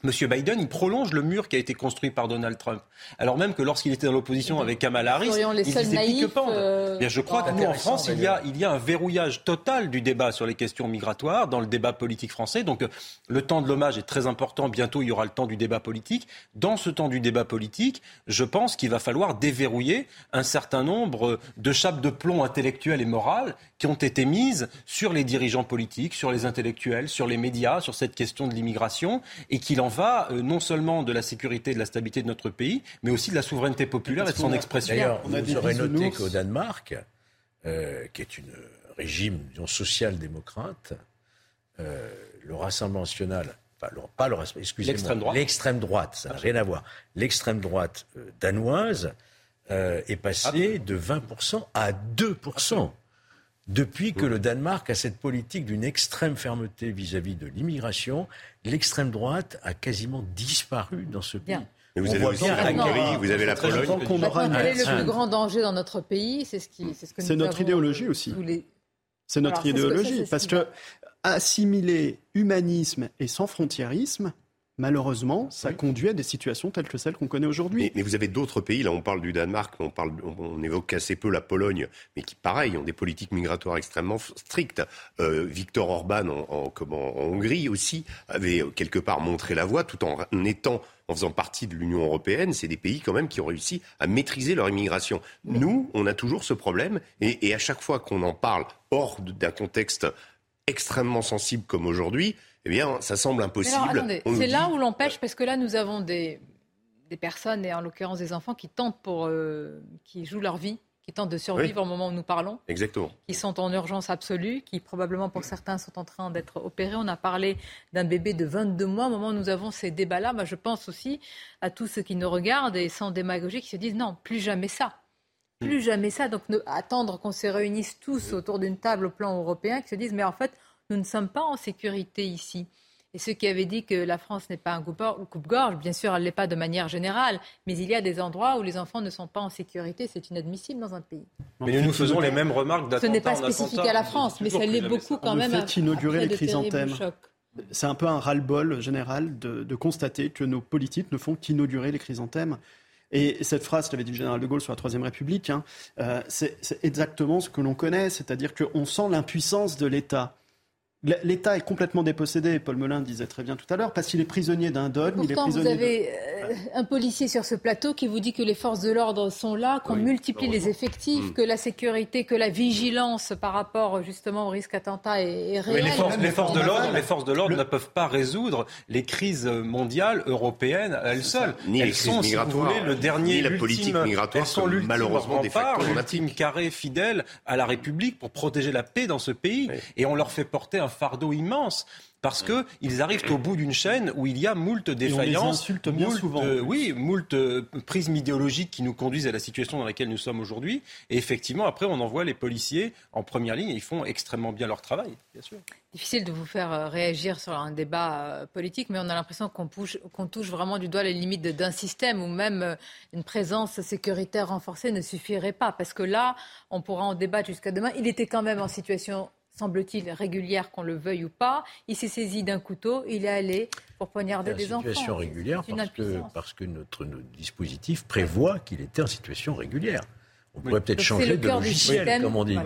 Monsieur Biden, il prolonge le mur qui a été construit par Donald Trump. Alors même que lorsqu'il était dans l'opposition avec Kamala Harris, il disait pique. Euh, Bien, je crois que nous, en France, il y, a, il y a un verrouillage total du débat sur les questions migratoires dans le débat politique français. Donc, le temps de l'hommage est très important. Bientôt, il y aura le temps du débat politique. Dans ce temps du débat politique, je pense qu'il va falloir déverrouiller un certain nombre de chapes de plomb intellectuelles et morales qui ont été mises sur les dirigeants politiques, sur les intellectuels, sur les médias, sur cette question de l'immigration, et qu'il en va euh, non seulement de la sécurité et de la stabilité de notre pays, mais aussi de la souveraineté populaire et de son expression. D'ailleurs, vous noté qu'au Danemark, euh, qui est un régime social-démocrate, euh, le Rassemblement national, enfin, pas le excusez l'extrême droite, ça n'a rien à voir. L'extrême droite danoise est passée ah. de 20% à 2% depuis que le Danemark a cette politique d'une extrême fermeté vis-à-vis de l'immigration, l'extrême droite a quasiment disparu dans ce pays. Mais vous avez aussi la Hongrie, vous avez la Pologne. quel est le plus grand danger dans notre pays C'est ce, qui, ce que C'est notre idéologie aussi. C'est notre idéologie. parce que assimiler humanisme et sans frontiérisme, malheureusement, ça conduit à des situations telles que celles qu'on connaît aujourd'hui. Mais, vous avez d'autres pays, là on parle du Danemark, on, parle, on, évoque assez peu la Pologne, mais qui, pareil, ont des politiques migratoires extrêmement strictes. Euh, Victor Orban, en, Hongrie aussi, avait quelque part montré la voie tout en étant en faisant partie de l'Union européenne, c'est des pays quand même qui ont réussi à maîtriser leur immigration. Nous, on a toujours ce problème, et, et à chaque fois qu'on en parle hors d'un contexte extrêmement sensible comme aujourd'hui, eh bien, ça semble impossible. C'est là où l'on pêche, parce que là, nous avons des, des personnes, et en l'occurrence des enfants, qui tentent pour, euh, qui jouent leur vie, qui tentent de survivre au moment où nous parlons. Exactement. Qui sont en urgence absolue, qui probablement pour certains sont en train d'être opérés. On a parlé d'un bébé de 22 mois. Au moment où nous avons ces débats-là, moi, je pense aussi à tous ceux qui nous regardent et sans démagogie, qui se disent non, plus jamais ça. Plus jamais ça. Donc, attendre qu'on se réunisse tous autour d'une table au plan européen, qui se disent mais en fait, nous ne sommes pas en sécurité ici. Et ceux qui avaient dit que la France n'est pas un coupe-gorge, bien sûr, elle ne l'est pas de manière générale, mais il y a des endroits où les enfants ne sont pas en sécurité. C'est inadmissible dans un pays. Mais nous, nous faisons les mêmes remarques Ce n'est pas spécifique à la France, mais ça l'est beaucoup quand même. Le fait inaugurer les chrysanthèmes, c'est un peu un ras-le-bol général de, constater que nos politiques ne font qu'inaugurer les chrysanthèmes. Et cette phrase, l'avait dit le général de Gaulle sur la Troisième République, hein, euh, c'est exactement ce que l'on connaît, c'est-à-dire qu'on sent l'impuissance de l'État. L'État est complètement dépossédé, Paul Melun disait très bien tout à l'heure, parce qu'il est prisonnier d'un dogme. Pourtant, vous avez euh, un policier sur ce plateau qui vous dit que les forces de l'ordre sont là, qu'on multiplie les effectifs, mm. que la sécurité, que la vigilance par rapport justement au risque attentat est, réelle. Mais les forces, de l'ordre, les forces de l'ordre ne peuvent pas résoudre les crises mondiales, européennes à elles seules. Ni elles les crises migratoires, le dernier, ni la politique migratoire, elles sont malheureusement des facteurs l'ultime carré fidèle à la République pour protéger la paix dans ce pays, et on leur fait porter un fardeau immense parce qu'ils arrivent au bout d'une chaîne où il y a moult défaillances, bien souvent. oui, moult euh, prismes idéologiques qui nous conduisent à la situation dans laquelle nous sommes aujourd'hui. Et effectivement, après, on envoie les policiers en première ligne et ils font extrêmement bien leur travail, bien sûr. Difficile de vous faire euh, réagir sur un débat euh, politique, mais on a l'impression qu'on touche vraiment du doigt les limites d'un système où même une présence sécuritaire renforcée ne suffirait pas. Parce que là, on pourra en débattre jusqu'à demain. Il était quand même en situation semble-t-il, régulière, qu'on le veuille ou pas. Il s'est saisi d'un couteau, il est allé pour poignarder des enfants. situation régulière parce que, parce que notre, dispositif prévoit qu'il était en situation régulière. On pourrait peut-être changer de logiciel, comme on dit,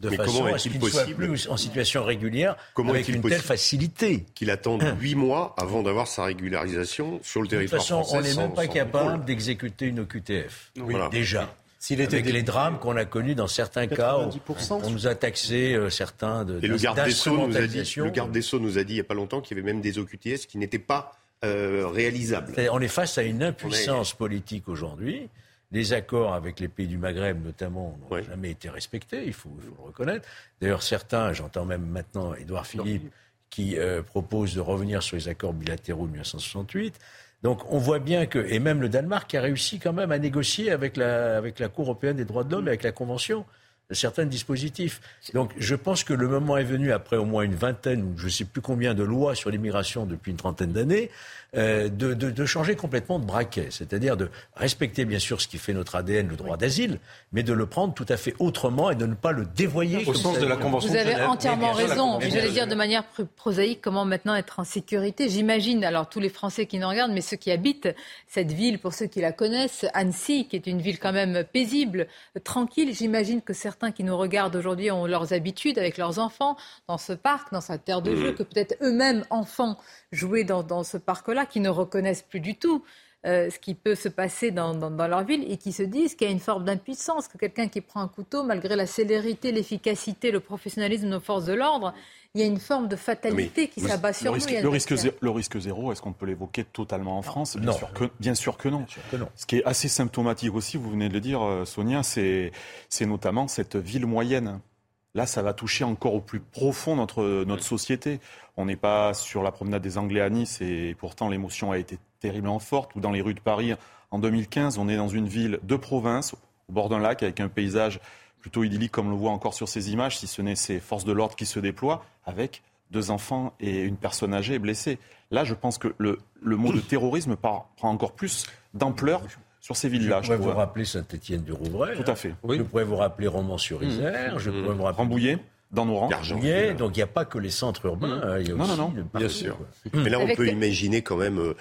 de Mais façon à ce qu'il soit plus en situation régulière comment avec une telle facilité. Qu'il attende hein. huit mois avant d'avoir sa régularisation sur le territoire français. De toute façon, on n'est même pas capable d'exécuter une OQTF. Oui, déjà. S'il était avec les drames qu'on a connus dans certains cas, où on nous a taxé euh, certains de Et le garde, des Sceaux nous a dit, le garde des Sceaux nous a dit il n'y a pas longtemps qu'il y avait même des OQTF qui n'étaient pas euh, réalisables. on est face à une impuissance politique aujourd'hui. Les accords avec les pays du Maghreb, notamment, n'ont jamais été respectés, il faut, il faut le reconnaître. D'ailleurs, certains, j'entends même maintenant Édouard Philippe, qui euh, propose de revenir sur les accords bilatéraux de 1968. Donc on voit bien que, et même le Danemark a réussi quand même à négocier avec la, avec la Cour européenne des droits de l'homme, avec la Convention, certains dispositifs. Donc je pense que le moment est venu, après au moins une vingtaine ou je ne sais plus combien de lois sur l'immigration depuis une trentaine d'années, euh, de, de, de, changer complètement de braquet. C'est-à-dire de respecter bien sûr ce qui fait notre ADN, le droit d'asile, mais de le prendre tout à fait autrement et de ne pas le dévoyer. Au sens de la Convention Vous avez entièrement raison. J'allais dire de manière prosaïque comment maintenant être en sécurité. J'imagine, alors tous les Français qui nous regardent, mais ceux qui habitent cette ville, pour ceux qui la connaissent, Annecy, qui est une ville quand même paisible, tranquille, j'imagine que certains qui nous regardent aujourd'hui ont leurs habitudes avec leurs enfants dans ce parc, dans sa terre de jeu, que peut-être eux-mêmes, enfants, jouer dans, ce parc-là, qui ne reconnaissent plus du tout euh, ce qui peut se passer dans, leur ville et qui se disent qu'il y a une forme d'impuissance, que quelqu'un qui prend un couteau, malgré la célérité, l'efficacité, le professionnalisme de nos forces de l'ordre, il y a une forme de fatalité qui s'abat sur le nous. le, risque zéro, le risque zéro, est-ce qu'on peut l'évoquer totalement en France? Bien, sûr que, bien, sûr que, non. Ce qui est assez symptomatique aussi, vous venez de le dire, euh, Sonia, c'est notamment cette ville moyenne. Là, ça va toucher encore au plus profond notre, notre société. On n'est pas sur la promenade des Anglais à Nice et pourtant l'émotion a été terriblement forte. Ou dans les rues de Paris en 2015, on est dans une ville de province, au bord d'un lac, avec un paysage plutôt idyllique comme on le voit encore sur ces images, si ce n'est ces forces de l'ordre qui se déploient, avec deux enfants et une personne âgée blessée. Là, je pense que le, le mot de <clears throat> terrorisme prend encore plus d'ampleur sur ces villes-là. Je pourrais vous rappeler Saint-Étienne-du-Rouvray. Tout à fait. Je pourrais vous rappeler Romans-sur-Isère. Je pourrais vous rappeler Rambouillet dans nos rangs. donc il n'y a pas que les centres urbains. Hein, il y a non, aussi non, non, bien sûr. Mais là, on peut imaginer quand même euh,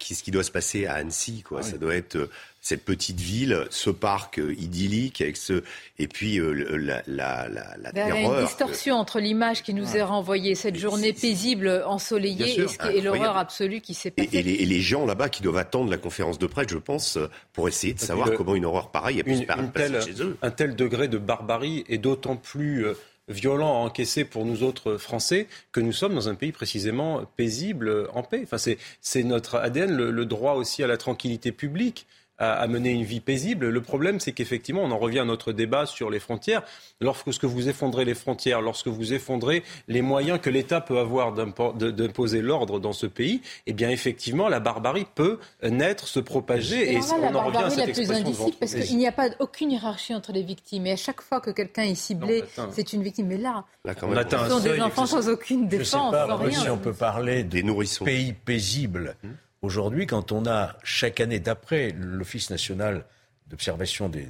ce qui doit se passer à Annecy. Quoi. Ça doit être euh, cette petite ville, ce parc euh, idyllique avec ce et puis la, la, la, la terreur. Il y a une distorsion entre l'image qui nous est renvoyée, cette journée paisible ensoleillée et, l'horreur absolue qui s'est passée. Et, les, gens là-bas qui doivent attendre la conférence de presse, je pense, pour essayer de savoir comment une horreur pareille a pu se passer chez eux. Un tel degré de barbarie est d'autant plus violent à encaisser pour nous autres Français que nous sommes dans un pays précisément paisible, en paix. Enfin, c'est notre ADN, le, droit aussi à la tranquillité publique à, mener une vie paisible. Le problème, c'est qu'effectivement, on en revient à notre débat sur les frontières. Lorsque vous effondrez les frontières, lorsque vous effondrez les moyens que l'État peut avoir d'imposer l'ordre dans ce pays, eh bien, effectivement, la barbarie peut naître, se propager. Et, on en revient à cette la plus indicible, parce qu'il n'y a pas aucune hiérarchie entre les victimes. Et à chaque fois que quelqu'un est ciblé, c'est une victime. Mais là, on atteint ce sont des enfants sans aucune défense. Je sais pas, si on peut parler des nourrissons. pays paisibles. Hum. Aujourd'hui, quand on a chaque année, d'après l'Office national d'observation des,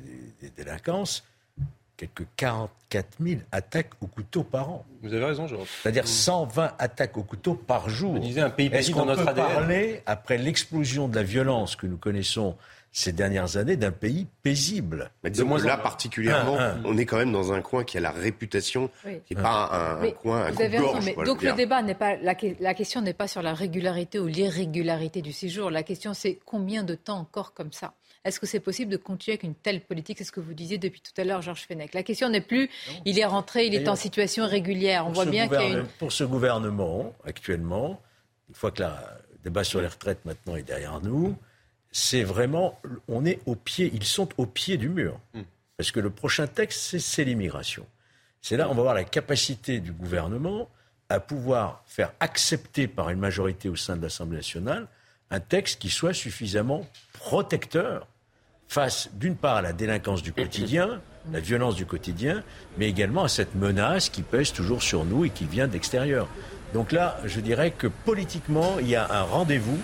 délinquances, quelques 44 000 attaques au couteau par an. Vous avez raison, Georges. C'est-à-dire 120 attaques au couteau par jour. un pays Est-ce qu'on peut parler, après l'explosion de la violence que nous connaissons ces dernières années d'un pays paisible. Mais disons là, particulièrement, on est quand même dans un coin qui a la réputation, qui n'est pas un, coin, un coup donc le débat n'est pas, la, question n'est pas sur la régularité ou l'irrégularité du séjour. La question, c'est combien de temps encore comme ça? Est-ce que c'est possible de continuer avec une telle politique? C'est ce que vous disiez depuis tout à l'heure, Georges Fenech. La question n'est plus, il est rentré, il est en situation régulière. On voit bien qu'il y a une... Pour ce gouvernement, actuellement, une fois que le débat sur les retraites maintenant est derrière nous, c'est vraiment, on est au pied, ils sont au pied du mur. Hmm. Parce que le prochain texte, c'est l'immigration. C'est là, on va voir la capacité du gouvernement à pouvoir faire accepter par une majorité au sein de l'Assemblée nationale un texte qui soit suffisamment protecteur face, d'une part, à la délinquance du quotidien, la violence du quotidien, mais également à cette menace qui pèse toujours sur nous et qui vient d'extérieur. Donc là, je dirais que politiquement, il y a un rendez-vous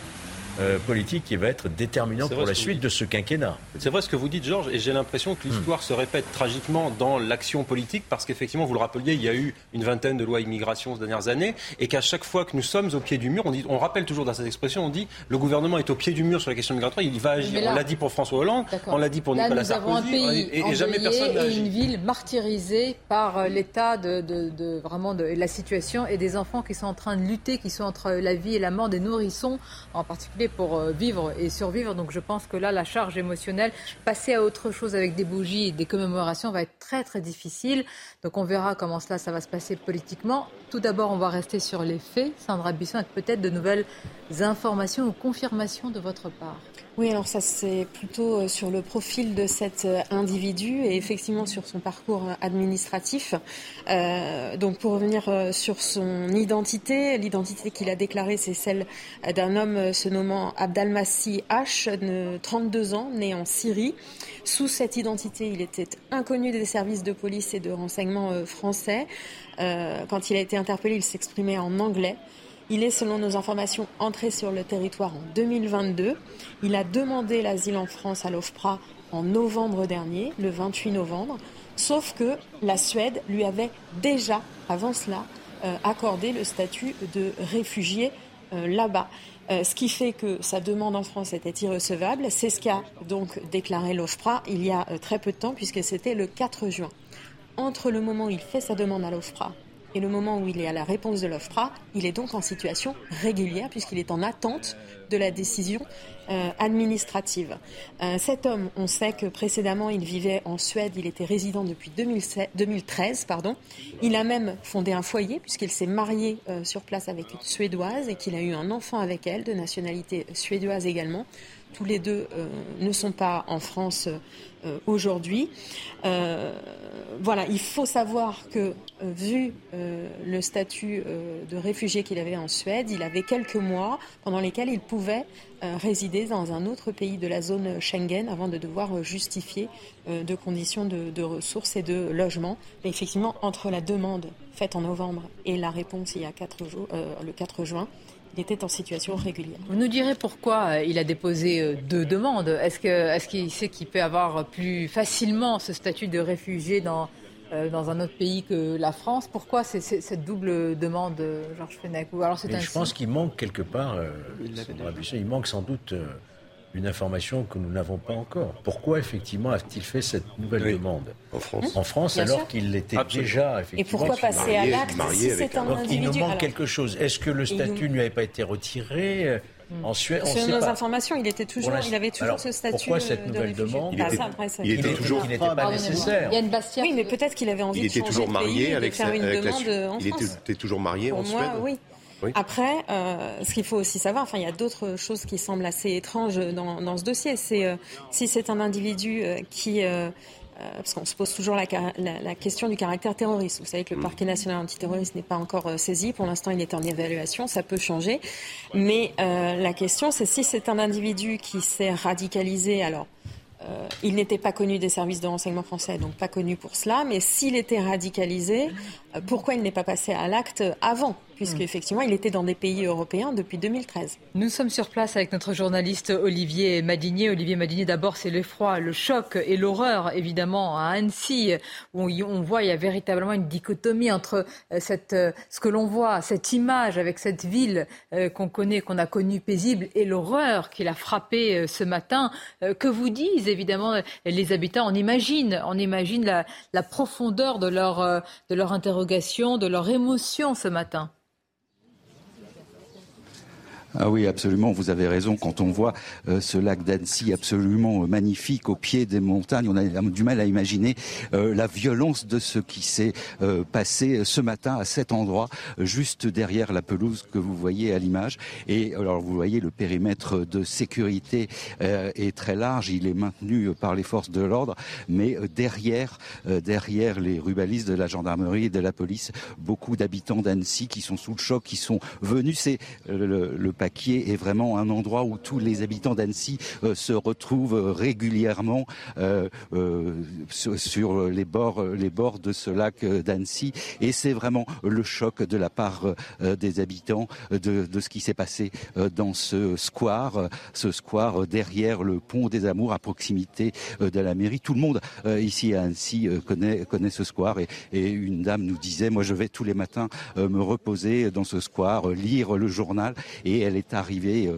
euh, politique qui va être déterminant pour la suite de ce quinquennat. C'est vrai ce que vous dites, Georges, et j'ai l'impression que l'histoire se répète tragiquement dans l'action politique, parce qu'effectivement, vous le rappeliez, il y a eu une vingtaine de lois immigration ces dernières années, et qu'à chaque fois que nous sommes au pied du mur, on, dit, on rappelle toujours dans cette expression, on dit le gouvernement est au pied du mur sur la question migratoire, il va agir. on l'a dit pour François Hollande, on l'a dit pour Nicolas Sarkozy, et, jamais personne n'a une ville martyrisée par euh, l'état de, de, vraiment de la situation et des enfants qui sont en train de lutter, qui sont entre la vie et la mort des nourrissons, en particulier pour euh, vivre et survivre. Donc je pense que là, la charge émotionnelle, passer à autre chose avec des bougies des commémorations va être très très difficile. Donc on verra comment cela ça va se passer politiquement. Tout d'abord, on va rester sur les faits. Sandra Bisson, avec peut-être de nouvelles informations ou confirmations de votre part? Oui, alors ça c'est plutôt euh, sur le profil de cet euh, individu et effectivement sur son parcours euh, administratif. Donc pour revenir sur son identité, l'identité qu'il a déclarée c'est celle d'un homme se nommant Abdalmassi H, de 32 ans, né en Syrie. Sous cette identité, il était inconnu des services de police et de renseignement français. Quand il a été interpellé, il s'exprimait en anglais. Il est, selon nos informations, entré sur le territoire en 2022. Il a demandé l'asile en France à l'OFPRA en novembre dernier, le 28 novembre, sauf que la Suède lui avait déjà, avant cela, euh, accordé le statut de réfugié euh, là-bas. Euh, ce qui fait que sa demande en France était irrecevable. C'est ce qu'a donc déclaré l'OFPRA il y a très peu de temps, puisque c'était le 4 juin. Entre le moment où il fait sa demande à l'OFPRA et le moment où il est à la réponse de l'OFPRA, il est donc en situation régulière puisqu'il est en attente de la décision euh, administrative. Euh, cet homme, on sait que précédemment, il vivait en Suède, il était résident depuis 2013. Pardon. Il a même fondé un foyer puisqu'il s'est marié euh, sur place avec une Suédoise et qu'il a eu un enfant avec elle, de nationalité suédoise également. Tous les deux ne sont pas en France euh, aujourd'hui. Euh, voilà, il faut savoir que, euh, vu le statut de réfugié qu'il avait en Suède, il avait quelques mois pendant lesquels il pouvait résider dans un autre pays de la zone Schengen avant de devoir justifier de conditions de, ressources et de logement. Mais effectivement, entre la demande faite en novembre et la réponse il y a quatre jours, le 4 juin, il était en situation régulière. Vous nous direz pourquoi euh, il a déposé euh, deux demandes. Est-ce qu'il est qu'il sait qu'il peut avoir plus facilement ce statut de réfugié dans, euh, dans un autre pays que la France? Pourquoi cette double demande, Georges Fenech? Alors c'est Je pense qu'il manque quelque part, il manque sans doute une information que nous n'avons pas encore. Pourquoi effectivement a-t-il fait cette nouvelle demande en France En France, alors qu'il l'était déjà effectivement. Et pourquoi passer à l'acte si c'est un individu Il nous manque quelque chose. Est-ce que le statut ne lui avait pas été retiré hmm. en Suède, Selon nos informations, il était toujours, il avait toujours ce statut. Pourquoi cette nouvelle demande Il était, il était toujours, il n'était pas nécessaire. Oui, mais peut-être qu'il avait envie il était de toujours marié avec, faire une demande en Il était toujours marié en Suède. Oui. Après, euh, ce qu'il faut aussi savoir, enfin, il y a d'autres choses qui semblent assez étranges dans, dans ce dossier. C'est euh, si c'est un individu euh, qui euh, parce qu'on se pose toujours la, la, la, question du caractère terroriste. Vous savez que le mm. parquet national antiterroriste n'est pas encore saisi. Pour l'instant, il est en évaluation. Ça peut changer. Mais la question, c'est si c'est un individu qui s'est radicalisé. Alors, euh, il n'était pas connu des services de renseignement français, donc pas connu pour cela. Mais s'il était radicalisé, euh, pourquoi il n'est pas passé à l'acte avant? Puisque effectivement, il était dans des pays européens depuis 2013. Nous sommes sur place avec notre journaliste Olivier Madinier. Olivier Madinier, d'abord, c'est l'effroi, le choc et l'horreur, évidemment, à Annecy, où on voit il y a véritablement une dichotomie entre euh, cette, ce que l'on voit, cette image avec cette ville qu'on connaît, qu'on a connue paisible, et l'horreur qui l'a frappé ce matin. Que vous disent évidemment les habitants? On imagine, on imagine la, la profondeur de leur, euh, de leur interrogation, de leur émotion ce matin. Ah oui, absolument, vous avez raison. Quand on voit euh, ce lac d'Annecy absolument euh, magnifique au pied des montagnes, on a du mal à imaginer euh, la violence de ce qui s'est passé ce matin à cet endroit, juste derrière la pelouse que vous voyez à l'image. Et alors, vous voyez, le périmètre de sécurité est très large. Il est maintenu par les forces de l'ordre, mais derrière, derrière les rubalistes de la gendarmerie et de la police, beaucoup d'habitants d'Annecy qui sont sous le choc, qui sont venus. C'est le, le qui est, vraiment un endroit où tous les habitants d'Annecy se retrouvent régulièrement sur les bords, les bords de ce lac d'Annecy. Et c'est vraiment le choc de la part des habitants de, ce qui s'est passé dans ce square, ce square derrière le pont des Amours à proximité de la mairie. Tout le monde ici à Annecy connaît, ce square et, et une dame nous disait, moi je vais tous les matins me reposer dans ce square, lire le journal et elle est arrivée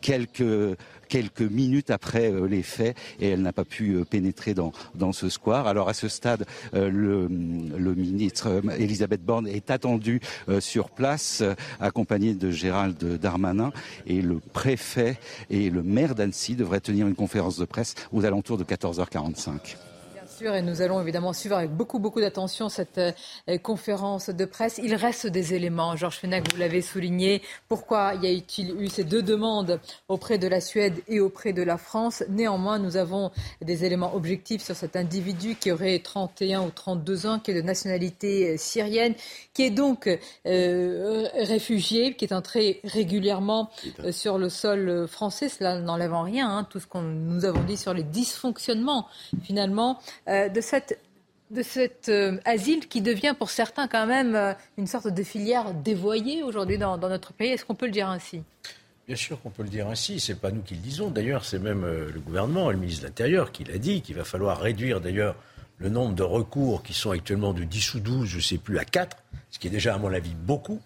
quelques quelques minutes après euh, les faits et elle n'a pas pu euh, pénétrer dans, dans ce square. Alors à ce stade, euh, le, le ministre Elisabeth Borne est attendue sur place, accompagnée de Gérald Darmanin et le préfet et le maire d'Annecy devraient tenir une conférence de presse aux alentours de 14h45 et nous allons évidemment suivre avec beaucoup, beaucoup d'attention cette euh, conférence de presse. Il reste des éléments. Georges Fenech, vous l'avez souligné. Pourquoi y a-t-il eu ces deux demandes auprès de la Suède et auprès de la France? Néanmoins, nous avons des éléments objectifs sur cet individu qui aurait 31 ou 32 ans, qui est de nationalité euh, syrienne, qui est donc euh, réfugié, qui est entré régulièrement sur le sol français. Cela n'enlève en rien hein, tout ce que nous avons dit sur les dysfonctionnements finalement euh, de cette de cet euh, asile qui devient pour certains quand même euh, une sorte de filière dévoyée aujourd'hui dans, notre pays. Est-ce qu'on peut le dire ainsi? Bien sûr qu'on peut le dire ainsi. C'est pas nous qui le disons. D'ailleurs, c'est même le gouvernement, le ministre de l'Intérieur, qui l'a dit qu'il va falloir réduire d'ailleurs le nombre de recours qui sont actuellement de 10 ou 12, je ne sais plus, à 4, ce qui est déjà, à mon avis, beaucoup.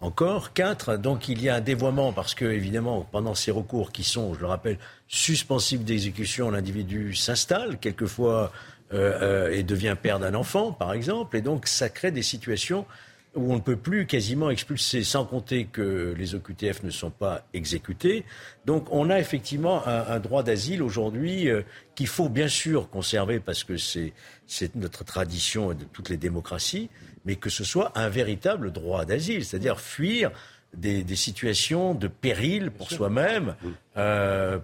Encore 4. Donc il y a un dévoiement parce que, évidemment, pendant ces recours qui sont, je le rappelle, suspensifs d'exécution, l'individu s'installe. Quelquefois, euh, euh, et devient père d'un enfant, par exemple. Et donc, ça crée des situations où on ne peut plus quasiment expulser, sans compter que les OQTF ne sont pas exécutés. Donc on a effectivement un, droit d'asile aujourd'hui euh, qu'il faut bien sûr conserver parce que c'est notre tradition de toutes les démocraties, mais que ce soit un véritable droit d'asile, c'est-à-dire fuir des, situations de péril pour soi-même,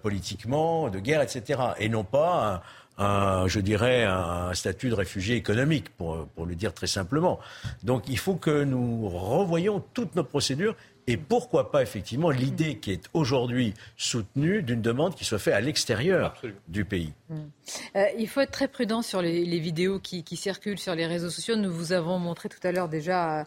politiquement, de guerre, etc. Et non pas je dirais, un statut de réfugié économique, pour, pour le dire très simplement. Donc il faut que nous revoyions toutes nos procédures et pourquoi pas effectivement l'idée qui est aujourd'hui soutenue d'une demande qui soit faite à l'extérieur du pays. Mm. Euh, il faut être très prudent sur les, vidéos qui, circulent sur les réseaux sociaux. Nous vous avons montré tout à l'heure déjà, euh,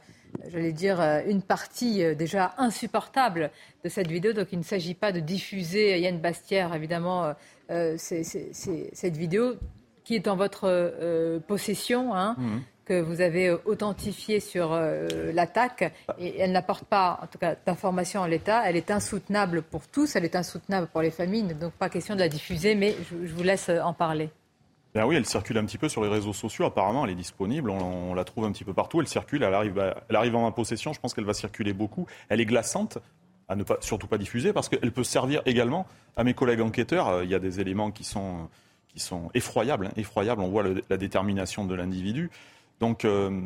j'allais dire, euh, une partie déjà insupportable de cette vidéo. Donc il ne s'agit pas de diffuser Yann Bastière, évidemment, euh, cette vidéo qui est en votre euh, possession. Hein, mhm. que vous avez authentifiée sur euh, l'attaque et elle n'apporte pas, en tout cas, d'informations en l'état. Elle est insoutenable pour tous, elle est insoutenable pour les familles. Donc pas question de la diffuser, mais je, vous laisse en parler. Ben oui, elle circule un petit peu sur les réseaux sociaux. Apparemment, elle est disponible. On, la trouve un petit peu partout. Elle circule. Elle arrive, elle arrive en ma possession. Je pense qu'elle va circuler beaucoup. Elle est glaçante à ne pas, surtout pas diffuser, parce qu'elle peut servir également à mes collègues enquêteurs. Euh, il y a des éléments qui sont, qui sont effroyables, hein, effroyables. On voit la détermination de l'individu. Donc, euh,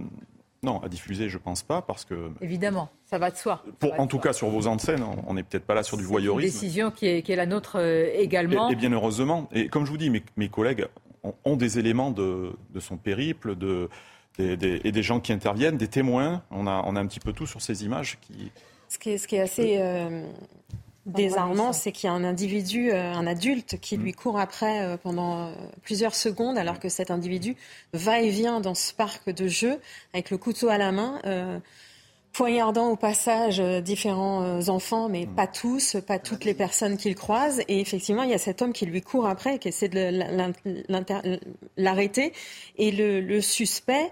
non, à diffuser, je pense pas, parce que... Évidemment, ça va de soi. Pour, en tout cas, sur vos antennes, on n'est peut-être pas là sur du voyeurisme. Une décision qui est, qui est la nôtre euh, également. Et, bien heureusement. Et comme je vous dis, mes, mes collègues ont, des éléments de, de son périple, de, des, et des gens qui interviennent, des témoins. On a, on a un petit peu tout sur ces images qui, ce qui est, assez euh, désarmant, c'est qu'il y a un individu, euh, un adulte, qui lui court après euh, pendant plusieurs secondes, alors que cet individu va et vient dans ce parc de jeux avec le couteau à la main. Poignardant au passage différents enfants, mais pas tous, pas toutes les personnes qu'il croise. Et effectivement, il y a cet homme qui lui court après qui essaie de l'arrêter. Et le, le suspect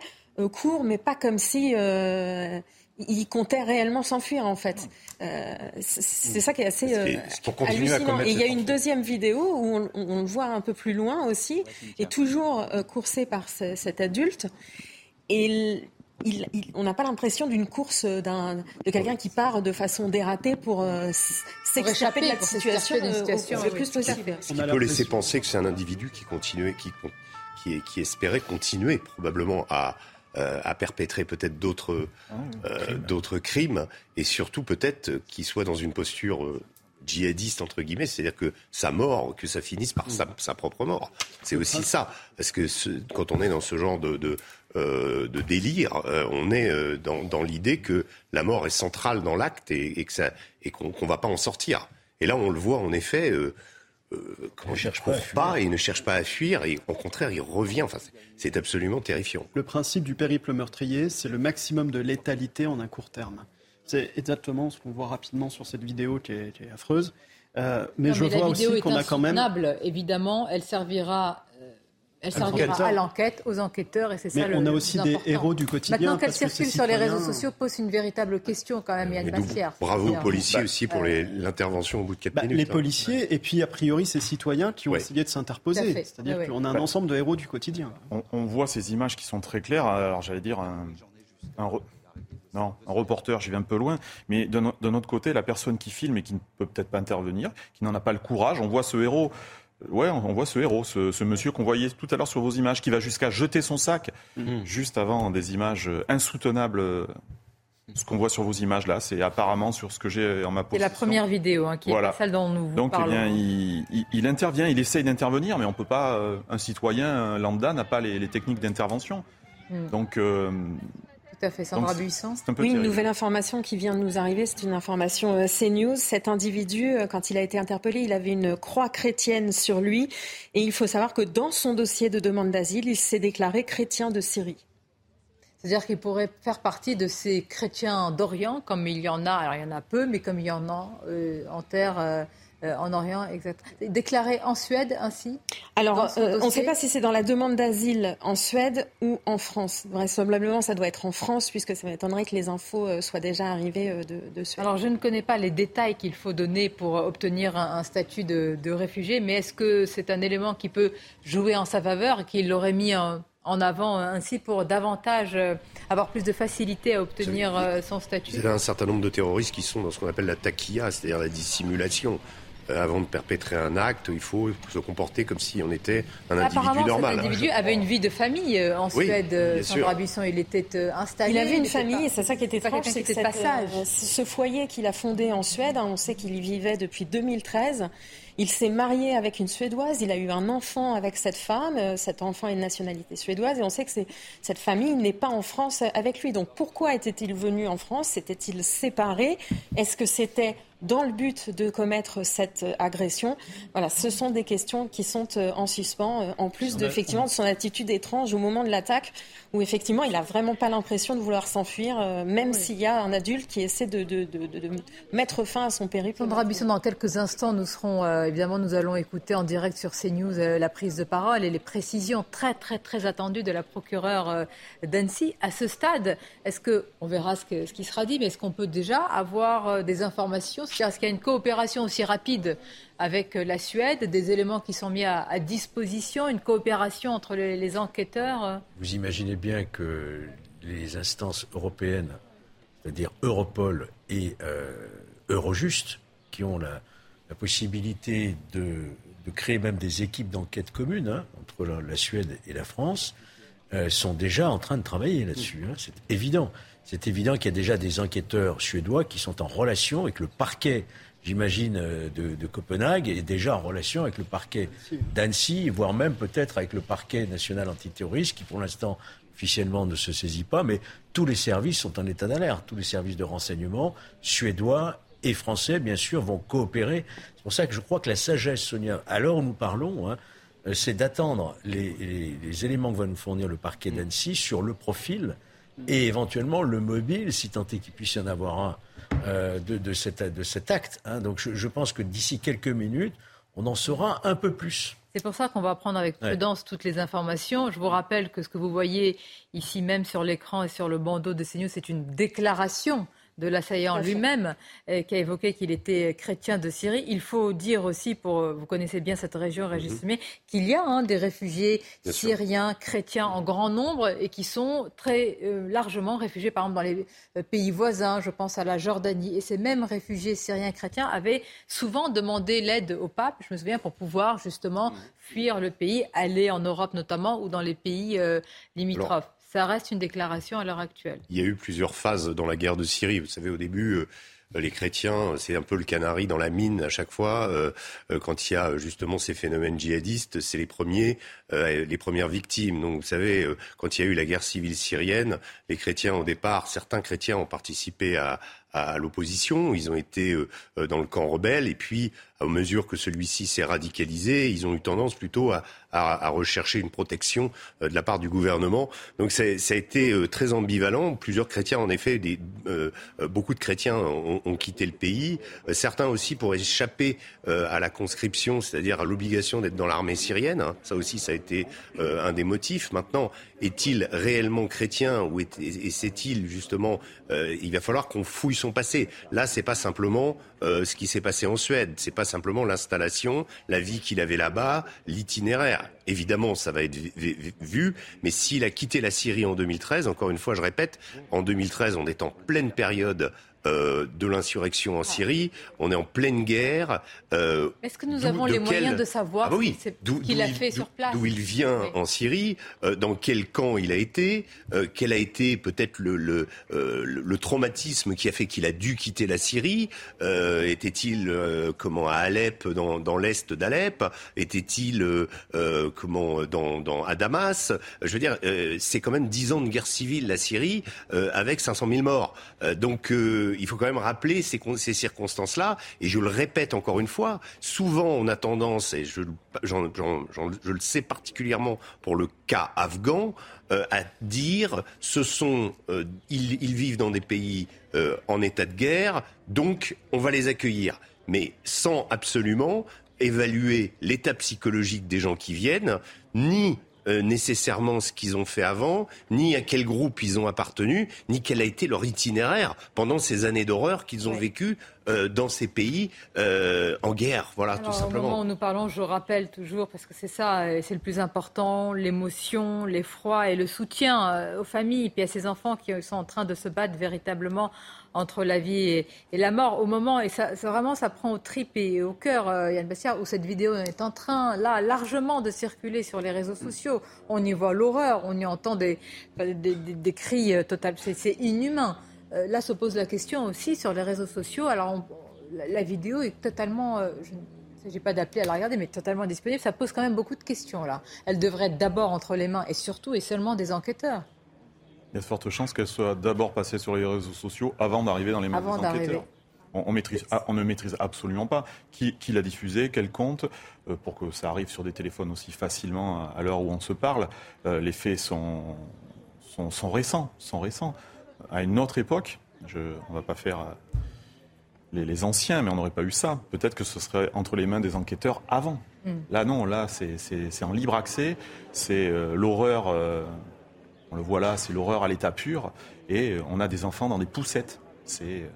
court, mais pas comme si il comptait réellement s'enfuir en fait. Euh, c'est ça qui est assez euh, hallucinant. Et il y a une deuxième vidéo où on, le voit un peu plus loin aussi, et toujours euh, coursé par cet adulte. Et on n'a pas l'impression d'une course de quelqu'un qui part de façon dératée pour s'échapper de la situation, le plus possible. Ce qui peut laisser penser que c'est un individu qui continuait, qui, qui, qui espérait continuer probablement à euh, à perpétrer peut-être d'autres ah euh, d'autres crimes et surtout peut-être qu'il soit dans une posture euh, djihadiste entre guillemets, c'est-à-dire que sa mort, que ça finisse par sa, sa propre mort. C'est aussi ça, parce que ce, quand on est dans ce genre de, de de délire. on est dans, l'idée que la mort est centrale dans l'acte et, que ça et qu'on ne va pas en sortir. Et là, on le voit en effet. Euh, il ne cherche pas, et il ne cherche pas à fuir, et au contraire, il revient. Enfin, c'est absolument terrifiant. Le principe du périple meurtrier, c'est le maximum de létalité en un court terme. C'est exactement ce qu'on voit rapidement sur cette vidéo qui est, affreuse. Euh, mais je vois aussi qu'on a quand même. Évidemment, elle servira elle servira à l'enquête, aux enquêteurs, et c'est ça le on a aussi des héros du quotidien. Maintenant qu'elle circule sur les réseaux sociaux, pose une véritable question quand même, Yann Bastière. Bravo aux policiers aussi pour l'intervention au bout de 4 bah, minutes. Les hein. policiers, et puis a priori ces citoyens qui ont essayé de s'interposer. C'est-à-dire qu'on a un bah, ensemble de héros du quotidien. On, voit ces images qui sont très claires. Alors j'allais dire un, non, un reporter, j'y vais un peu loin, mais d'un autre côté, la personne qui filme et qui ne peut peut-être pas intervenir, qui n'en a pas le courage, on voit ce héros Ouais, on voit ce héros, ce, monsieur qu'on voyait tout à l'heure sur vos images, qui va jusqu'à jeter son sac, mhm. juste avant des images insoutenables. Ce qu'on voit sur vos images là, c'est apparemment sur ce que j'ai en ma possession. C'est la première vidéo hein, qui est celle dont nous Donc, eh bien, il, intervient, il essaye d'intervenir, mais on peut pas. Euh, un citoyen lambda n'a pas les, techniques d'intervention. Hmm. Donc, euh, tout à fait, Sandra Buisson. Oui, une nouvelle information qui vient de nous arriver, c'est une information euh, CNews. Cet individu, euh, quand il a été interpellé, il avait une croix chrétienne sur lui. Et il faut savoir que dans son dossier de demande d'asile, il s'est déclaré chrétien de Syrie. C'est-à-dire qu'il pourrait faire partie de ces chrétiens d'Orient, comme il y en a, alors il y en a peu, mais comme il y en a euh, en terre euh, en Orient, exact. Déclaré en Suède ainsi Alors, euh, on ne sait pas si c'est dans la demande d'asile en Suède ou en France. Vraisemblablement, ça doit être en France, puisque ça m'étonnerait que les infos euh, soient déjà arrivées de, Suède. Alors, je ne connais pas les détails qu'il faut donner pour obtenir un, statut de, réfugié, mais est-ce que c'est un élément qui peut jouer en sa faveur et qu'il l'aurait mis en, avant ainsi pour davantage avoir plus de facilité à obtenir son statut? Il y a un certain nombre de terroristes qui sont dans ce qu'on appelle la taquilla, c'est-à-dire la dissimulation. Euh, avant de perpétrer un acte, il faut se comporter comme si on était un individu normal. Cet individu avait une vie de famille euh, en Suède. Euh, Sandra Buisson, il était installé. Il avait une famille, c'est ça qui était étrange, c'est que ce foyer qu'il a fondé en Suède, hein, on sait qu'il y vivait depuis 2013. Il s'est marié avec une Suédoise, il a eu un enfant avec cette femme, cet enfant est de nationalité suédoise, et on sait que cette famille n'est pas en France avec lui. Donc pourquoi était-il venu en France? S'était-il séparé? Est-ce que c'était dans le but de commettre cette agression Voilà, ce sont des questions qui sont euh, en suspens, euh, en plus de, effectivement, de son attitude étrange au moment de l'attaque, où effectivement, il n'a vraiment pas l'impression de vouloir s'enfuir, euh, même s'il y a un adulte qui essaie de, de, mettre fin à son périple. Sandra Bisson, dans quelques instants, nous serons, évidemment, nous allons écouter en direct sur CNews la prise de parole et les précisions très, très, très attendues de la procureure d'Annecy. À ce stade, est-ce que, on verra ce, ce qui sera dit, mais est-ce qu'on peut déjà avoir des informations est-ce qu'il y a une coopération aussi rapide avec la Suède, des éléments qui sont mis à, disposition, une coopération entre les, enquêteurs Vous imaginez bien que les instances européennes, c'est-à-dire Europol et euh, Eurojust, qui ont la, possibilité de, créer même des équipes d'enquête communes hein, entre la, Suède et la France, euh, sont déjà en train de travailler là-dessus. Hein. c'est évident. C'est évident qu'il y a déjà des enquêteurs suédois qui sont en relation avec le parquet, j'imagine, euh, de, Copenhague, et déjà en relation avec le parquet d'Annecy, voire même peut-être avec le parquet national antiterroriste, qui pour l'instant officiellement ne se saisit pas, mais tous les services sont en état d'alerte. Tous les services de renseignement suédois et français, bien sûr, vont coopérer. C'est pour ça que je crois que la sagesse, Sonia, à l'heure où nous parlons, hein, euh, c'est d'attendre les, les, éléments que va nous fournir le parquet d'Annecy sur le profil et éventuellement le mobile, si tant est qu'il puisse y en avoir un, euh, de, de, cet, de, cet, acte. Hein. Donc je, je, pense que d'ici quelques minutes, on en saura un peu plus. C'est pour ça qu'on va prendre avec prudence toutes les informations. Je vous rappelle que ce que vous voyez ici même sur l'écran et sur le bandeau de CNews, c'est une déclaration de l'assaillant lui-même, euh, qui a évoqué qu'il était chrétien de Syrie. Il faut dire aussi, pour euh, vous connaissez bien cette région, Régis mhm. qu'il y a hein, des réfugiés syriens chrétiens en grand nombre et qui sont très euh, largement réfugiés, par exemple, dans les pays voisins. Je pense à la Jordanie. Et ces mêmes réfugiés syriens chrétiens avaient souvent demandé l'aide au pape, je me souviens, pour pouvoir justement mhm. fuir le pays, aller en Europe notamment ou dans les pays limitrophes. Ça reste une déclaration à l'heure actuelle. Il y a eu plusieurs phases dans la guerre de Syrie. Vous savez, au début, euh, les chrétiens, c'est un peu le canari dans la mine à chaque fois. quand il y a justement ces phénomènes djihadistes, c'est les premiers, les premières victimes. Donc, vous savez, quand il y a eu la guerre civile syrienne, les chrétiens, au départ, certains chrétiens ont participé à, l'opposition, ils ont été euh, euh, dans le camp rebelle, et puis, à mesure que celui-ci s'est radicalisé, ils ont eu tendance plutôt à, à, rechercher une protection euh, de la part du gouvernement. Donc ça, a été très ambivalent. Plusieurs chrétiens, en effet, des, beaucoup de chrétiens ont, ont, quitté le pays. Certains aussi pour échapper à la conscription, c'est-à-dire à, l'obligation d'être dans l'armée syrienne. Hein. Ça aussi, ça a été un des motifs. Maintenant, est-il réellement chrétien ou est, et c'est-il justement Il va falloir qu'on fouille son passé. Là, c'est pas simplement euh, ce qui s'est passé en Suède, c'est pas simplement l'installation, la vie qu'il avait là-bas, l'itinéraire. Évidemment, ça va être vu, mais s'il a quitté la Syrie en 2013, encore une fois, je répète, en 2013, on est en pleine période euh, de l'insurrection en Syrie. On est en pleine guerre. Euh, Est-ce que nous avons les moyens de savoir ah bah qu'il a fait sur place D'où il vient en Syrie, euh, dans quel camp il a été, quel a été peut-être le, le, le, traumatisme qui a fait qu'il a dû quitter la Syrie. Était-il comment à Alep, dans, dans l'est d'Alep Était-il comment dans, dans, à Damas Je veux dire, c'est quand même dix ans de guerre civile la Syrie avec 500 000 morts. donc il faut quand même rappeler ces, ces circonstances-là. Et je le répète encore une fois, souvent on a tendance, et je, le sais particulièrement pour le cas afghan, euh, à dire ce sont euh, ils, ils, vivent dans des pays euh, en état de guerre, donc on va les accueillir, mais sans absolument évaluer l'état psychologique des gens qui viennent, ni euh, nécessairement ce qu'ils ont fait avant, ni à quel groupe ils ont appartenu, ni quel a été leur itinéraire pendant ces années d'horreur qu'ils ont vécues euh, dans ces pays euh, en guerre. Voilà, tout simplement. Au moment où nous parlons, je rappelle toujours, parce que c'est ça, c'est le plus important, l'émotion, l'effroi et le soutien aux familles, puis à ces enfants qui sont en train de se battre véritablement entre la vie et, la mort. Au moment, et ça, vraiment, ça prend au trip et au cœur, euh, Yann Bassia, où cette vidéo est en train, là, largement de circuler sur les réseaux sociaux. On y voit l'horreur, on y entend des, des, cris euh, total. C'est inhumain. Euh, là se pose la question aussi sur les réseaux sociaux. Alors, la, vidéo est totalement. je ne s'agit pas d'appeler à la regarder, mais totalement disponible. Ça pose quand même beaucoup de questions, là. Elle devrait être d'abord entre les mains et surtout et seulement des enquêteurs il y a de fortes chances qu'elle soit d'abord passée sur les réseaux sociaux avant d'arriver dans les mains des enquêteurs. On, maîtrise, on, ne maîtrise absolument pas qui, l'a diffusé, quel compte, euh, pour que ça arrive sur des téléphones aussi facilement à l'heure où on se parle. Euh, les faits sont, sont, récents, sont récents. À une autre époque, je, on ne va pas faire euh, les, anciens, mais on n'aurait pas eu ça. Peut-être que ce serait entre les mains des enquêteurs avant. Mm. Là, non, là, c'est en libre accès. C'est l'horreur on le voit là, c'est l'horreur à l'état pur. Et on a des enfants dans des poussettes. C'est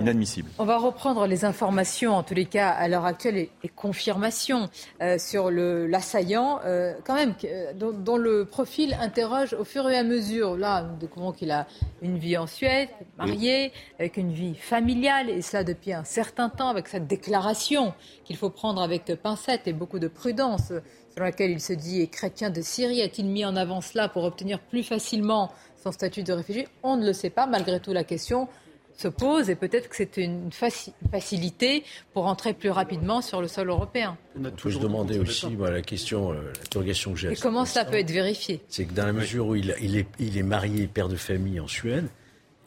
inadmissible. On va reprendre les informations, en tous les cas à l'heure actuelle, et, confirmation euh, sur l'assaillant, euh, quand même, euh, dont, le profil interroge au fur et à mesure. Là, nous découvrons qu'il a une vie en Suède, marié, avec une vie familiale, et cela depuis un certain temps, avec cette déclaration qu'il faut prendre avec pincette et beaucoup de prudence selon laquelle il se dit est chrétien de Syrie. A-t-il mis en avant cela pour obtenir plus facilement son statut de réfugié? On ne le sait pas. Malgré tout, la question se pose et peut-être que c'est une facilité pour entrer plus rapidement sur le sol européen. On peut se demander aussi, la question, euh, l'interrogation que j'ai. Et comment cela peut être vérifié? C'est que dans la mesure où il, est, il, est, marié, père de famille en Suède,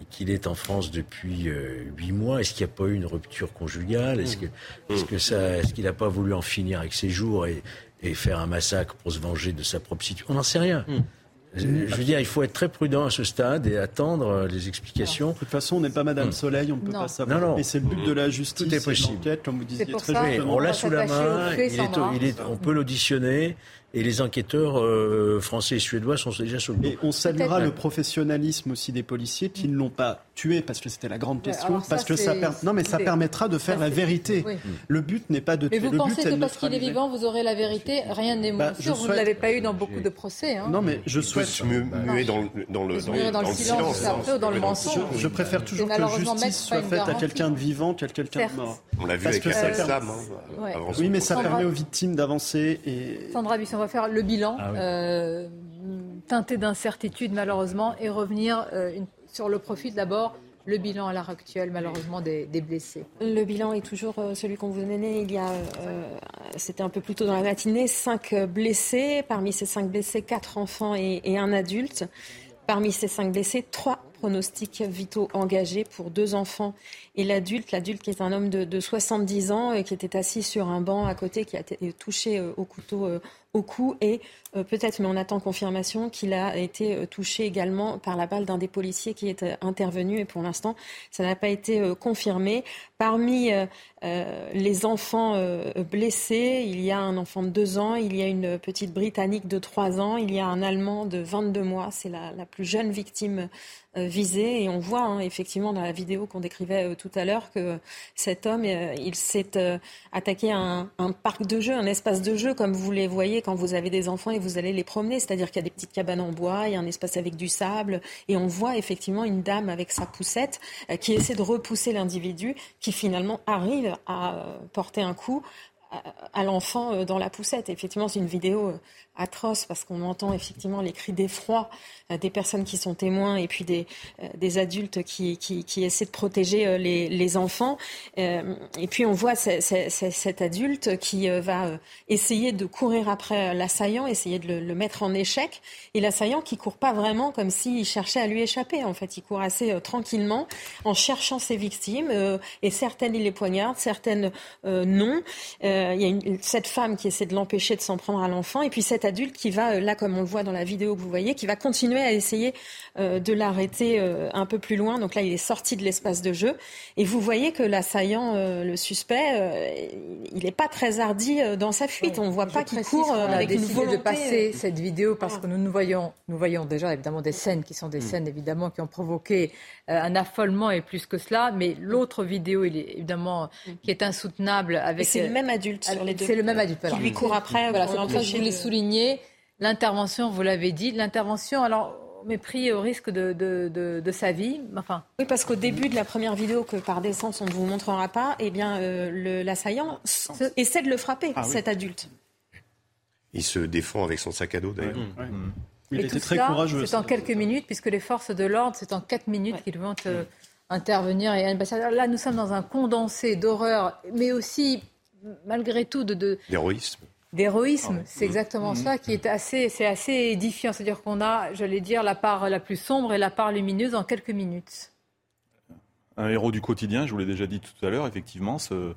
et qu'il est en France depuis euh, huit mois, est-ce qu'il n'y a pas eu une rupture conjugale? Est-ce que, est-ce que ça, est-ce qu'il n'a pas voulu en finir avec ses jours et, et faire un massacre pour se venger de sa propre situation. On n'en sait rien. Hmm. Je veux dire, il faut être très prudent à ce stade et attendre euh, les explications. De toute façon, on n'est pas Madame hmm. Soleil, on ne peut pas savoir. Non, non. Et c'est le but de la justice. Tout est possible. comme vous disiez très justement. On l'a sous la main, il est, on peut l'auditionner et les enquêteurs euh, français et suédois sont déjà sur le Et on saluera le professionnalisme aussi des policiers qui ne l'ont pas tué parce que c'était la grande question, parce que ça non mais ça permettra de faire la vérité. Le but n'est pas de tuer. Mais vous pensez que parce qu'il est vivant, vous aurez la vérité Rien n'est bah, sûr. Vous ne l'avez pas eu dans beaucoup de procès. Hein. Non mais je souhaite muer dans, dans le dans, le silence, dans le mensonge. Je, préfère toujours que justice soit faite à quelqu'un de vivant qu'à quelqu'un de mort. On l'a vu avec la femme. Oui, mais ça permet aux victimes d'avancer et. Sandra Bisson va faire le bilan, ah euh, teinté d'incertitude malheureusement, et revenir euh, sur le profil d'abord le bilan à l'heure actuelle, malheureusement, des, blessés Le bilan est toujours celui qu'on vous donnait il y a, c'était un peu plus tôt dans la matinée, cinq blessés. Parmi ces cinq blessés, quatre enfants et, et un adulte. Parmi ces cinq blessés, trois pronostics vitaux engagés pour deux enfants et l'adulte, l'adulte qui est un homme de, de 70 ans, et qui était assis sur un banc à côté, qui a été touché au couteau au cou et euh, peut-être, mais on attend confirmation, qu'il a été euh, touché également par la balle d'un des policiers qui est euh, intervenu et pour l'instant, ça n'a pas été confirmé. Parmi les enfants blessés, il y a un enfant de 2 ans, il y a une petite Britannique de 3 ans, il y a un Allemand de 22 mois, c'est la, plus jeune victime visée et on voit hein, effectivement dans la vidéo qu'on décrivait tout à l'heure que cet homme, il s'est attaqué à un, un parc de jeu, un espace de jeu comme vous les voyez quand vous avez des enfants et vous allez les promener. C'est-à-dire qu'il y a des petites cabanes en bois, il y a un espace avec du sable, et on voit effectivement une dame avec sa poussette euh, qui essaie de repousser l'individu, qui finalement arrive à euh, porter un coup à l'enfant euh, dans la poussette. Effectivement, c'est une vidéo atroce parce qu'on entend effectivement les cris d'effroi euh, des personnes qui sont témoins et puis des, euh, des adultes qui, qui, essaient de protéger euh, les, les enfants. Et puis on voit cet adulte qui va essayer de courir après l'assaillant, essayer de le, mettre en échec. Et l'assaillant qui court pas vraiment comme s'il cherchait à lui échapper. En fait, il court assez tranquillement en cherchant ses victimes. et certaines il les poignarde, certaines non. Il y a cette femme qui essaie de l'empêcher de s'en prendre à l'enfant. Et puis cette adulte qui va, euh, là comme on le voit dans la vidéo que vous voyez, qui va continuer à essayer euh, de l'arrêter euh, un peu plus loin. Donc là, il est sorti de l'espace de jeu. Et vous voyez que l'assaillant, le suspect, il n'est pas très hardi dans sa fuite. On ne voit pas qu'il court avec une volonté. de passer cette vidéo parce que nous, nous, voyons, nous voyons déjà évidemment des scènes qui sont des mm. scènes évidemment qui ont provoqué un affolement et plus que cela. Mais l'autre vidéo, il est évidemment mm. qui est insoutenable avec. C'est le même adulte sur les deux. C'est le même adulte. Qui lui court après. Voilà, pour je voulais souligner l'intervention, vous l'avez dit, l'intervention, alors mépris au risque de, de, sa vie. Enfin. Oui, parce qu'au début de la première vidéo que par décence on ne vous montrera pas, eh bien euh, l'assaillant essaie de le frapper, ah cet adulte. Il se défend avec son sac à dos d'ailleurs. Il était très courageux. C'est en quelques minutes, puisque les forces de l'ordre, c'est en quatre minutes qu'ils vont euh, intervenir. Et là, nous sommes dans un condensé d'horreur, mais aussi, malgré tout, de... D'héroïsme d'héroïsme. Ah c'est exactement mmh. ça qui est assez, c'est assez édifiant. C'est-à-dire qu'on a, j'allais dire, la part la plus sombre et la part lumineuse en quelques minutes. Un héros du quotidien, je vous l'ai déjà dit tout à l'heure, effectivement, ce,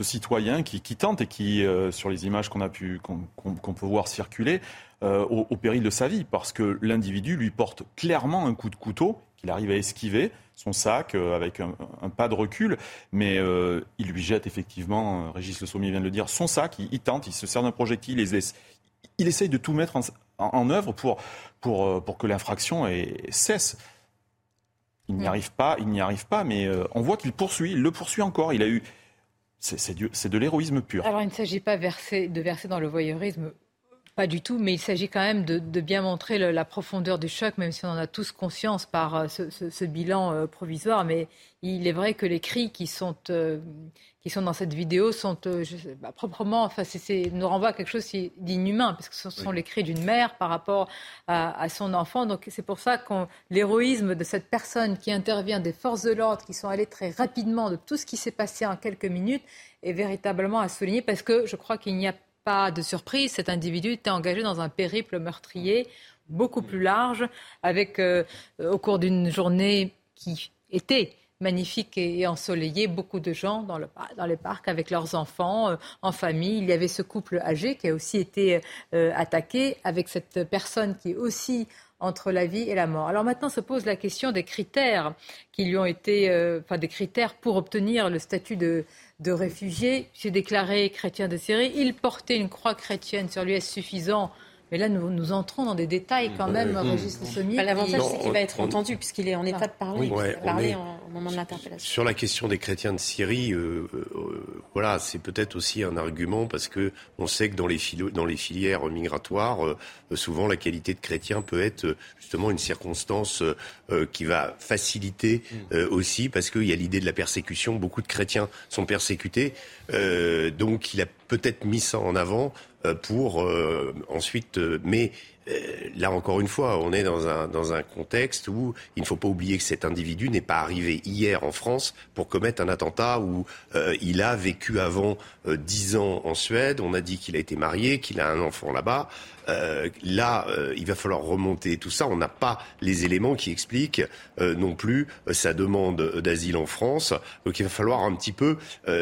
citoyen qui, tente et qui, euh, sur les images qu'on a pu, qu'on, peut voir circuler, euh, au, péril de sa vie, parce que l'individu lui porte clairement un coup de couteau qu'il arrive à esquiver son sac euh, avec un, pas de recul, mais euh, il lui jette effectivement, euh, Régis Le Sommier vient de le dire, son sac, il, tente, il se sert d'un projectile, il, il, essaye de tout mettre en, œuvre pour, pour, pour que l'infraction cesse. Il n'y arrive pas, il n'y arrive pas, mais on voit qu'il poursuit, il le poursuit encore. Il a eu, c'est de l'héroïsme pur. Alors il ne s'agit pas de verser dans le voyeurisme pas du tout, mais il s'agit quand même de, bien montrer la profondeur du choc, même si on en a tous conscience par euh, ce, bilan euh, provisoire. Mais il est vrai que les cris qui sont, euh, qui sont dans cette vidéo sont bah, proprement, enfin, c'est, nous renvoie à quelque chose d'inhumain, parce que ce sont les cris d'une mère par rapport à, son enfant. Donc c'est pour ça que l'héroïsme de cette personne qui intervient, des forces de l'ordre qui sont allées très rapidement de tout ce qui s'est passé en quelques minutes, est véritablement à souligner, parce que je crois qu'il n'y a pas de surprise, cet individu était engagé dans un périple meurtrier beaucoup plus large, avec euh, au cours d'une journée qui était magnifique et ensoleillée, beaucoup de gens dans, le, dans les parcs avec leurs enfants, euh, en famille. Il y avait ce couple âgé qui a aussi été euh, attaqué, avec cette personne qui aussi entre la vie et la mort. Alors maintenant se pose la question des critères qui lui ont été, enfin des critères pour obtenir le statut de, de réfugiés. J'ai déclaré chrétien de Syrie. Il portait une croix chrétienne sur lui. Est-ce suffisant? Mais là, nous, nous entrons dans des détails quand même, Régis Le Sommier. L'avantage, c'est qu'il va être entendu, puisqu'il est en état de parler, parler au moment de l'interpellation. Sur la question des chrétiens de Syrie, euh, euh, voilà, c'est peut-être aussi un argument, parce que on sait que dans les, dans les filières migratoires, euh, souvent la qualité de chrétien peut être justement une circonstance qui va faciliter mm. aussi, parce qu'il y a l'idée de la persécution. Beaucoup de chrétiens sont persécutés, donc il a peut-être mis ça en avant euh, pour euh, ensuite. Euh, mais là encore une fois, on est dans un, dans un contexte où il ne faut pas oublier que cet individu n'est pas arrivé hier en France pour commettre un attentat où euh, il a vécu avant dix ans en Suède. On a dit qu'il a été marié, qu'il a un enfant là-bas. Euh, là, euh, il va falloir remonter tout ça. On n'a pas les éléments qui expliquent euh, non plus sa demande d'asile en France. Donc il va falloir un petit peu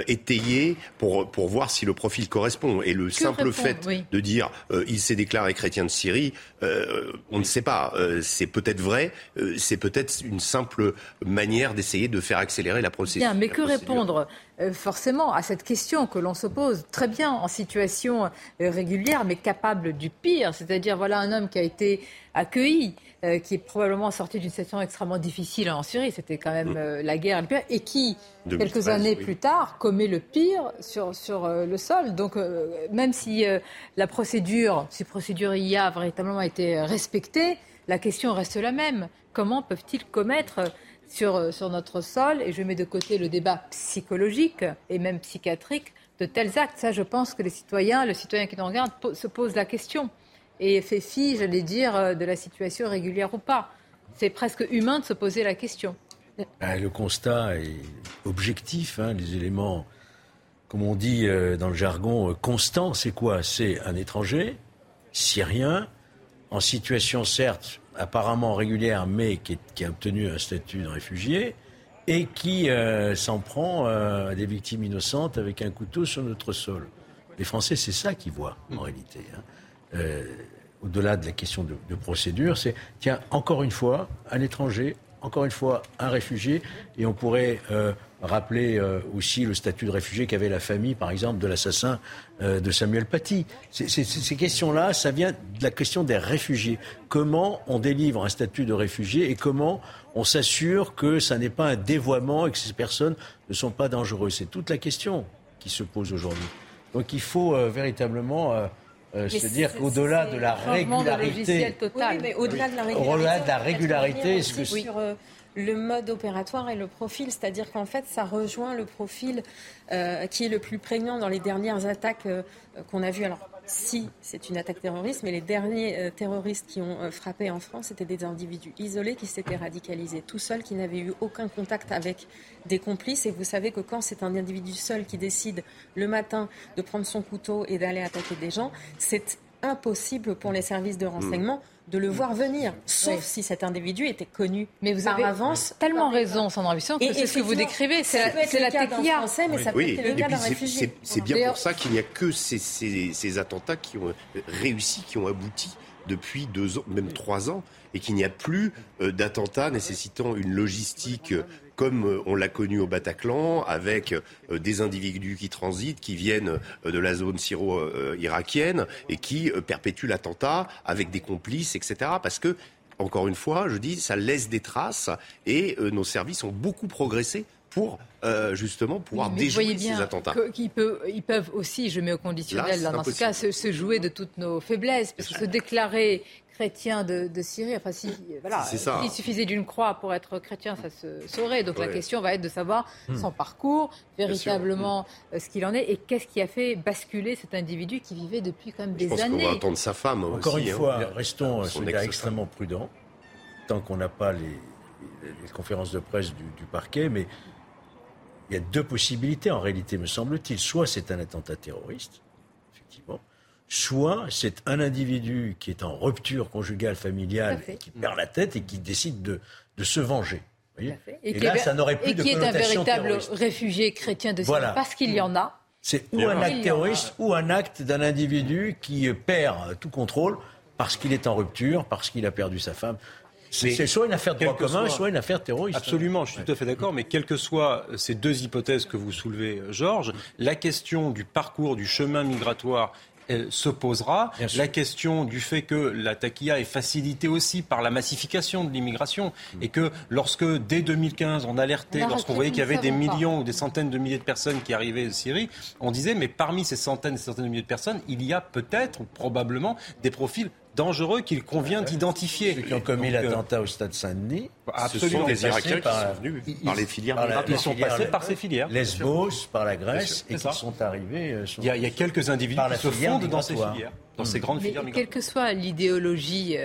étayer pour, pour voir si le profil correspond. Et le simple fait de dire il s'est déclaré chrétien de Syrie, on ne sait pas. c'est peut-être vrai, c'est peut-être une simple manière d'essayer de faire accélérer la procédure. Bien, mais que répondre? euh, forcément à cette question que l'on se pose très bien en situation euh, régulière, mais capable du pire. C'est-à-dire, voilà un homme qui a été accueilli, euh, qui est probablement sorti d'une situation extrêmement difficile en Syrie, c'était quand même mm. la guerre, et qui, quelques années plus tard, commet le pire sur, sur le sol. Donc, même si la procédure, si procédure il y a véritablement été respectée, la question reste la même. Comment peuvent-ils commettre sur, sur notre sol, et je mets de côté le débat psychologique et même psychiatrique de tels actes. Ça, je pense que les citoyens, le citoyen qui nous regarde, se pose la question et fait fi, j'allais dire, euh, de la situation régulière ou pas. C'est presque humain de se poser la question. Ben, le constat est objectif. Hein, les éléments, comme on dit euh, dans le jargon, euh, constant, c'est quoi? C'est un étranger, syrien, en situation certes apparemment régulière, mais qui, a obtenu un statut de réfugié, et qui euh, s'en prend euh, à des victimes innocentes avec un couteau sur notre sol. Les Français, c'est ça qu'ils voient, en réalité. Hein. Euh, au-delà de la question de, de procédure, c'est, tiens, encore une fois, un étranger, encore une fois, un réfugié, et on pourrait rappeler euh, aussi le statut de réfugié qu'avait la famille, par exemple, de l'assassin euh, de Samuel Paty. ces questions-là, ça vient de la question des réfugiés. Comment on délivre un statut de réfugié et comment on s'assure que ça n'est pas un dévoiement et que ces personnes ne sont pas dangereuses? C'est toute la question qui se pose aujourd'hui. Donc il faut euh, véritablement se dire qu'au-delà de la régularité, au-delà de la régularité, de la régularité, est-ce que le mode opératoire et le profil. C'est-à-dire qu'en fait, ça rejoint le profil euh, qui est le plus prégnant dans les dernières attaques euh, qu'on a vues. Alors, si c'est une attaque terroriste, mais les derniers euh, terroristes qui ont frappé en France étaient des individus isolés qui s'étaient radicalisés tout seuls, qui n'avaient eu aucun contact avec des complices. Et vous savez que quand c'est un individu seul qui décide le matin de prendre son couteau et d'aller attaquer des gens, c'est impossible pour les services de renseignement de le voir venir, sauf si cet individu était connu mais vous avez avance. Tellement raison, Sandra Buisson, que c'est ce que vous décrivez, c'est la, la français, mais ça peut être le cas d'un réfugié. C'est bien pour ça qu'il n'y a que ces, ces, attentats qui ont réussi, qui ont abouti depuis deux ans, même trois ans, et qu'il n'y a plus euh, d'attentats nécessitant une logistique comme euh, on l'a connu au Bataclan, avec euh, des individus qui transitent, qui viennent euh, de la zone syro-irakienne et qui perpétuent l'attentat avec des complices, etc. Parce que encore une fois, je dis, ça laisse des traces et nos services ont beaucoup progressé pour justement pouvoir déjouer ces attentats. Ils peuvent, ils peuvent aussi, je mets au conditionnel dans ce cas, se, se, jouer de toutes nos faiblesses, parce que se déclarer chrétien de, Syrie. Enfin, si, voilà, il suffisait d'une croix pour être chrétien, ça se saurait. Donc la question va être de savoir hmm. son parcours, véritablement hmm. euh, ce qu'il en est, et qu'est-ce qui a fait basculer cet individu qui vivait depuis quand même des Je pense années. On va entendre sa femme Encore une hein. fois, restons extrêmement prudents, tant qu'on n'a pas les, conférences de presse du, du parquet, mais il y a deux possibilités en réalité, me semble-t-il. Soit c'est un attentat terroriste, effectivement, soit c'est un individu qui est en rupture conjugale familiale, et qui perd la tête et qui décide de, de se venger. Et, là, ça n'aurait plus et qui est un véritable réfugié chrétien de Syrie, parce qu'il y en a. C'est ou un acte terroriste ou un acte d'un individu qui perd tout contrôle parce qu'il est en rupture, parce qu'il a perdu sa femme. C'est soit une affaire de droit commun, soit... une affaire terroriste. Absolument, je suis tout à fait d'accord, mais quelles que soient ces deux hypothèses que vous soulevez, Georges, la question du parcours, du chemin migratoire se posera. La question du fait que la taquilla est facilitée aussi par la massification de l'immigration et que lorsque, dès 2015, on alertait, lorsqu'on voyait qu'il y avait des millions ou des centaines de milliers de personnes qui arrivaient de Syrie, on disait, mais parmi ces centaines et centaines de milliers de personnes, il y a peut-être, probablement, des profils dangereux qu'il convient d'identifier. Ceux qui ont commis euh, l'attentat au stade Saint-Denis, absolument des Irakiens qui sont venus par les filières. ils sont passés par ces filières. Lesbos, par la Grèce, et qui sont arrivés. il, y a, quelques individus qui se fondent dans ces filières. dans ces grandes filières migratoires. Quelle que soit l'idéologie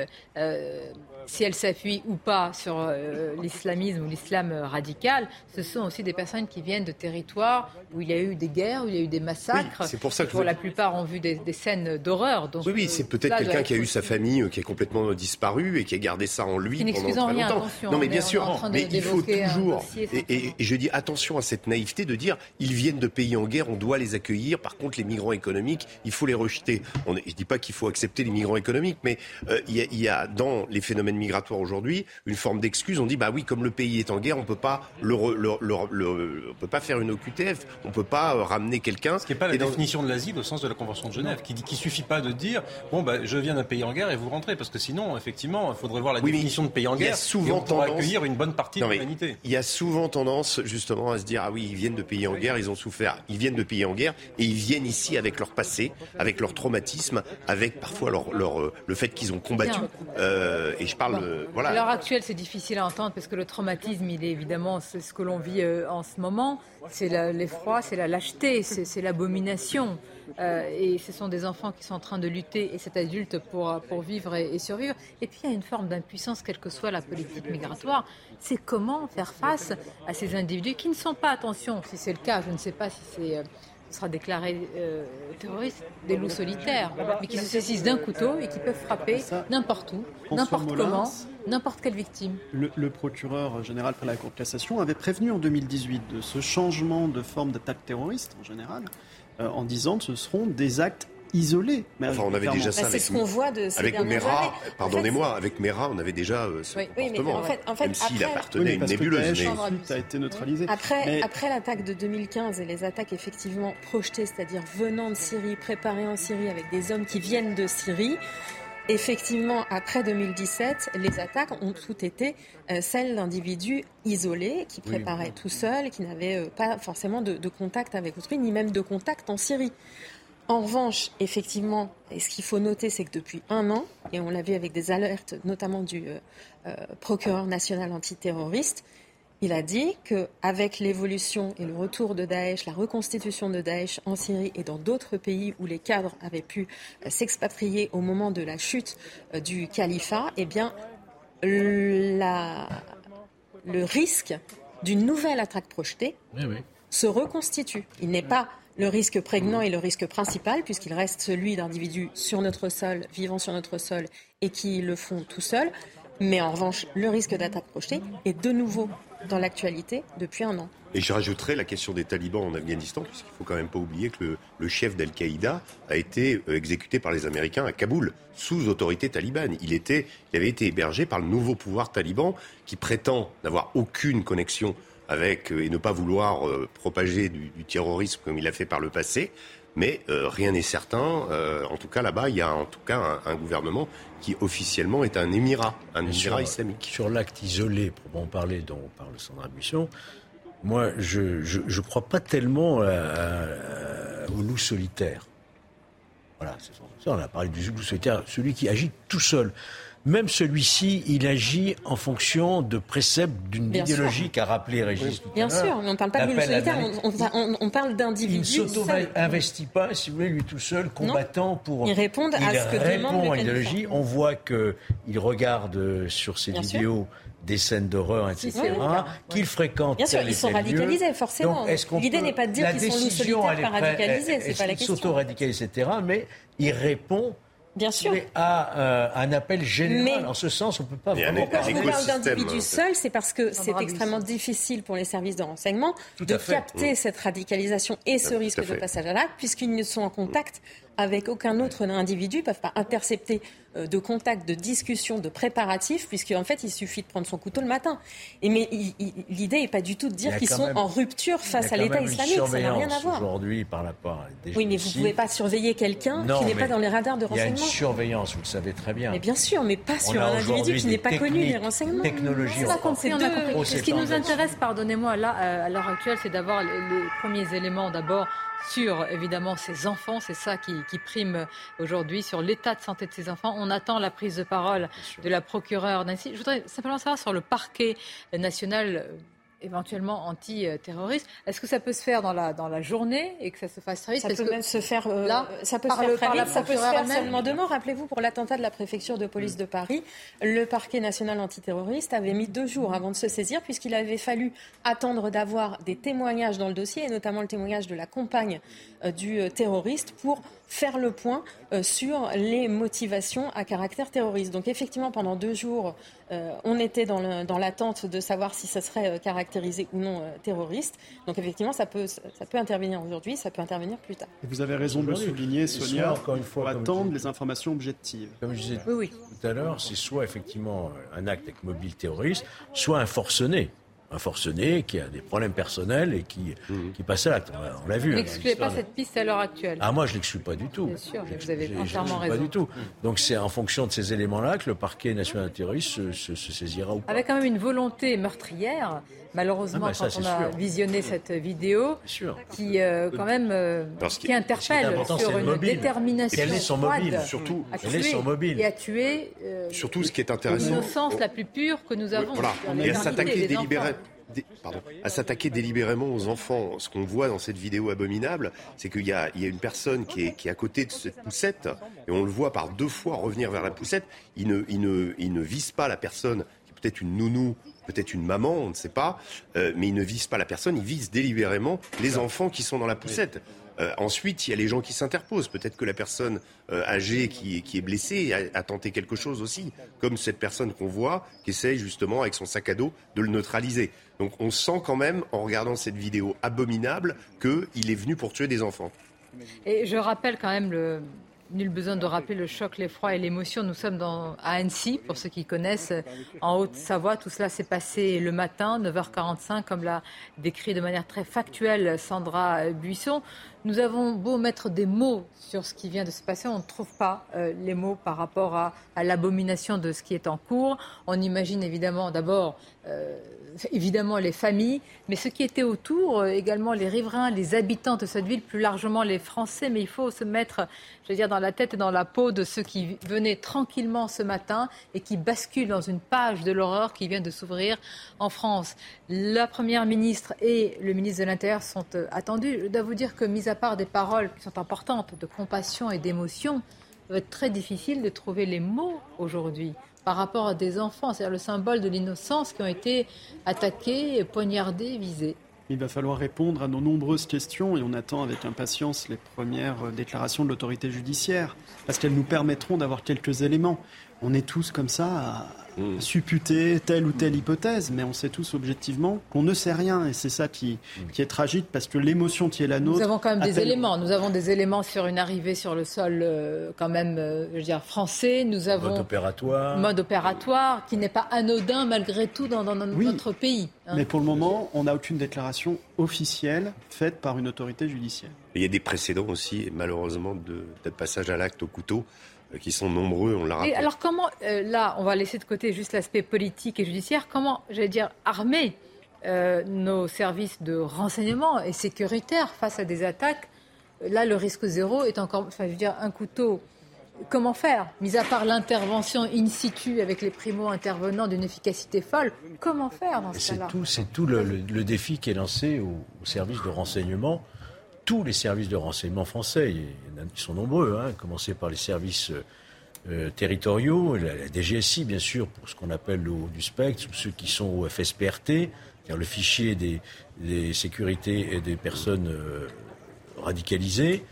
si elle s'appuie ou pas sur euh, l'islamisme ou l'islam radical, ce sont aussi des personnes qui viennent de territoires où il y a eu des guerres, où il y a eu des massacres. c'est pour ça que pour la plupart ont vu des, scènes d'horreur. oui, oui, c'est peut-être quelqu'un qui a eu sa famille euh, qui est complètement disparu et qui a gardé ça en lui pendant très longtemps. non, mais bien sûr, mais il faut toujours. Et, je dis attention à cette naïveté de dire ils viennent de pays en guerre, on doit les accueillir. Par contre, les migrants économiques, il faut les rejeter. On, je dis pas qu'il faut accepter les migrants économiques, mais euh, il y, a dans les phénomènes migratoire aujourd'hui une forme d'excuse. On dit bah oui, comme le pays est en guerre, on peut pas le, on peut pas faire une OQTF, on peut pas euh, ramener quelqu'un. Ce qui n'est pas la définition de l'asile au sens de la Convention de Genève, qui dit qu'il suffit pas de dire bon bah je viens d'un pays en guerre et vous rentrez, parce que sinon effectivement il faudrait voir la définition de pays en guerre. Il y a souvent et on accueillir une bonne partie de l'humanité. Il y a souvent tendance justement à se dire ah oui ils viennent de pays en guerre, ils ont souffert, ils viennent de pays en guerre et ils viennent ici avec leur passé, avec leur traumatisme, avec parfois leur, leur euh, le fait qu'ils ont combattu. Euh, et je parle à l'heure actuelle, c'est difficile à entendre parce que le traumatisme, il est évidemment c'est ce que l'on vit euh, en ce moment. C'est l'effroi, c'est la lâcheté, c'est l'abomination. Euh, et ce sont des enfants qui sont en train de lutter et cet adulte pour, pour vivre et, survivre. Et puis il y a une forme d'impuissance, quelle que soit la politique migratoire. C'est comment faire face à ces individus qui ne sont pas, attention, si c'est le cas, je ne sais pas si c'est. Sera déclaré euh, terroriste, des loups solitaires, mais qui se saisissent d'un couteau et qui peuvent frapper n'importe où, n'importe comment, n'importe quelle victime. Le, procureur général près la Cour de cassation avait prévenu en 2018 de ce changement de forme d'attaque terroriste en général, euh, en disant que ce seront des actes isolé. enfin, on avait déjà ça bah, avec, ce qu'on voit de avec Mera. Pardonnez-moi, avec Mera, on avait déjà euh, ce comportement. Mais en fait, même s'il appartenait à une nébuleuse. Mais... a été neutralisé. Après, après l'attaque de 2015 et les attaques effectivement projetées, c'est-à-dire venant de Syrie, préparées en Syrie avec des hommes qui viennent de Syrie, Effectivement, après 2017, les attaques ont toutes été euh, celles d'individus isolés qui préparaient tout seuls, qui n'avaient euh, pas forcément de, de, contact avec autrui, ni même de contact en Syrie. En revanche, effectivement, et ce qu'il faut noter, c'est que depuis un an, et on l'a vu avec des alertes notamment du euh, euh, procureur national antiterroriste, il a dit qu'avec l'évolution et le retour de Daesh, la reconstitution de Daesh en Syrie et dans d'autres pays où les cadres avaient pu euh, s'expatrier au moment de la chute du califat, eh bien, la, le risque d'une nouvelle attaque projetée se reconstitue. Il n'est pas le risque prégnant est le risque principal, puisqu'il reste celui d'individus sur notre sol, vivant sur notre sol, et qui le font tout seuls. Mais en revanche, le risque d'attaque projetée est de nouveau dans l'actualité depuis un an. Et je rajouterai la question des talibans en Afghanistan, puisqu'il ne faut quand même pas oublier que le, chef d'Al-Qaïda a été euh, exécuté par les Américains à Kaboul, sous autorité talibane. Il, était, il avait été hébergé par le nouveau pouvoir taliban, qui prétend n'avoir aucune connexion avec euh, et ne pas vouloir euh, propager du, terrorisme comme il a fait par le passé. Mais euh, rien n'est certain. en tout cas, là-bas, il y a en tout cas un, gouvernement qui officiellement est un émirat, un émirat islamique. Sur l'acte isolé, pour en parler, dont parle Sandra Buisson, moi, je ne crois pas tellement au loup solitaire. Voilà, c'est ça. On a parlé du loup solitaire, celui qui agit tout seul même celui-ci, il agit en fonction de préceptes d'une idéologie qu'a rappelé Régis. Bien sûr, on ne parle pas de solitaire, on, on, parle d'individus. Il ne s'auto-investit pas, si vous voulez, lui tout seul, combattant pour. Il répond à ce que demande l'idéologie. On voit qu'il regarde sur ses vidéos des scènes d'horreur, etc., qu'il fréquente. Bien sûr, ils sont radicalisés, forcément. L'idée n'est pas de dire qu'ils sont loups solitaires pas radicalisés, c'est pas la question. s'auto-radicalise, etc., mais il répond Bien sûr. à euh, un appel général. en ce sens, on ne peut pas vraiment Pourquoi je parle d'individus seuls C'est parce que c'est extrêmement difficile pour les services de renseignement de capter mm. cette radicalisation et ce risque de passage à l'acte, puisqu'ils ne sont en contact avec aucun autre individu, ne peuvent pas intercepter euh, de contact, de discussion, de préparatifs, puisqu'en fait, il suffit de prendre son couteau le matin. Et mais l'idée n'est pas du tout de dire qu'ils sont en rupture face à l'État islamique. Ça n'a rien à voir. Aujourd'hui, par la part des Oui, mais vous ne pouvez pas surveiller quelqu'un qui n'est pas dans les radars de renseignement. Il y a une surveillance, vous le savez très bien. Mais bien sûr, mais pas sur un individu qui n'est pas connu des renseignements. Technologie. On a compris, on a compris. Ce qui nous intéresse, pardonnez-moi, là, euh, à l'heure actuelle, c'est d'avoir les premiers éléments d'abord sur évidemment ces enfants. C'est ça qui, prime aujourd'hui sur l'état de santé de ces enfants. On attend la prise de parole de la procureure Nancy. Je voudrais simplement savoir sur le parquet national éventuellement antiterroriste. Est-ce que ça peut se faire dans la, dans la journée et que ça se fasse très vite? Ça peut même se faire là, ça peut se faire très vite, ça peut se faire seulement demain. Rappelez-vous, pour l'attentat de la préfecture de police de Paris, le parquet national antiterroriste avait mis deux jours avant de se saisir puisqu'il avait fallu attendre d'avoir des témoignages dans le dossier et notamment le témoignage de la compagne du terroriste pour faire le point euh, sur les motivations à caractère terroriste. Donc effectivement, pendant deux jours, euh, on était dans l'attente de savoir si ça serait euh, caractérisé ou non terroriste. Donc effectivement, ça peut, ça peut intervenir aujourd'hui, ça peut intervenir plus tard. vous avez raison de le souligner, Sonia, encore une fois, attendre les informations objectives. Comme je disais tout à l'heure, c'est soit effectivement un acte avec mobile terroriste, soit un forcené un forcené qui a des problèmes personnels et qui, mhm. qui passe à l'acte. On l'a vu. Vous hein, n'excluez pas cette piste à l'heure actuelle Ah, moi, je ne l'exclus pas du tout. Bien sûr, vous avez entièrement raison. Pas du tout. Donc, c'est en fonction de ces éléments-là que le parquet national terroriste se, se, saisira ou pas. Avec quand même une volonté meurtrière Malheureusement, ah bah quand on a visionné cette vidéo, qui euh, quand même euh, qui interpelle sur une détermination Quel est son mobile surtout? à tuer, son mobile? et à tuer euh, surtout ce qui est intéressant l'innocence la plus pure que nous avons voilà. et à s'attaquer délibérément à s'attaquer délibérément aux enfants. Ce qu'on voit dans cette vidéo abominable, c'est qu'il y, a une personne qui est, qui est à côté de cette poussette, et on le voit par deux fois revenir vers la poussette. Il ne, il ne, il ne vise pas la personne qui peut-être une nounou peut-être une maman, on ne sait pas, euh, mais ils ne visent pas la personne, ils visent délibérément les enfants qui sont dans la poussette. Euh, ensuite, il y a les gens qui s'interposent. Peut-être que la personne euh, âgée qui, est blessée a, tenté quelque chose aussi, comme cette personne qu'on voit qui essaye justement avec son sac à dos de le neutraliser. Donc on sent quand même, en regardant cette vidéo abominable, qu'il est venu pour tuer des enfants. Et je rappelle quand même Nul besoin de rappeler le choc, l'effroi et l'émotion. Nous sommes à Annecy, pour ceux qui connaissent, en Haute-Savoie. Tout cela s'est passé le matin, 9h45, comme l'a décrit de manière très factuelle Sandra Buisson. Nous avons beau mettre des mots sur ce qui vient de se passer, on ne trouve pas euh, les mots par rapport à, l'abomination de ce qui est en cours. On imagine évidemment d'abord euh, évidemment les familles, mais ce qui était autour, euh, également les riverains, les habitants de cette ville, plus largement les Français. Mais il faut se mettre, je veux dire, dans la tête et dans la peau de ceux qui venaient tranquillement ce matin et qui basculent dans une page de l'horreur qui vient de s'ouvrir en France. La Première ministre et le ministre de l'Intérieur sont attendus. Je dois vous dire que, mis à part des paroles qui sont importantes de compassion et d'émotion, il va être très difficile de trouver les mots aujourd'hui par rapport à des enfants, c'est-à-dire le symbole de l'innocence qui ont été attaqués, poignardés, visés. Il va falloir répondre à nos nombreuses questions et on attend avec impatience les premières déclarations de l'autorité judiciaire, parce qu'elles nous permettront d'avoir quelques éléments. On est tous comme ça à, Mm. supputer telle ou telle hypothèse, mais on sait tous objectivement qu'on ne sait rien. Et c'est ça qui, mm. qui, est tragique, parce que l'émotion qui est la nôtre... Nous avons quand même des éléments. Nous avons des éléments sur une arrivée sur le sol euh, quand même, euh, je veux dire, français. Nous avons... Mode opératoire. Mode opératoire, qui n'est pas anodin malgré tout dans, notre pays. Hein. Mais pour le moment, on n'a aucune déclaration officielle faite par une autorité judiciaire. il y a des précédents aussi, malheureusement, de, de passage à l'acte au couteau. Euh, qui sont nombreux, on l'a rappelé. alors comment, euh, là, on va laisser de côté juste l'aspect politique et judiciaire, comment, j'allais dire, armer euh, nos services de renseignement et sécuritaire face à des attaques Là, le risque zéro est encore, enfin, je veux dire, un couteau. Comment faire? Mis à part l'intervention in situ avec les primo-intervenants d'une efficacité folle, comment faire dans ce cas-là? C'est tout le, défi qui est lancé aux services de renseignement tous les services de renseignement français, ils sont nombreux, hein, par les services euh, territoriaux, la, DGSI bien sûr pour ce qu'on appelle le haut du spectre, ceux qui sont au FSPRT, c'est-à-dire le fichier des, sécurités et des personnes euh, radicalisées,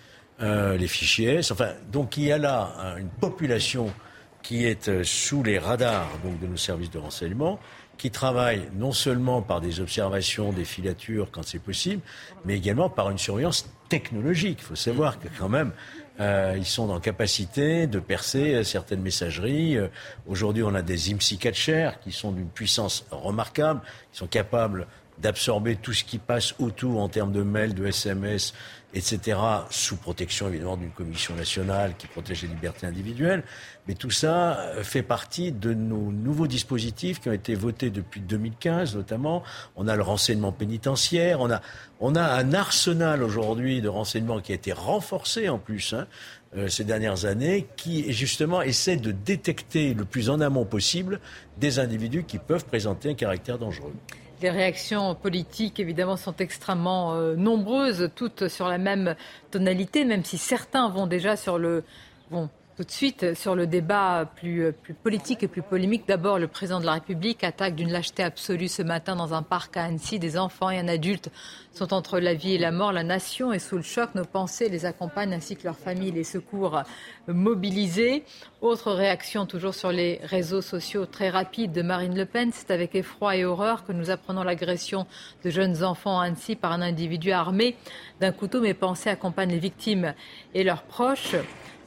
euh, les fichiers S. Enfin, donc il y a là hein, une population qui est sous les radars donc, de nos services de renseignement qui travaillent non seulement par des observations, des filatures quand c'est possible, mais également par une surveillance technologique. Il faut savoir que quand même, euh, ils sont en capacité de percer euh, certaines messageries. Euh, aujourd'hui, on a des IMSI catchers qui sont d'une puissance remarquable, qui sont capables d'absorber tout ce qui passe autour en termes de mails, de SMS, etc., sous protection évidemment d'une commission nationale qui protège les libertés individuelles. Mais tout ça euh, fait partie de nos nouveaux dispositifs qui ont été votés depuis 2015 notamment. On a le renseignement pénitentiaire, on a, on a un arsenal aujourd'hui de renseignement qui a été renforcé en plus hein, euh, ces dernières années, qui justement essaie de détecter le plus en amont possible des individus qui peuvent présenter un caractère dangereux. Les réactions politiques, évidemment, sont extrêmement euh, nombreuses, toutes sur la même tonalité, même si certains vont déjà sur le... Bon, tout de suite, sur le débat plus, plus politique et plus polémique, d'abord, le président de la République attaque d'une lâcheté absolue ce matin dans un parc à Annecy. Des enfants et un adulte sont entre la vie et la mort. La nation est sous le choc. Nos pensées les accompagnent ainsi que leurs familles, les secours mobilisés. Autre réaction, toujours sur les réseaux sociaux très rapide de Marine Le Pen. C'est avec effroi et horreur que nous apprenons l'agression de jeunes enfants à Annecy par un individu armé d'un couteau. Mes pensées accompagnent les victimes et leurs proches.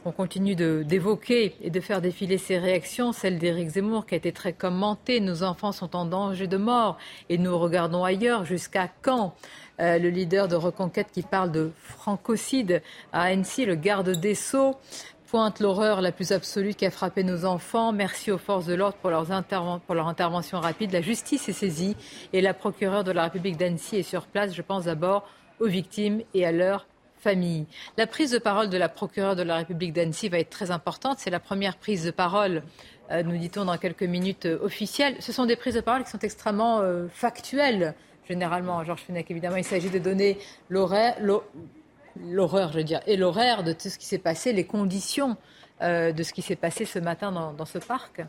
On continue d'évoquer et de faire défiler ces réactions, celle d'Éric Zemmour qui a été très commentée. Nos enfants sont en danger de mort et nous regardons ailleurs. Jusqu'à quand? Euh, Le leader de Reconquête qui parle de francocide à Annecy, le garde des Sceaux, pointe l'horreur la plus absolue qui a frappé nos enfants. Merci aux forces de l'ordre pour, pour, leur intervention rapide. La justice est saisie et la procureure de la République d'Annecy est sur place. Je pense d'abord aux victimes et à leurs La prise de parole de la procureure de la République d'Annecy va être très importante. C'est la première prise de parole, euh, nous dit-on dans quelques minutes, euh, officielle. Ce sont des prises de parole qui sont extrêmement euh, factuelles, généralement. Georges Fenech, évidemment, il s'agit de donner l'horaire, l'horreur, je veux dire, et l'horaire de tout ce qui s'est passé, les conditions de ce qui s'est passé ce matin dans, ce parc.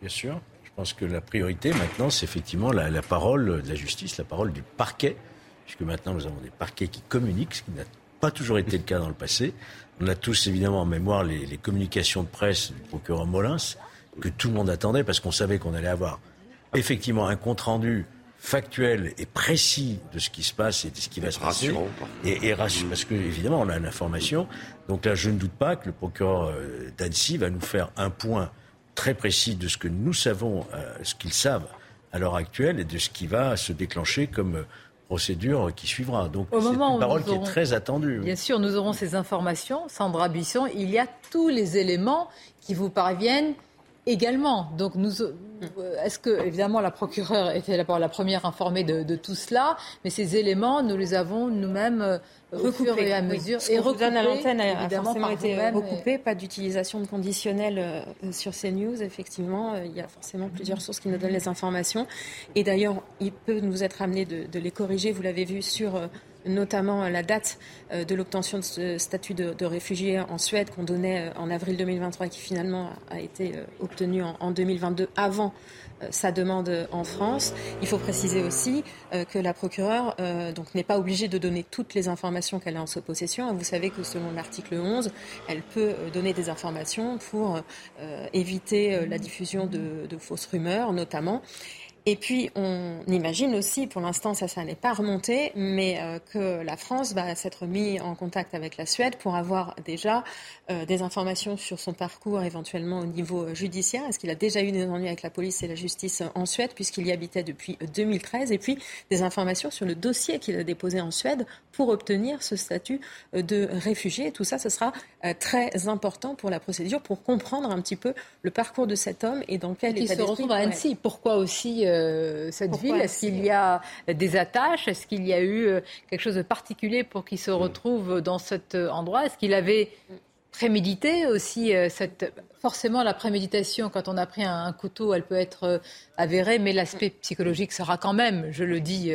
Bien sûr. Je pense que la priorité maintenant, c'est effectivement la, la, parole de la justice, la parole du parquet, puisque maintenant nous avons des parquets qui communiquent, ce qui n'a pas toujours été le cas dans le passé. On a tous évidemment en mémoire les, communications de presse du procureur Molins, que tout le monde attendait parce qu'on savait qu'on allait avoir effectivement un compte rendu factuel et précis de ce qui se passe et de ce qui va se passer. Et, et rassurant, parce que évidemment on a l'information. Donc là, je ne doute pas que le procureur euh, d'Annecy va nous faire un point très précis de ce que nous savons, euh, ce qu'ils savent à l'heure actuelle et de ce qui va se déclencher comme procédure qui suivra. Donc c'est une parole qui est très attendue. Bien sûr, nous aurons ces informations. Sandra Buisson, il y a tous les éléments qui vous parviennent également. Donc, nous, euh, est-ce que, évidemment, la procureure était la première informée de, tout cela, mais ces éléments, nous les avons nous-mêmes euh, recoupés à mesure. et recoupés, à l'antenne a forcément été recoupé. Pas d'utilisation de conditionnel euh, sur ces news. Effectivement, il y a forcément plusieurs sources qui nous donnent les informations. Et d'ailleurs, il peut nous être amené de, les corriger. Vous l'avez vu sur notamment la date euh, de l'obtention de ce statut de, réfugié en Suède qu'on donnait euh, en avril 2023 qui finalement a été euh, obtenu en 2022 avant sa demande en France. Il faut préciser aussi que la procureure n'est pas obligée de donner toutes les informations qu'elle a en sa possession. Vous savez que selon l'article 11, elle peut donner des informations pour éviter la diffusion de fausses rumeurs, notamment. Et puis, on imagine aussi, pour l'instant, ça, ça n'est pas remonté, mais euh, que la France va s'être mis en contact avec la Suède pour avoir déjà euh, des informations sur son parcours, éventuellement au niveau judiciaire. Est-ce qu'il a déjà eu des ennuis avec la police et la justice en Suède, puisqu'il y habitait depuis 2013 Et puis, des informations sur le dossier qu'il a déposé en Suède pour obtenir ce statut euh, de réfugié. tout ça, ce sera très important pour la procédure, pour comprendre un petit peu le parcours de cet homme et dans quel état d'esprit... Il se retrouve à Annecy. Pourquoi aussi euh, cette ville? Est-ce qu'il y a des attaches? Est-ce qu'il y a eu euh, quelque chose de particulier pour qu'il se retrouve dans cet euh, endroit? Est-ce qu'il avait prémédité aussi cette forcément la préméditation quand on a pris un, couteau elle peut être avérée mais l'aspect psychologique sera quand même je le dis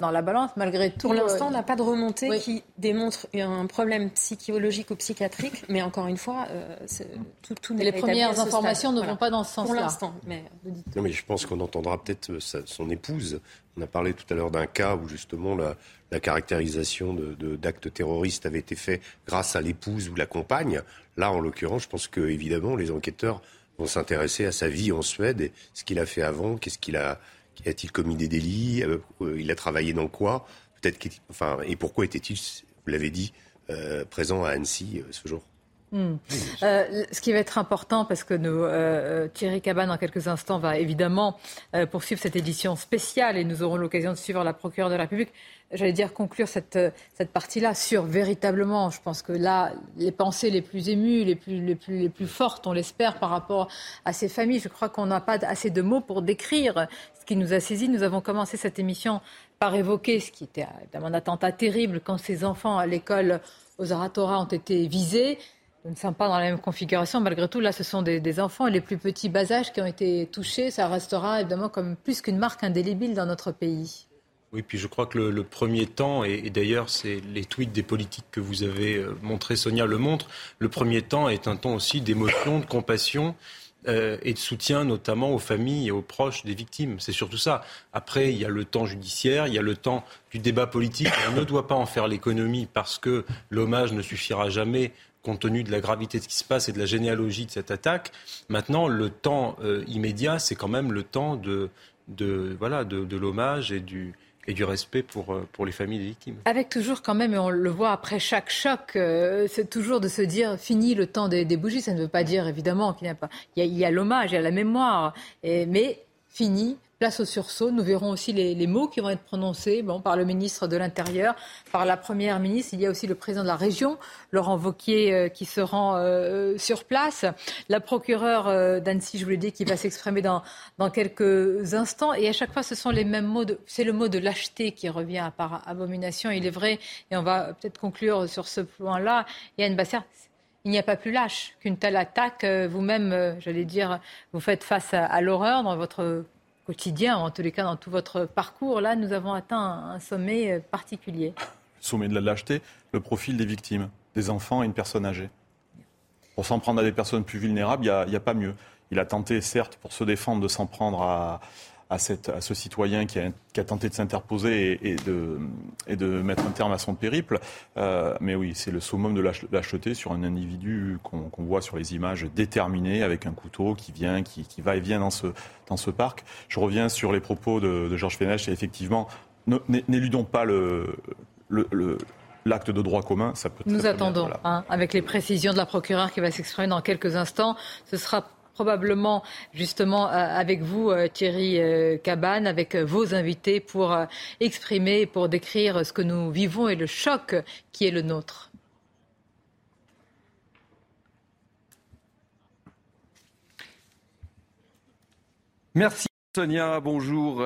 dans la balance malgré tout pour l'instant on n'a pas de remontée qui démontre un problème psychologique ou psychiatrique mais encore une fois tout, tout les premières informations ne vont pas dans ce sens-là. Pour l'instant mais... Non, mais je pense qu'on entendra peut-être son épouse on a parlé tout à l'heure d'un cas où justement la, caractérisation d'actes de, terroristes avait été faite grâce à l'épouse ou la compagne. Là, en l'occurrence, je pense que évidemment les enquêteurs vont s'intéresser à sa vie en Suède et ce qu'il a fait avant, qu'est-ce qu'il a, a-t-il commis des délits, euh, il a travaillé dans quoi, peut-être, enfin, et pourquoi était-il, vous l'avez dit, euh, présent à Annecy euh, ce jour. Hmm. Euh, ce qui va être important, parce que nous, euh, Thierry Cabane, en quelques instants, va évidemment euh, poursuivre cette édition spéciale et nous aurons l'occasion de suivre la procureure de la République. J'allais dire conclure cette, cette partie-là sur véritablement, je pense que là, les pensées les plus émues, les plus, les plus, les plus fortes, on l'espère, par rapport à ces familles. Je crois qu'on n'a pas assez de mots pour décrire ce qui nous a saisi. Nous avons commencé cette émission par évoquer ce qui était évidemment un attentat terrible quand ces enfants à l'école aux Aratora ont été visés. Ne sommes pas dans la même configuration. Malgré tout, là, ce sont des, enfants et les plus petits bas âges qui ont été touchés. Ça restera évidemment comme plus qu'une marque indélébile dans notre pays. Oui, puis je crois que le, premier temps, et, d'ailleurs c'est les tweets des politiques que vous avez euh, montrés, Sonia le montre, le premier temps est un temps aussi d'émotion, de compassion euh, et de soutien notamment aux familles et aux proches des victimes. C'est surtout ça. Après, il y a le temps judiciaire, il y a le temps du débat politique. On ne doit pas en faire l'économie parce que l'hommage ne suffira jamais compte tenu de la gravité de ce qui se passe et de la généalogie de cette attaque. Maintenant, le temps euh, immédiat, c'est quand même le temps de, de voilà, de, l'hommage et du, et du respect pour, euh, pour les familles des victimes. Avec toujours quand même, et on le voit après chaque choc, euh, c'est toujours de se dire fini le temps des, bougies. Ça ne veut pas dire évidemment qu'il n'y a pas. Il y a, l'hommage, il y a la mémoire, mais fini place au sursaut. Nous verrons aussi les, mots qui vont être prononcés bon, par le ministre de l'Intérieur, par la Première ministre. Il y a aussi le président de la région, Laurent Vauquier, euh, qui se rend euh, sur place. La procureure euh, d'Annecy, je vous l'ai dit, qui va s'exprimer dans, dans quelques instants. Et à chaque fois, ce sont les mêmes mots. C'est le mot de lâcheté qui revient par abomination. Il est vrai, et on va peut-être conclure sur ce point-là, Yann Basser, il n'y a pas plus lâche qu'une telle attaque. Vous-même, j'allais dire, vous faites face à l'horreur dans votre quotidien, en tous les cas dans tout votre parcours, là, nous avons atteint un sommet euh, particulier. Sommet de la lâcheté, le profil des victimes, des enfants et une personne âgée. Pour s'en prendre à des personnes plus vulnérables, il n'y a, pas mieux. Il a tenté, certes, pour se défendre, de s'en prendre à, à, ce citoyen qui a, tenté de s'interposer et, de, mettre un terme à son périple. Euh, mais oui, c'est le summum de lâcheté sur un individu qu'on voit sur les images déterminé avec un couteau qui vient, qui, va et vient dans ce, parc. Je reviens sur les propos de, Georges Fenech et effectivement, n'éludons pas l'acte de droit commun, ça peut Nous attendons, hein, avec les précisions de la procureure qui va s'exprimer dans quelques instants. Ce sera probablement justement euh, avec vous, euh, Thierry euh, Cabane, avec vos invités pour exprimer, pour décrire ce que nous vivons et le choc qui est le nôtre. Merci Sonia, bonjour.